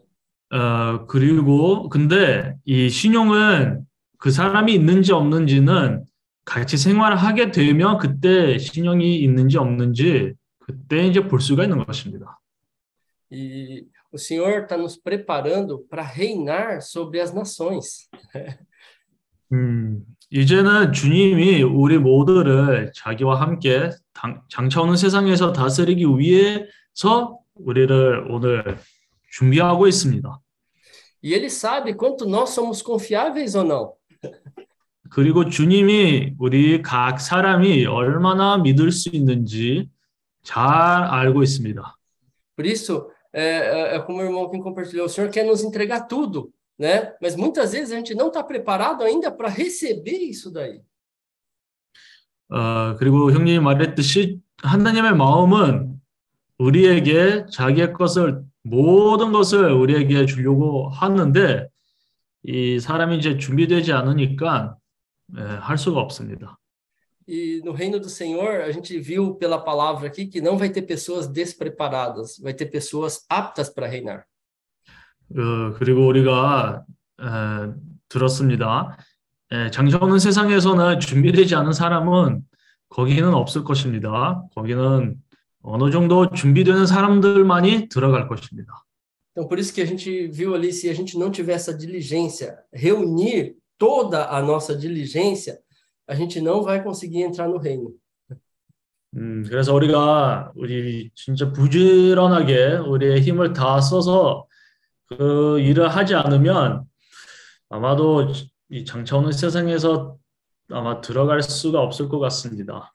어, 그리고 근데 이 신용은 그 사람이 있는지 없는지는 같이 생활을 하게 되면 그때 신용이 있는지 없는지 그때 이제 볼 수가 있는 것입니다. E o Senhor está nos preparando para reinar sobre as nações. 음, 이제는 주님이 우리 모두를 자기와 함께 당- 장차오는 세상에서 다스리기 위해서 우리를 오늘 준비하고 있습니다. E Ele sabe quanto nós somos confiáveis ou não. 그리고 주님이 우리 각 사람이 얼마나 믿을 수 있는지 잘 알고 있습니다. Por isso, é, é- como o irmão que compartilhou, o Senhor quer nos entregar tudo, né? Mas muitas vezes a gente não está preparado ainda para receber isso daí. 어, 그리고 형님이 말했듯이 하나님의 마음은 우리에게 자기의 것을 모든 것을 우리에게 주려고 하는데 이 사람이 이제 준비되지 않으니까 예, 할 수가 없습니다. E no reino do Senhor, a gente viu pela palavra aqui que não vai ter pessoas despreparadas, vai ter pessoas aptas para reinar. 어, 그리고 우리가 에, 들었습니다. 에, 오는 세상에서는 준비되지 않은 사람은 거기는 없을 것입니다. 거기는 어느 정도 준비되는 사람들만이 들어갈 것입니다. Então, por isso que a gente viu ali, se a gente não tiver essa diligência, reunir toda a nossa diligência, a gente não vai conseguir entrar no reino. 음, 그래서 우리가 우리 진짜 부지런하게 우리의 힘을 다 써서 그 일을 하지 않으면 아마도 이 장차 오는 세상에서 아마 들어갈 수가 없을 것 같습니다.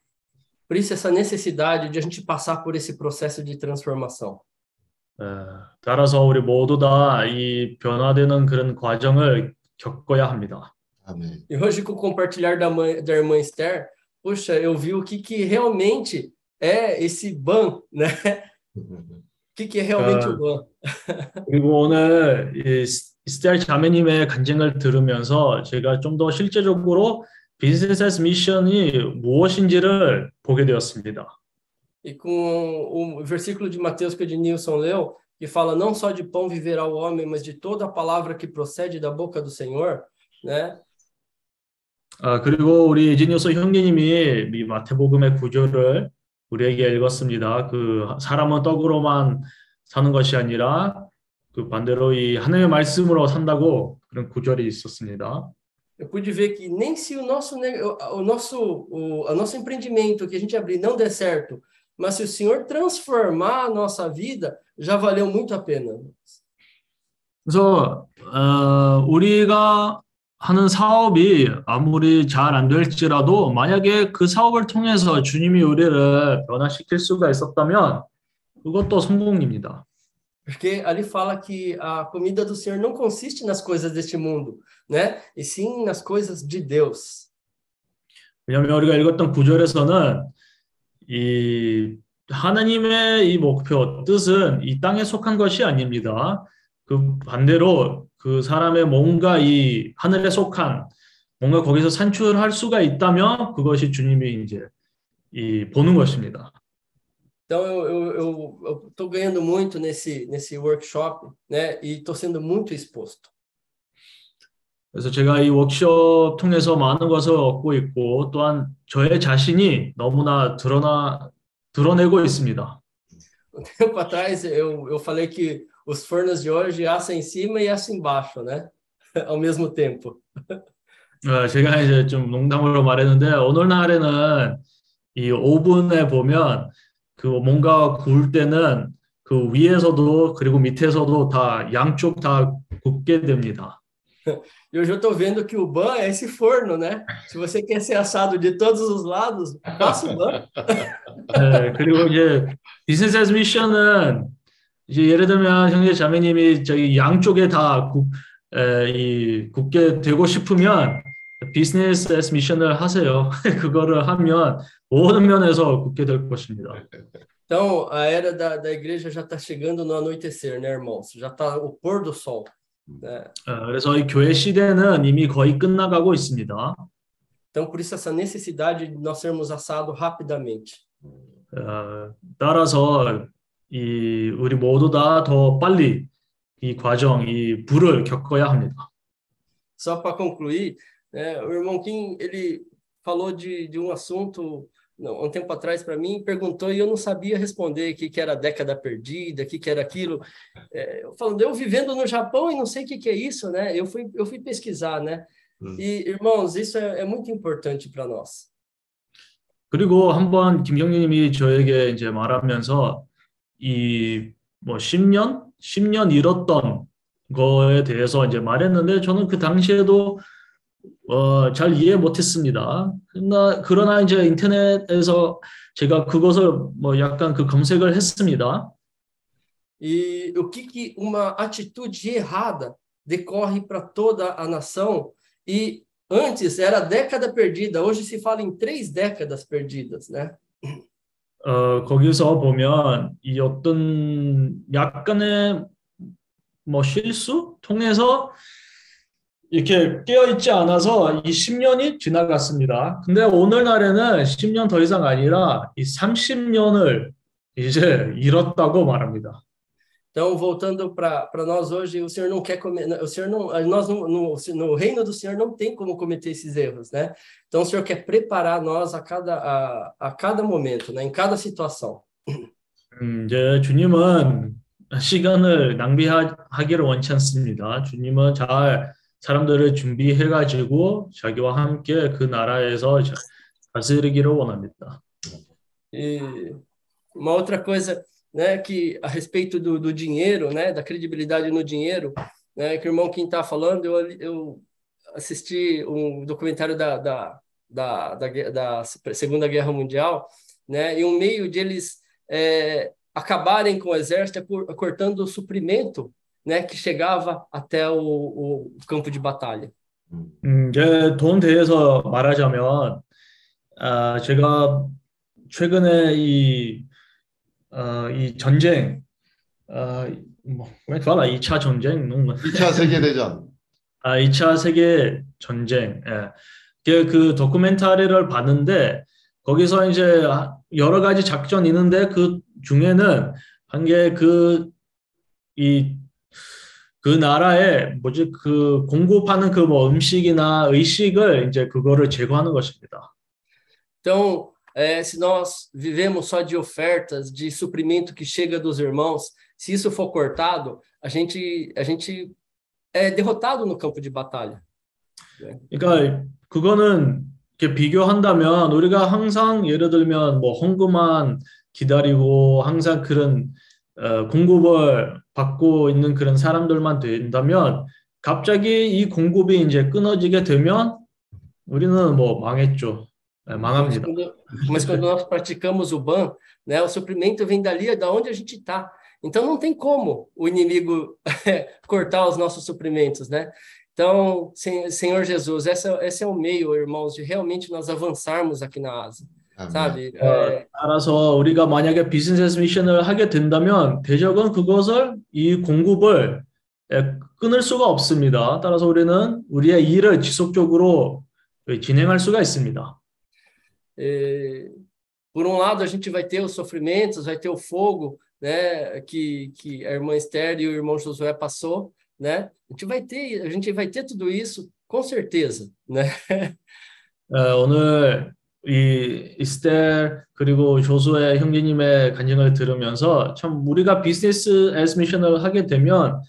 Por isso, essa necessidade de a gente passar por esse processo de transformação. 예, 따라서 우리 모두 다 이 변화되는 그런 과정을 겪어야 합니다. 아멘. E hoje, com o compartilhar da, mãe, da irmã Esther, puxa, eu vi o que, que realmente é esse ban, né? O que, que é realmente Ah. o ban. 그리고 오늘 이 스텔 자매님의 간증을 들으면서 제가 좀 더 실제적으로 비즈니스 미션이 무엇인지를 보게 되었습니다. E com o versículo de Mateus que o Ednilson leu, que fala não só de pão viverá o homem, mas de toda a palavra que procede da boca do Senhor, né? 아, 그리고 우리 이진효서 형제님이 이 마태복음의 구절을 우리에게 읽었습니다. 그 사람은 떡으로만 사는 것이 아니라 그 반대로 이 하나님의 말씀으로 산다고 그런 구절이 있었습니다. Eu pude ver que nem se o nosso ne- o o nosso o, o nosso empreendimento que a gente abrir não der certo, mas se o Senhor transformar a nossa vida, já valeu muito a pena. 그래서 어, 우리가 하는 사업이 아무리 잘 안 될지라도 만약에 그 사업을 통해서 주님이 우리를 변화시킬 수가 있었다면 그것도 성공입니다. Porque ali fala que a comida do Senhor não consiste nas coisas deste mundo, né? E sim nas coisas de Deus. 왜냐하면 우리가 읽었던 구절에서는 이 하나님의 이 목표 뜻은 이 땅에 속한 것이 아닙니다. 그 반대로 그 사람의 뭔가 이 하늘에 속한 뭔가 거기서 산출할 수가 있다면 그것이 주님이 이제 이 보는 것입니다. Então eu eu tô ganhando muito nesse nesse workshop, né? E tô sendo muito exposto. 그래서 제가 이 워크숍 통해서 많은 것을 얻고 있고 또한 저의 자신이 너무나 드러나 드러내고 있습니다. Um tempo atrás eu eu falei que os fornos de hoje assam em cima e assam embaixo, né? Ao mesmo tempo. 어, 제가 이제 좀 농담으로 말했는데 오늘날에는 이 오븐에 보면 그 뭔가 구울 때는 그 위에서도 그리고 밑에서도 다 양쪽 다 굽게 됩니다. E hoje eu tô vendo que o ban é esse forno, né? Se você quer ser assado de todos os lados, passa o ban. 네, 그리고 이제 비즈니스 에스 미션은 이제 예를 들면 형제 자매님이 저기 양쪽에 다 굽, 에, 이 굽게 되고 싶으면 비즈니스 에스 미션을 하세요. 그거를 하면 모든 면에서 굽게 될 것입니다. Então, a era da, da igreja já está chegando no anoitecer, né, irmãos? Já está o pôr do sol. 어, 그래서 이 교회 시대는 이미 거의 끝나가고 있습니다. Então, por isso, essa necessidade de nós sermos assados rapidamente. 어, 따라서 이 우리 모두 다 더 빨리 이 과정, 이 불을 겪어야 합니다. Só para concluir, né, o irmão Kim, ele falou de, de um assunto não, um tempo atrás para mim, perguntou e eu não sabia responder o que, que era década perdida, o que, que era aquilo. É, eu falando, eu vivendo no Japão e não sei o que, que é isso, né? Eu fui, eu fui pesquisar, né? E, irmãos, isso é, é muito importante para nós. 그리고 한번 김경님이 저에게 이제 말하면서 이 뭐 10년, 10년 잃었던 거에 대해서 이제 말했는데 저는 그 당시에도 어, 잘 이해 못했습니다. 그러나, 그러나 이제 인터넷에서 제가 그것을 뭐 약간 그 검색을 했습니다. E o que, que uma atitude errada decorre para toda a nação. E antes era década perdida, hoje se fala em três décadas perdidas, né? 어, 거기서 보면 이 어떤 약간의 뭐 실수 통해서 이렇게 깨어있지 않아서 이 10년이 지나갔습니다. 근데 오늘날에는 10년 더 이상 아니라 이 30년을 이제 잃었다고 말합니다. Então, voltando para nós hoje, o Senhor não quer comer, o Senhor não, nós no, no, no reino do Senhor não tem como cometer esses erros, né? Então, o Senhor quer preparar nós a cada, a, a cada momento, né? Em cada situação. 음, 이제 주님은 시간을 낭비하기를 원치 않습니다. 주님은 잘 사람들을 준비해가지고 자기와 함께 그 나라에서 다스리기를 원합니다. E uma outra coisa né, que a respeito do, do dinheiro, né, da credibilidade no dinheiro, né, que o irmão Kim está falando, eu, eu assisti um documentário da, da, da, da, gue- da Segunda Guerra Mundial, né, e um meio de eles é, acabarem com o exército é por- cortando o suprimento, né, que chegava até o, o campo de batalha. 음, 이제 돈 대해서 말하자면, 아, 제가 최근에 이, 어, 이 전쟁, 아, 뭐, como é que fala? 2차 전쟁? Não- 2차 세계대전. 아, 2차 세계 전쟁. 예. 그, 그 도큐멘터리를 봤는데 거기서 이제 여러 가지 작전이 있는데 그 중에는 한 게 그, 이, 그 나라에 뭐지 그 공급하는 그 뭐 음식이나 의식을 이제 그거를 제거하는 것입니다. Então, é, se nós vivemos só de ofertas, de suprimento que chega dos irmãos, se isso for cortado, a gente, a gente é derrotado no campo de batalha. 그러니까 그거는 이렇게 비교한다면 우리가 항상 예를 들면 뭐 헌금만 기다리고 항상 그런 어, 공급을 받고 있는 그런 사람들만 된다면 갑자기 이 공급이 이제 끊어지게 되면 우리는 뭐 망했죠. 네, Mas 망합니다. quando, mas quando nós praticamos o ban, né, o suprimento vem dali, da onde a gente está. Então não tem como o inimigo cortar os nossos suprimentos, né? Então, Sen- Senhor Jesus, essa, esse é o meio, irmãos, de realmente nós avançarmos aqui na Ásia, Sabe? 어, 따라서 우리가 만약에 비즈니스 미션을 하게 된다면 대적은 그것을 이 공급을 예, 끊을 수가 없습니다. 따라서 우리는 우리의 일을 지속적으로 진행할 수가 있습니다. É, por um lado, a gente vai ter os sofrimentos, vai ter o fogo, né, que, que a irmã Esther e o irmão Josué passou, né? A gente vai ter, a gente vai ter tudo isso, com certeza, né? 어, 오늘 이 이스텔 그리고 조수의 형제님의 간증을 들으면서 참 우리가 비즈니스 에스 미션을 하게 되면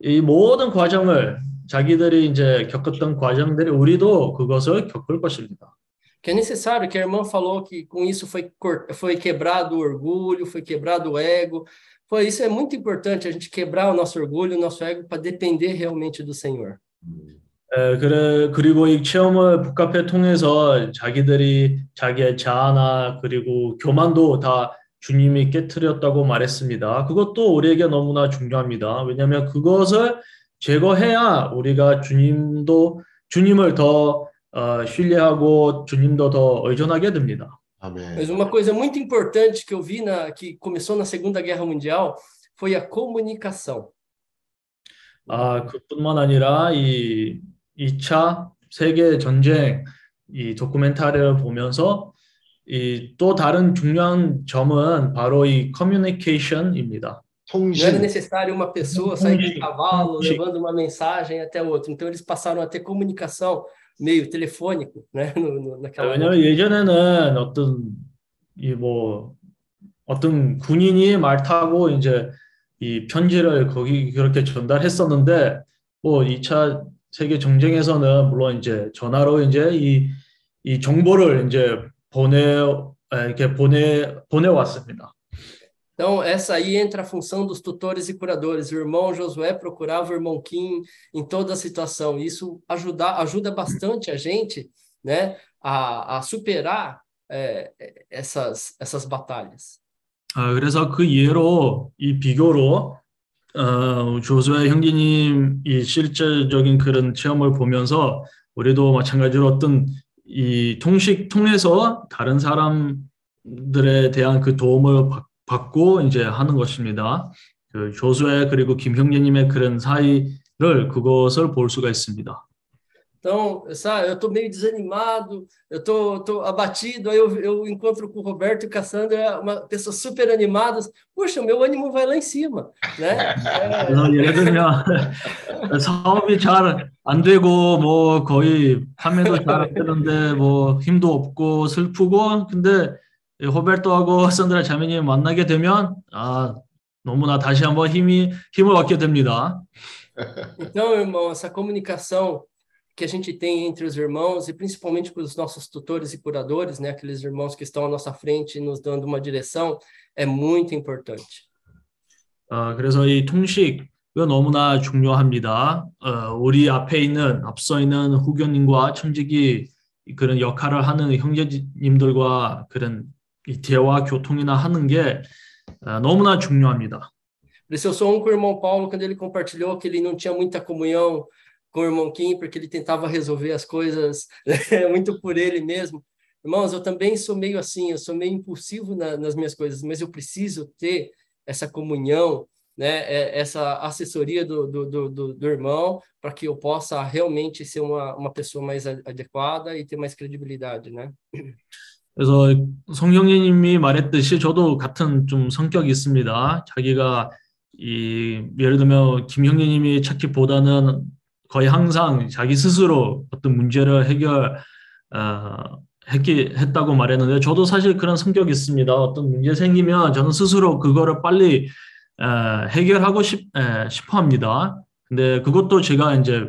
이 moden 과정을 자기들이 이제 겪었던 과정들이 우리도 그것을 겪을 것입니다. Que é necessário, que a irmã falou que com isso foi, foi quebrado o orgulho, foi quebrado o ego. Foi, isso é muito importante, a gente quebrar o nosso orgulho, o nosso ego, para depender realmente do Senhor. 에, 그래 그리고 이 체험을 북카페 통해서 자기들이 자기의 자아나 그리고 교만도 다 주님이 깨뜨렸다고 말했습니다. 그것도 우리에게 너무나 중요합니다. 왜냐하면 그것을 제거해야 우리가 주님도 주님을 더 어, 신뢰하고 주님도 더 의존하게 됩니다. Mas uma coisa muito importante que eu vi na, que começou na Segunda Guerra Mundial foi a comunicação. 아, 그뿐만 아니라 이 2차 세계 전쟁 이 도큐멘터리를 보면서 이 또 다른 중요한 점은 바로 이 커뮤니케이션입니다. Não era necessário uma pessoa sair um cavalo levando uma mensagem até outro. Então eles passaram a ter comunicação meio telefônico, né? No, no, naquela 왜냐하면 예전에는 어떤 이뭐 어떤 군인이 말 타고 이제 이 편지를 거기 그렇게 전달했었는데 뭐 2차 세계 전쟁에서는 물론 이제 전화로 이제 이, 이 정보를 이제 보내 에, 이렇게 보내 보내왔습니다. Então, essa aí entra a função dos tutores e curadores. O irmão Josué procurava o irmão Kim em toda a situação. Isso ajuda, ajuda bastante a gente né, a, a superar é, essas, essas batalhas. 아, 그래서 그 예로 이 비교로 어, 조수아 형제님 이 실제적인 그런 체험을 보면서 우리도 마찬가지로 어떤 이 통식 통해서 다른 사람들에 대한 그 도움을 받, 받고 이제 하는 것입니다. 그 조수아 그리고 김 형제님의 그런 사이를 그것을 볼 수가 있습니다. Então, sabe, eu estou meio desanimado, eu estou tô, tô abatido, aí eu, eu encontro com o Roberto e Cassandra, uma pessoa super animadas. Puxa, meu ânimo vai lá em cima, né? 그래서 예를 들면 사업이 잘 안 되고 뭐 거의 판매도 잘 안 되는데 뭐 힘도 없고 슬프고 근데 이 호베르토하고 산드라 자매님 만나게 되면 아 너무나 다시 한번 힘이 힘을 얻게 됩니다. Então, irmão, essa comunicação que a gente tem entre os irmãos e principalmente com os nossos tutores e curadores, né, aqueles irmãos que estão à nossa frente nos dando uma direção, é muito importante. 아, 그래서 이 통식이 너무나 중요합니다. 어, 우리 앞에 있는 앞서 있는 후견님과 청직이 그런 역할을 하는 형제님들과 그런 이 대화 교통이나 하는 게 어, 너무나 중요합니다. Por isso eu sou um com o irmão Paulo quando ele compartilhou que ele não tinha muita comunhão com o irmão Kim porque ele tentava resolver as coisas né, muito por ele mesmo. Irmãos, eu também sou meio assim, eu sou meio impulsivo na, nas minhas coisas, mas eu preciso ter essa comunhão, né, é- essa assessoria do, do, do, do- do irmão para que eu possa realmente ser uma, uma pessoa mais a- adequada e ter mais credibilidade, né? 그래서 성경님이 말했듯이 저도 같은 좀 성격이 있습니다. 자기가 이 예를 들면 김형님이 찾기보다는 거의 항상 자기 스스로 어떤 문제를 해결 어, 했기 했다고 말했는데 저도 사실 그런 성격이 있습니다. 어떤 문제 생기면 저는 스스로 그거를 빨리 어, 해결하고 싶, 에, 싶어 합니다. 근데 그것도 제가 이제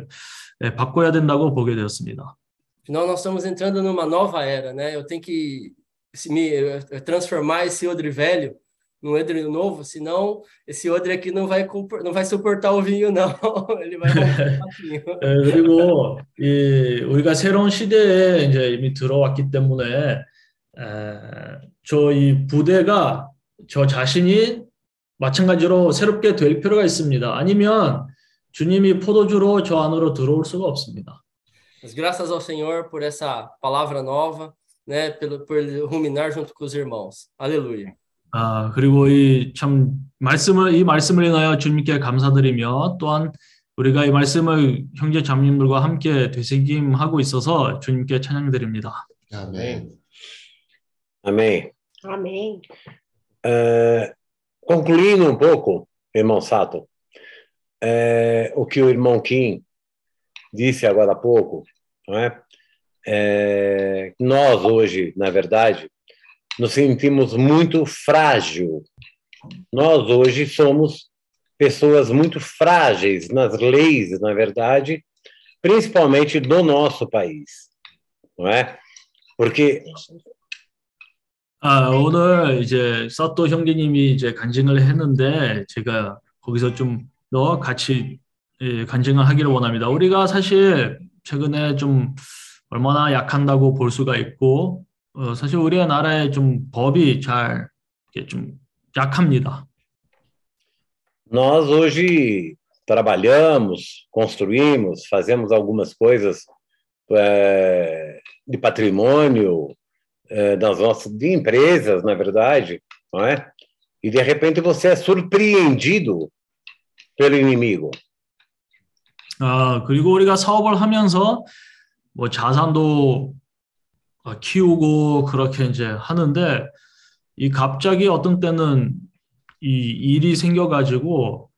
에, 바꿔야 된다고 보게 되었습니다. Afinal, nós estamos entrando numa nova era, né? Eu tenho que me eh, transformar esse odre velho num odre novo, senão esse odre aqui não vai compor- não vai suportar o vinho, não. Ele vai romper o patinho. 예, 그리고 이 우리가 새로운 시대에 이제 이미 들어왔기 때문에 저 이 부대가 저 자신이 마찬가지로 새롭게 될 필요가 있습니다. 아니면 주님이 포도주로 저 안으로 들어올 수가 없습니다. Mas graças ao Senhor por essa palavra nova, né? Pelo, por ruminar junto com os irmãos. Aleluia. 아, 그리고 이 참 말씀을 이 말씀을 인하여 주님께 감사드리며 또한 우리가 이 말씀을 형제 자매님들과 함께 되새김하고 있어서 주님께 찬양드립니다. 아멘. Amém. Amém. É, concluindo um pouco, irmão Sato, é, o que o irmão Kim disse agora há pouco, não é? É, nós hoje, na verdade, nos sentimos muito frágil. Nós hoje somos pessoas muito frágeis nas leis, na verdade, principalmente do nosso país, não é? Porque 아, 오늘 이제 사또 형제님이 이제 간증을 했는데 제가 거기서 좀 더 같이 예, 간증을 하기를 원합니다. 우리가 사실 최근에 좀 얼마나 약한다고 볼 수가 있고 어, 사실 우리나라의 좀 법이 잘 이렇게 좀 약합니다. Nós hoje trabalhamos, construímos, fazemos algumas coisas eh, de patrimônio eh, das nossas de empresas, na verdade, não é? E de repente você é surpreendido pelo inimigo. 아, 그리고 우리가 사업을 하면서 뭐 자산도 어, 키우고 그렇게 이제 하는데 이 갑자기 어떤 때는 이 일이 생겨가지고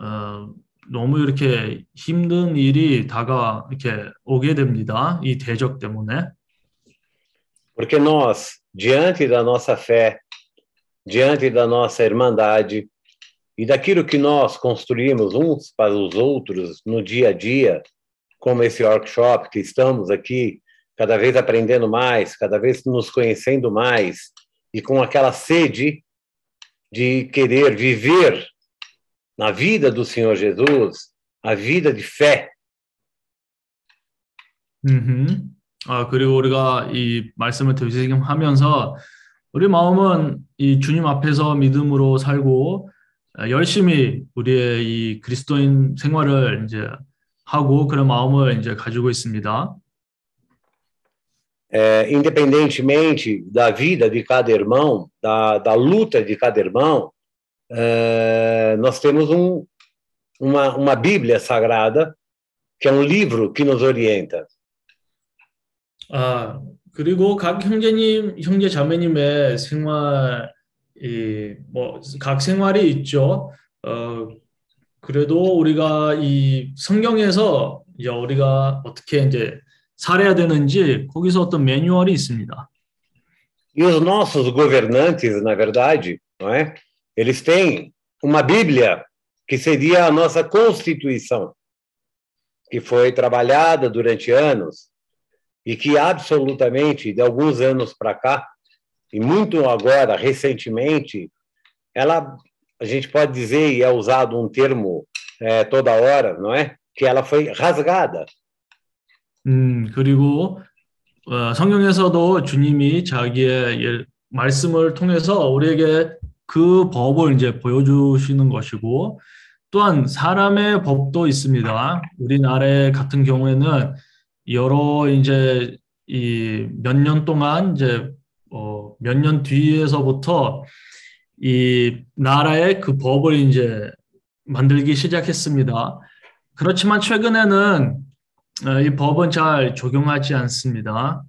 어, 너무 이렇게 힘든 일이 다가 이렇게 오게 됩니다. 이 대적 때문에. Porque nós, diante da nossa fé, diante da nossa irmandade e daquilo que nós construímos uns para os outros no dia a dia, como esse workshop que estamos aqui, cada vez aprendendo mais, cada vez nos conhecendo mais e com aquela sede de querer viver na vida do Senhor Jesus a vida de fé. 음흠. 아, 그리고 우리가 이 말씀을 되새김하면서 우리 마음은 이 주님 앞에서 믿음으로 살고 아, 열심히 우리의 이 그리스도인 생활을 이제 하고 그런 마음을 이제 가지고 있습니다. é, independentemente da vida de cada irmão, da, da luta de cada irmão, é, nós temos um, uma, uma Bíblia sagrada, que é um livro que nos orienta. 아, 그리고 각 형제님, 형제 자매님의 생활, 이, 뭐, 각 생활이 있죠. 어, 그래도 우리가 이 성경에서 이제 우리가 어떻게 이제 살아야 되는지 거기서 어떤 매뉴얼이 있습니다. E os nossos governantes, na verdade, não é? eles têm uma Bíblia que seria a nossa Constituição. que foi trabalhada durante anos e que absolutamente, de alguns anos para cá, e muito agora, recentemente, ela, a gente pode dizer, e é usado um termo é, toda hora, não é? Que ela foi rasgada. 음, 그리고 어, 성경에서도 주님이 자기의 예- 말씀을 통해서 우리에게 그 법을 이제 보여주시는 것이고 또한 사람의 법도 있습니다. 우리나라 같은 경우에는 여러 이제 이 몇 년 동안 이제 어, 몇 년 뒤에서부터 이 나라의 그 법을 이제 만들기 시작했습니다. 그렇지만 최근에는 어, 이 법은 잘 적용하지 않습니다.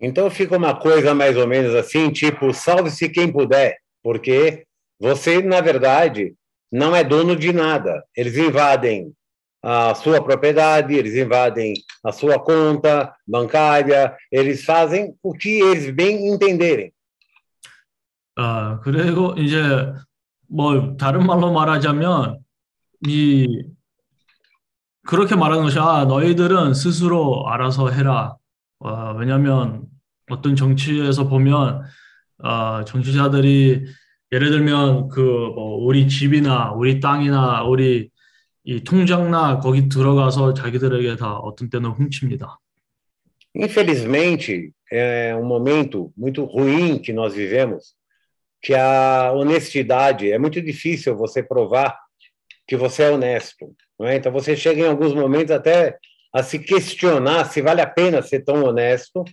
Então fica uma coisa mais ou menos assim, tipo, salve-se quem puder, porque você, na verdade, não é dono de nada. Eles invadem a sua propriedade, eles invadem a sua conta bancária, eles fazem o que eles bem entenderem. 아, 그리고 이제 뭐 다른 말로 말하자면 이 그렇게 말하는 것이 아, 너희들은 스스로 알아서 해라. 어, 왜냐하면 어떤 정치에서 보면 어, 정치자들이 예를 들면 그 뭐 우리 집이나 우리 땅이나 우리 이 통장나 거기 들어가서 자기들에게 다 어떤 때는 훔칩니다. Infelizmente, é um momento muito ruim que nós vivemos, que a honestidade é muito difícil você provar que você é honesto. Não é? Então você chega em alguns momentos até a se questionar se vale a pena ser tão honesto,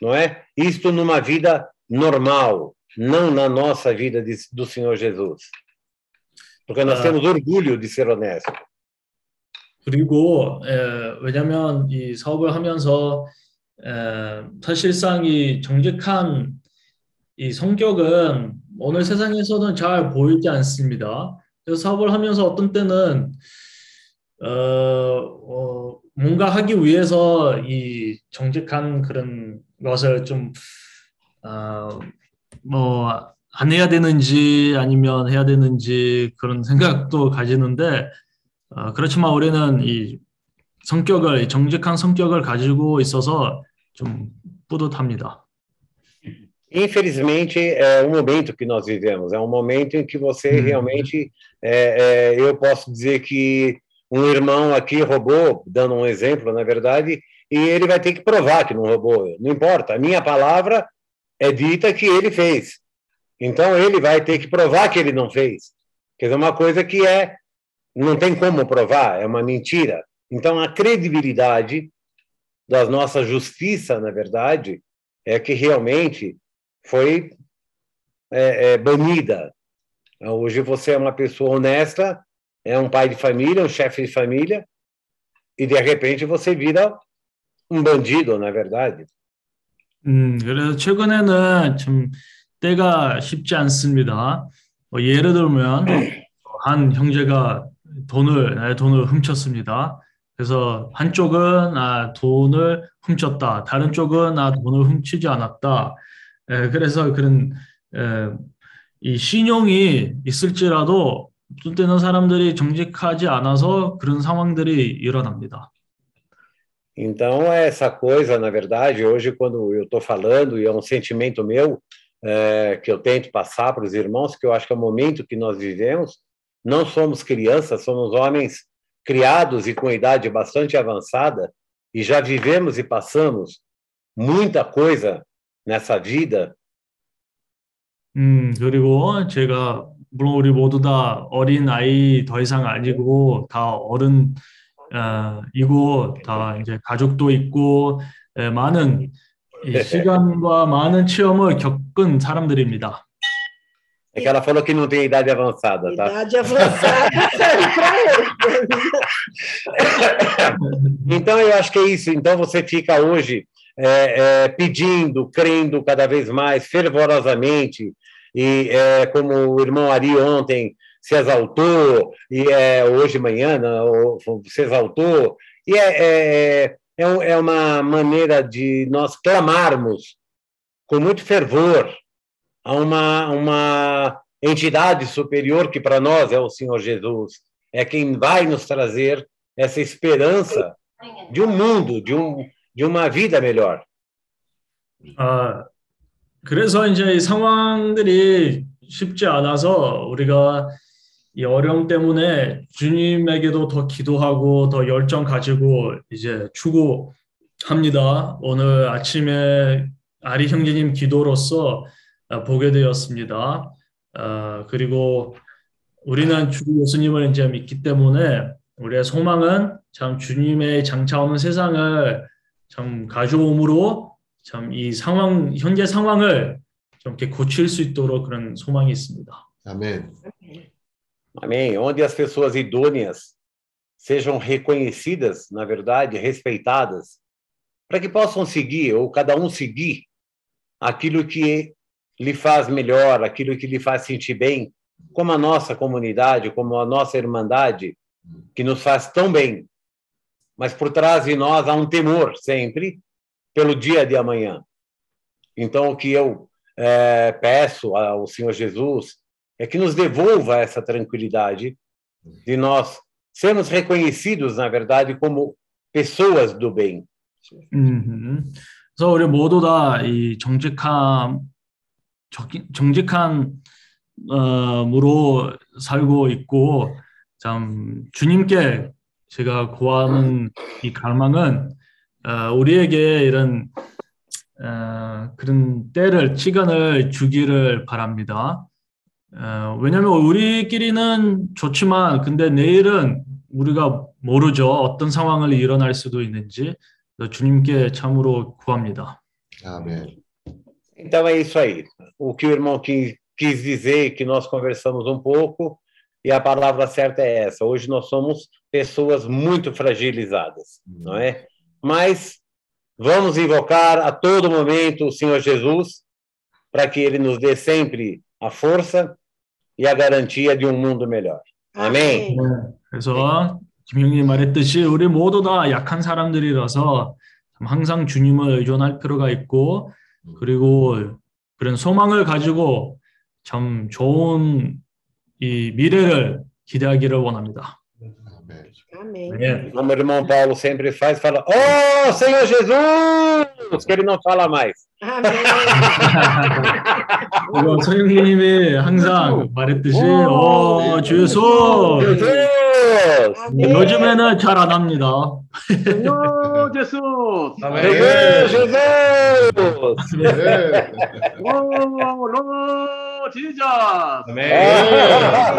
não é? Isto numa vida normal, não na nossa vida de, do Senhor Jesus. Porque nós Ah. temos orgulho de ser honesto. 그리고 에, 왜냐하면 이 사업을 하면서 에, 사실상 이 정직한 이 성격은 오늘 세상에서는 잘 보이지 않습니다. 그래서 사업을 하면서 어떤 때는 어, 어, 뭔가 하기 위해서 이 정직한 그런 것을 좀 어, 뭐, 안 해야 되는지 아니면 해야 되는지 그런 생각도 가지는데, 어, 그렇지만 우리는 이 성격을, 이 정직한 성격을 가지고 있어서 좀 뿌듯합니다. Infelizmente, é um momento que nós vivemos, é um momento em que você realmente, é, é, eu posso dizer que um irmão aqui roubou, dando um exemplo, na verdade, e ele vai ter que provar que não roubou. Não importa, a minha palavra é dita que ele fez. Então, ele vai ter que provar que ele não fez. Quer dizer, uma coisa que é, não tem como provar, é uma mentira. Então, a credibilidade da nossa justiça, na verdade, é que realmente foi é, é, banida. Hoje você é uma pessoa honesta, é um pai de família, um chefe de família, e de repente você vira um bandido, na verdade. 음, 그래서 최근에는 좀 때가 쉽지 않습니다. 뭐 예를 들면 한 형제가 돈을 나의 돈을 훔쳤습니다. 그래서 한쪽은 아 돈을 훔쳤다, 다른 쪽은 아 돈을 훔치지 않았다. 에, 그래서 그런 에, 이 신용이 있을지라도 어떤 때는 사람들이 정직하지 않아서 그런 상황들이 일어납니다. Então, essa coisa, na verdade, hoje, quando eu estou falando, e é um sentimento meu, é, que eu tento passar para os irmãos, que eu acho que é o momento que nós vivemos, não somos crianças, somos homens criados e com idade bastante avançada, e já vivemos e passamos muita coisa nessa vida, 음, 그리고 제가, 물론 우리 모두 다 어린 아이 더 이상 아니고, 다 어른, 어, 이고, 다 이제 가족도 있고, 에, 많은 이 시간과 많은 체험을 겪은 사람들입니다. é que ela falou que não tem idade avançada, tá? Idade avançada. Então, eu acho que é isso. Então, você fica hoje é, é, pedindo, crendo cada vez mais, fervorosamente, e é, como o irmão Ari ontem se exaltou, e é, hoje manhã não, se exaltou, e é, é, é, um- é uma maneira de nós clamarmos com muito fervor a uma, uma entidade superior que para nós é o Senhor Jesus, é quem vai nos trazer essa esperança de um mundo, de, um, de uma vida melhor. 아, 그래서 이제 이 상황들이 쉽지 않아서 우리가 이 어려움 때문에 주님에게도 더 기도하고 더 열정 가지고 이제 추구합니다. 오늘 아침에 아리 형제님 기도로서 아, 보게 되었습니다. 아, 그리고 우리는 주 예수님을 이제 믿기 때문에 우리의 소망은 참 주님의 장차오는 세상을 참 가져옴으로 참 이 상황 현재 상황을 좀 이렇게 고칠 수 있도록 그런 소망이 있습니다. 아멘. Amém. Onde as pessoas idôneas sejam reconhecidas, na verdade, respeitadas, para que possam seguir, ou cada um seguir, aquilo que lhe faz melhor, aquilo que lhe faz sentir bem, como a nossa comunidade, como a nossa irmandade, que nos faz tão bem. Mas por trás de nós há um temor sempre pelo dia de amanhã. Então, o que eu eh, peço ao Senhor Jesus é que nos devolva essa tranquilidade de nós sermos reconhecidos, na verdade, como pessoas do bem. 음, 그래서 우리 모두 다 이 정직함, 적- 정직한 어, 무로 살고 있고 참 주님께 제가 구하는 이 갈망은 어, 우리에게 이런 어, 그런 때를 시간을 주기를 바랍니다. 어, 왜냐하면 우리끼리는 좋지만 근데 내일은 우리가 모르죠. 어떤 상황을 일어날 수도 있는지 주님께 참으로 구합니다. 아멘. Então é isso aí. O que o irmão quis, quis dizer, que nós conversamos um pouco, e a palavra certa é essa. Hoje nós somos pessoas muito fragilizadas, não é? Mas vamos invocar a todo momento o Senhor Jesus, para que ele nos dê sempre a força e a garantia de um mundo melhor. Amém? 네, 그래서 김영님 말했듯이 우리 모두 다 약한 사람들이라서 참 항상 주님을 의존할 필요가 있고 그리고 그런 소망을 가지고 참 좋은 이 미래를 기대하기를 원합니다. Amém. 네. Como o irmão Paulo sempre faz, fala: Oh, Senhor Jesus! Que ele não fala mais. 그리고 소영님이 항상 말했듯이 어, 주 예수 요즘에는 잘 안 합니다. Senhor Jesus! Jesus! Jesus! Oh, Lord Jesus! Amém.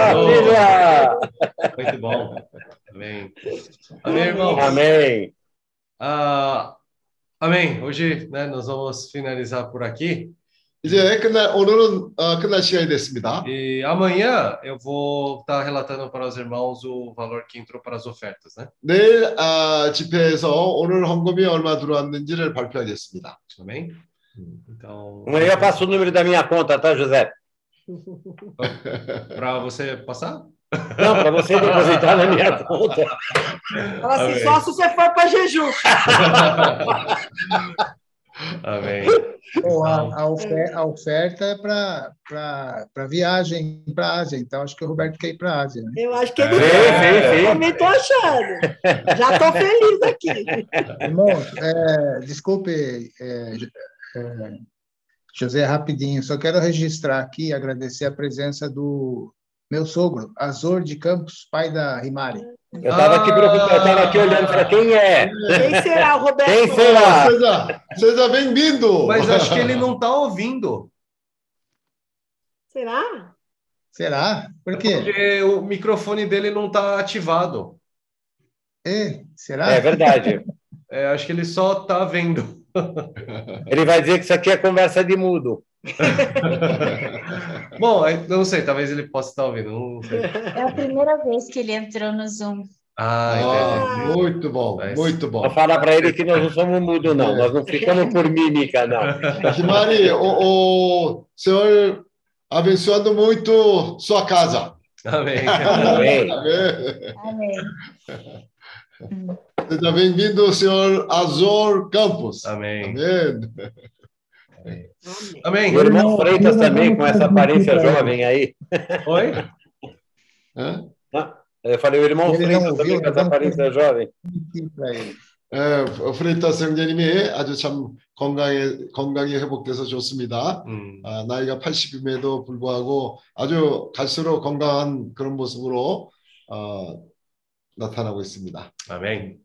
Aleluia! Muito bom. Amém. Amém, irmão. Amém. Ah, amém. Hoje, né, nós vamos finalizar por aqui. 이제 끝날 오늘은 어, 끝날 시간이 됐습니다. E amanhã eu vou estar relatando para os irmãos o valor que entrou para as ofertas, né? 내일 아, 집회에서 오늘 헌금이 얼마 들어왔는지를 발표하겠습니다. Amém? Então, Amanhã eu passo o número da minha conta, tá, José? Para você passar? Não, para você depositar na minha conta. Fala assim, Amém. só se você for para jejum. Amém. Ou a, a, ofer- a oferta é para viagem para a Ásia, então acho que o Roberto quer ir para a Ásia. Né? Eu acho que ele sim. Eu também tô achando. Já tô feliz aqui. Irmãos, é, desculpe, é, é, José, rapidinho, só quero registrar aqui e agradecer a presença do meu sogro, Azor de Campos, pai da Rimari. Eu estava aqui, estava aqui olhando para quem é. Quem será, Roberto? Quem será? Seja, seja bem-vindo. Mas acho que ele não está ouvindo. Será? Será? Por quê? Porque o microfone dele não está ativado. É, será? É verdade. É, acho que ele só está vendo. Ele vai dizer que isso aqui é conversa de mudo. Bom, eu não sei, talvez ele possa estar ouvindo. Não sei. É a primeira vez que ele entrou no Zoom. Ah, entendi. muito bom, Mas- muito bom. Vou falar para ele que nós não somos mudo, não. Nós não ficamos por mímica, não. Kimari, o, o senhor abençoando muito sua casa. Amém. Amém. Amém. Amém. Seja bem-vindo, senhor Azor Campos. Amém. Amém. Amém. O irmão Freitas também, com essa aparência jovem aí. Oi? Hã? Ah, Eu falei, o irmão Ele Freitas também com essa aparência jovem. 예, 프레이타스 형제님이 아주 참 건강에 건강이 회복돼서 좋습니다. 음. 아, 나이가 80임에도 불구하고 아주 갈수록 건강한 그런 모습으로 어, 나타나고 있습니다. Amém.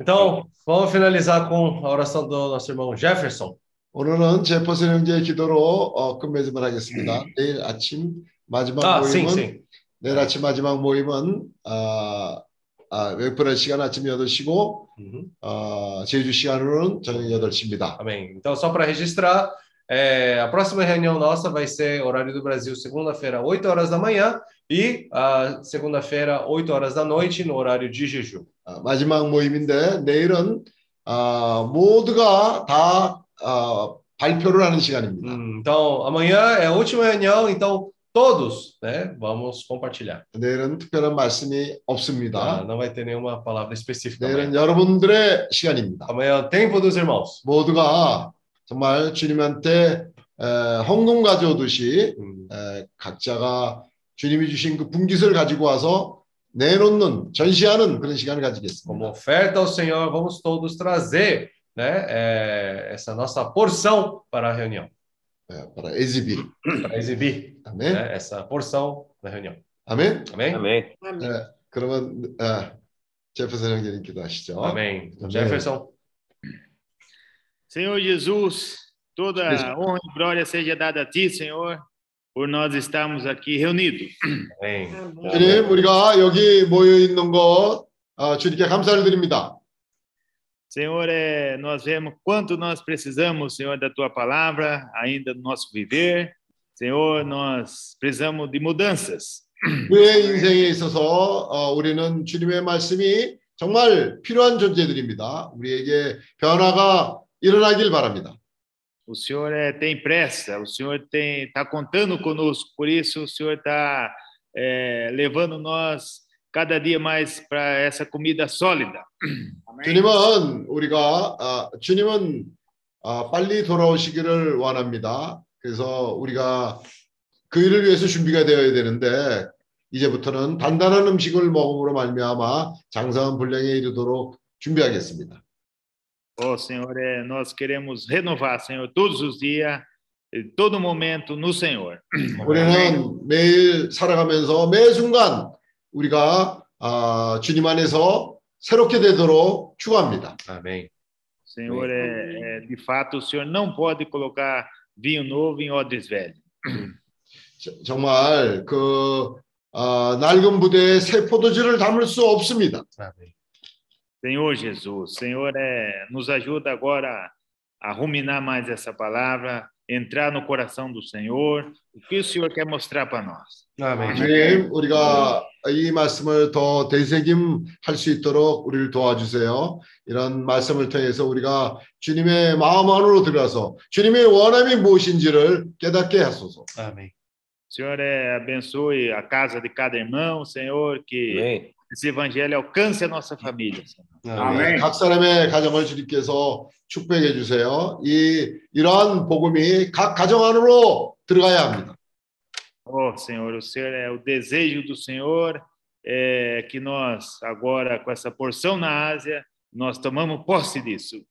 Então, vamos finalizar com a oração do nosso irmão Jefferson. 오늘은 제퍼슨 형제의 기도로 어, 끝맺음을 하겠습니다. 내일 아침 마지막 아, 모임은 sim, sim. 내일 아침 마지막 모임은 아, 아, 웨프럴 시간 아침 8시고 Uhum. 어, 제주 시간으로는 저녁 8시입니다. Amém. Então, só para registrar, é, a próxima reunião nossa vai ser horário do Brasil, segunda-feira, 8 horas da manhã, e a segunda-feira, 8 horas da noite, no horário de jejum. 아, 마지막 모임인데 내일은 아, 모두가 다 아, 발표를 하는 시간입니다. Hum, então, amanhã é a última reunião, então todos, né, vamos compartilhar. 내일은 특별한 말씀이 Ah, 없습니다. não vai ter nenhuma palavra específica. 내일은 Amanhã, 여러분들의 시간입니다. amanhã é o tempo dos irmãos. 모두가 정말 주님한테 에, 헌금 가져오듯이 각자가 주님이 주신 그 분깃을 가지고 와서 내놓는 전시하는 그런 시간을 가지겠습니다. Como oferta ao Senhor, vamos todos trazer, né, é, essa nossa porção para a reunião, 에, para exibir. para exibir 아멘. né, essa porção na reunião. 아멘. Amém? Amém. 네, 그러면 아, 제프슨 형제님 기도하시죠. Amém. Amém. Jefferson. Senhor Jesus, toda Cristo. honra e glória seja dada a Ti, Senhor, por nós estarmos aqui reunidos. Amém. 주님, 우리가 여기 모여 있는 것 아, 주님께 감사를 드립니다. Senhor, é, nós vemos quanto nós precisamos, Senhor, da Tua palavra, ainda no nosso viver. Senhor, nós precisamos de mudanças. 우리의 인생에 있어서 어, 우리는 주님의 말씀이 정말 필요한 존재들입니다. 우리에게 변화가 일어나길 바랍니다. O Senhor é, tem pressa, o Senhor está contando conosco, por isso o Senhor está é, levando nós cada dia mais para essa comida sólida. 주님은 우리가 아, 주님은 아, 빨리 돌아오시기를 원합니다. 그래서 우리가 그 일을 위해서 준비가 되어야 되는데 이제부터는 단단한 음식을 먹음으로 말미암아 장사한 분량에 이르도록 준비하겠습니다. Oh, Senhor, é, nós queremos renovar, Senhor, todos os dias, todo momento no Senhor. 우리는 매일 살아가면서 매 순간 우리가 아, 주님 안에서 새롭게 되도록 추구합니다. Amém. Senhor, é, é, de fato, o Senhor não pode colocar vinho novo em odres velhos. 저- 정말 그 아, 낡은 부대에 새 포도주를 담을 수 없습니다. Amém. Senhor Jesus, Senhor, é, nos ajuda agora a ruminar mais essa palavra, entrar no coração do Senhor, o que o Senhor quer mostrar para nós. Amém. 주님, 우리가 이 말씀을 더 되새김할 수 있도록 우리를 도와주세요. 이런 말씀을 통해서 우리가 주님의 마음 안으로 들어가서 주님의 원함이 무엇인지를 깨닫게 하소서. Amém. Senhor, é, abençoe a casa de cada irmão, Senhor, que Amém. Esse evangelho alcance a nossa família. Amém. 각 사람의 가정을 주님께서 축복해 주세요. 이 이러한 복음이 각 가정 안으로 들어가야 합니다. Oh, Senhor, o Senhor é o desejo do Senhor é que nós agora com essa porção na Ásia nós tomamos posse disso.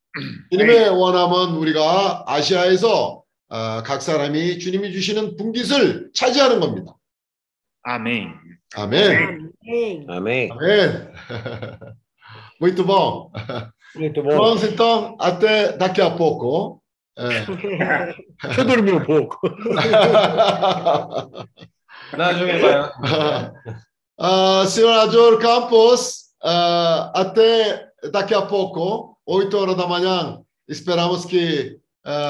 주님의 원함은 우리가 아시아에서 어, 각 사람이 주님이 주시는 분깃을 차지하는 겁니다. Amém. 아멘. Amém. Amém. Amém. Muito bom. Muito bom. Vamos então até daqui a pouco. É. Eu dormir um pouco. Não, Juninho, vai. Né? Ah, uh, senhora Campos, uh, até daqui a pouco, 8 horas da manhã. Esperamos que ah,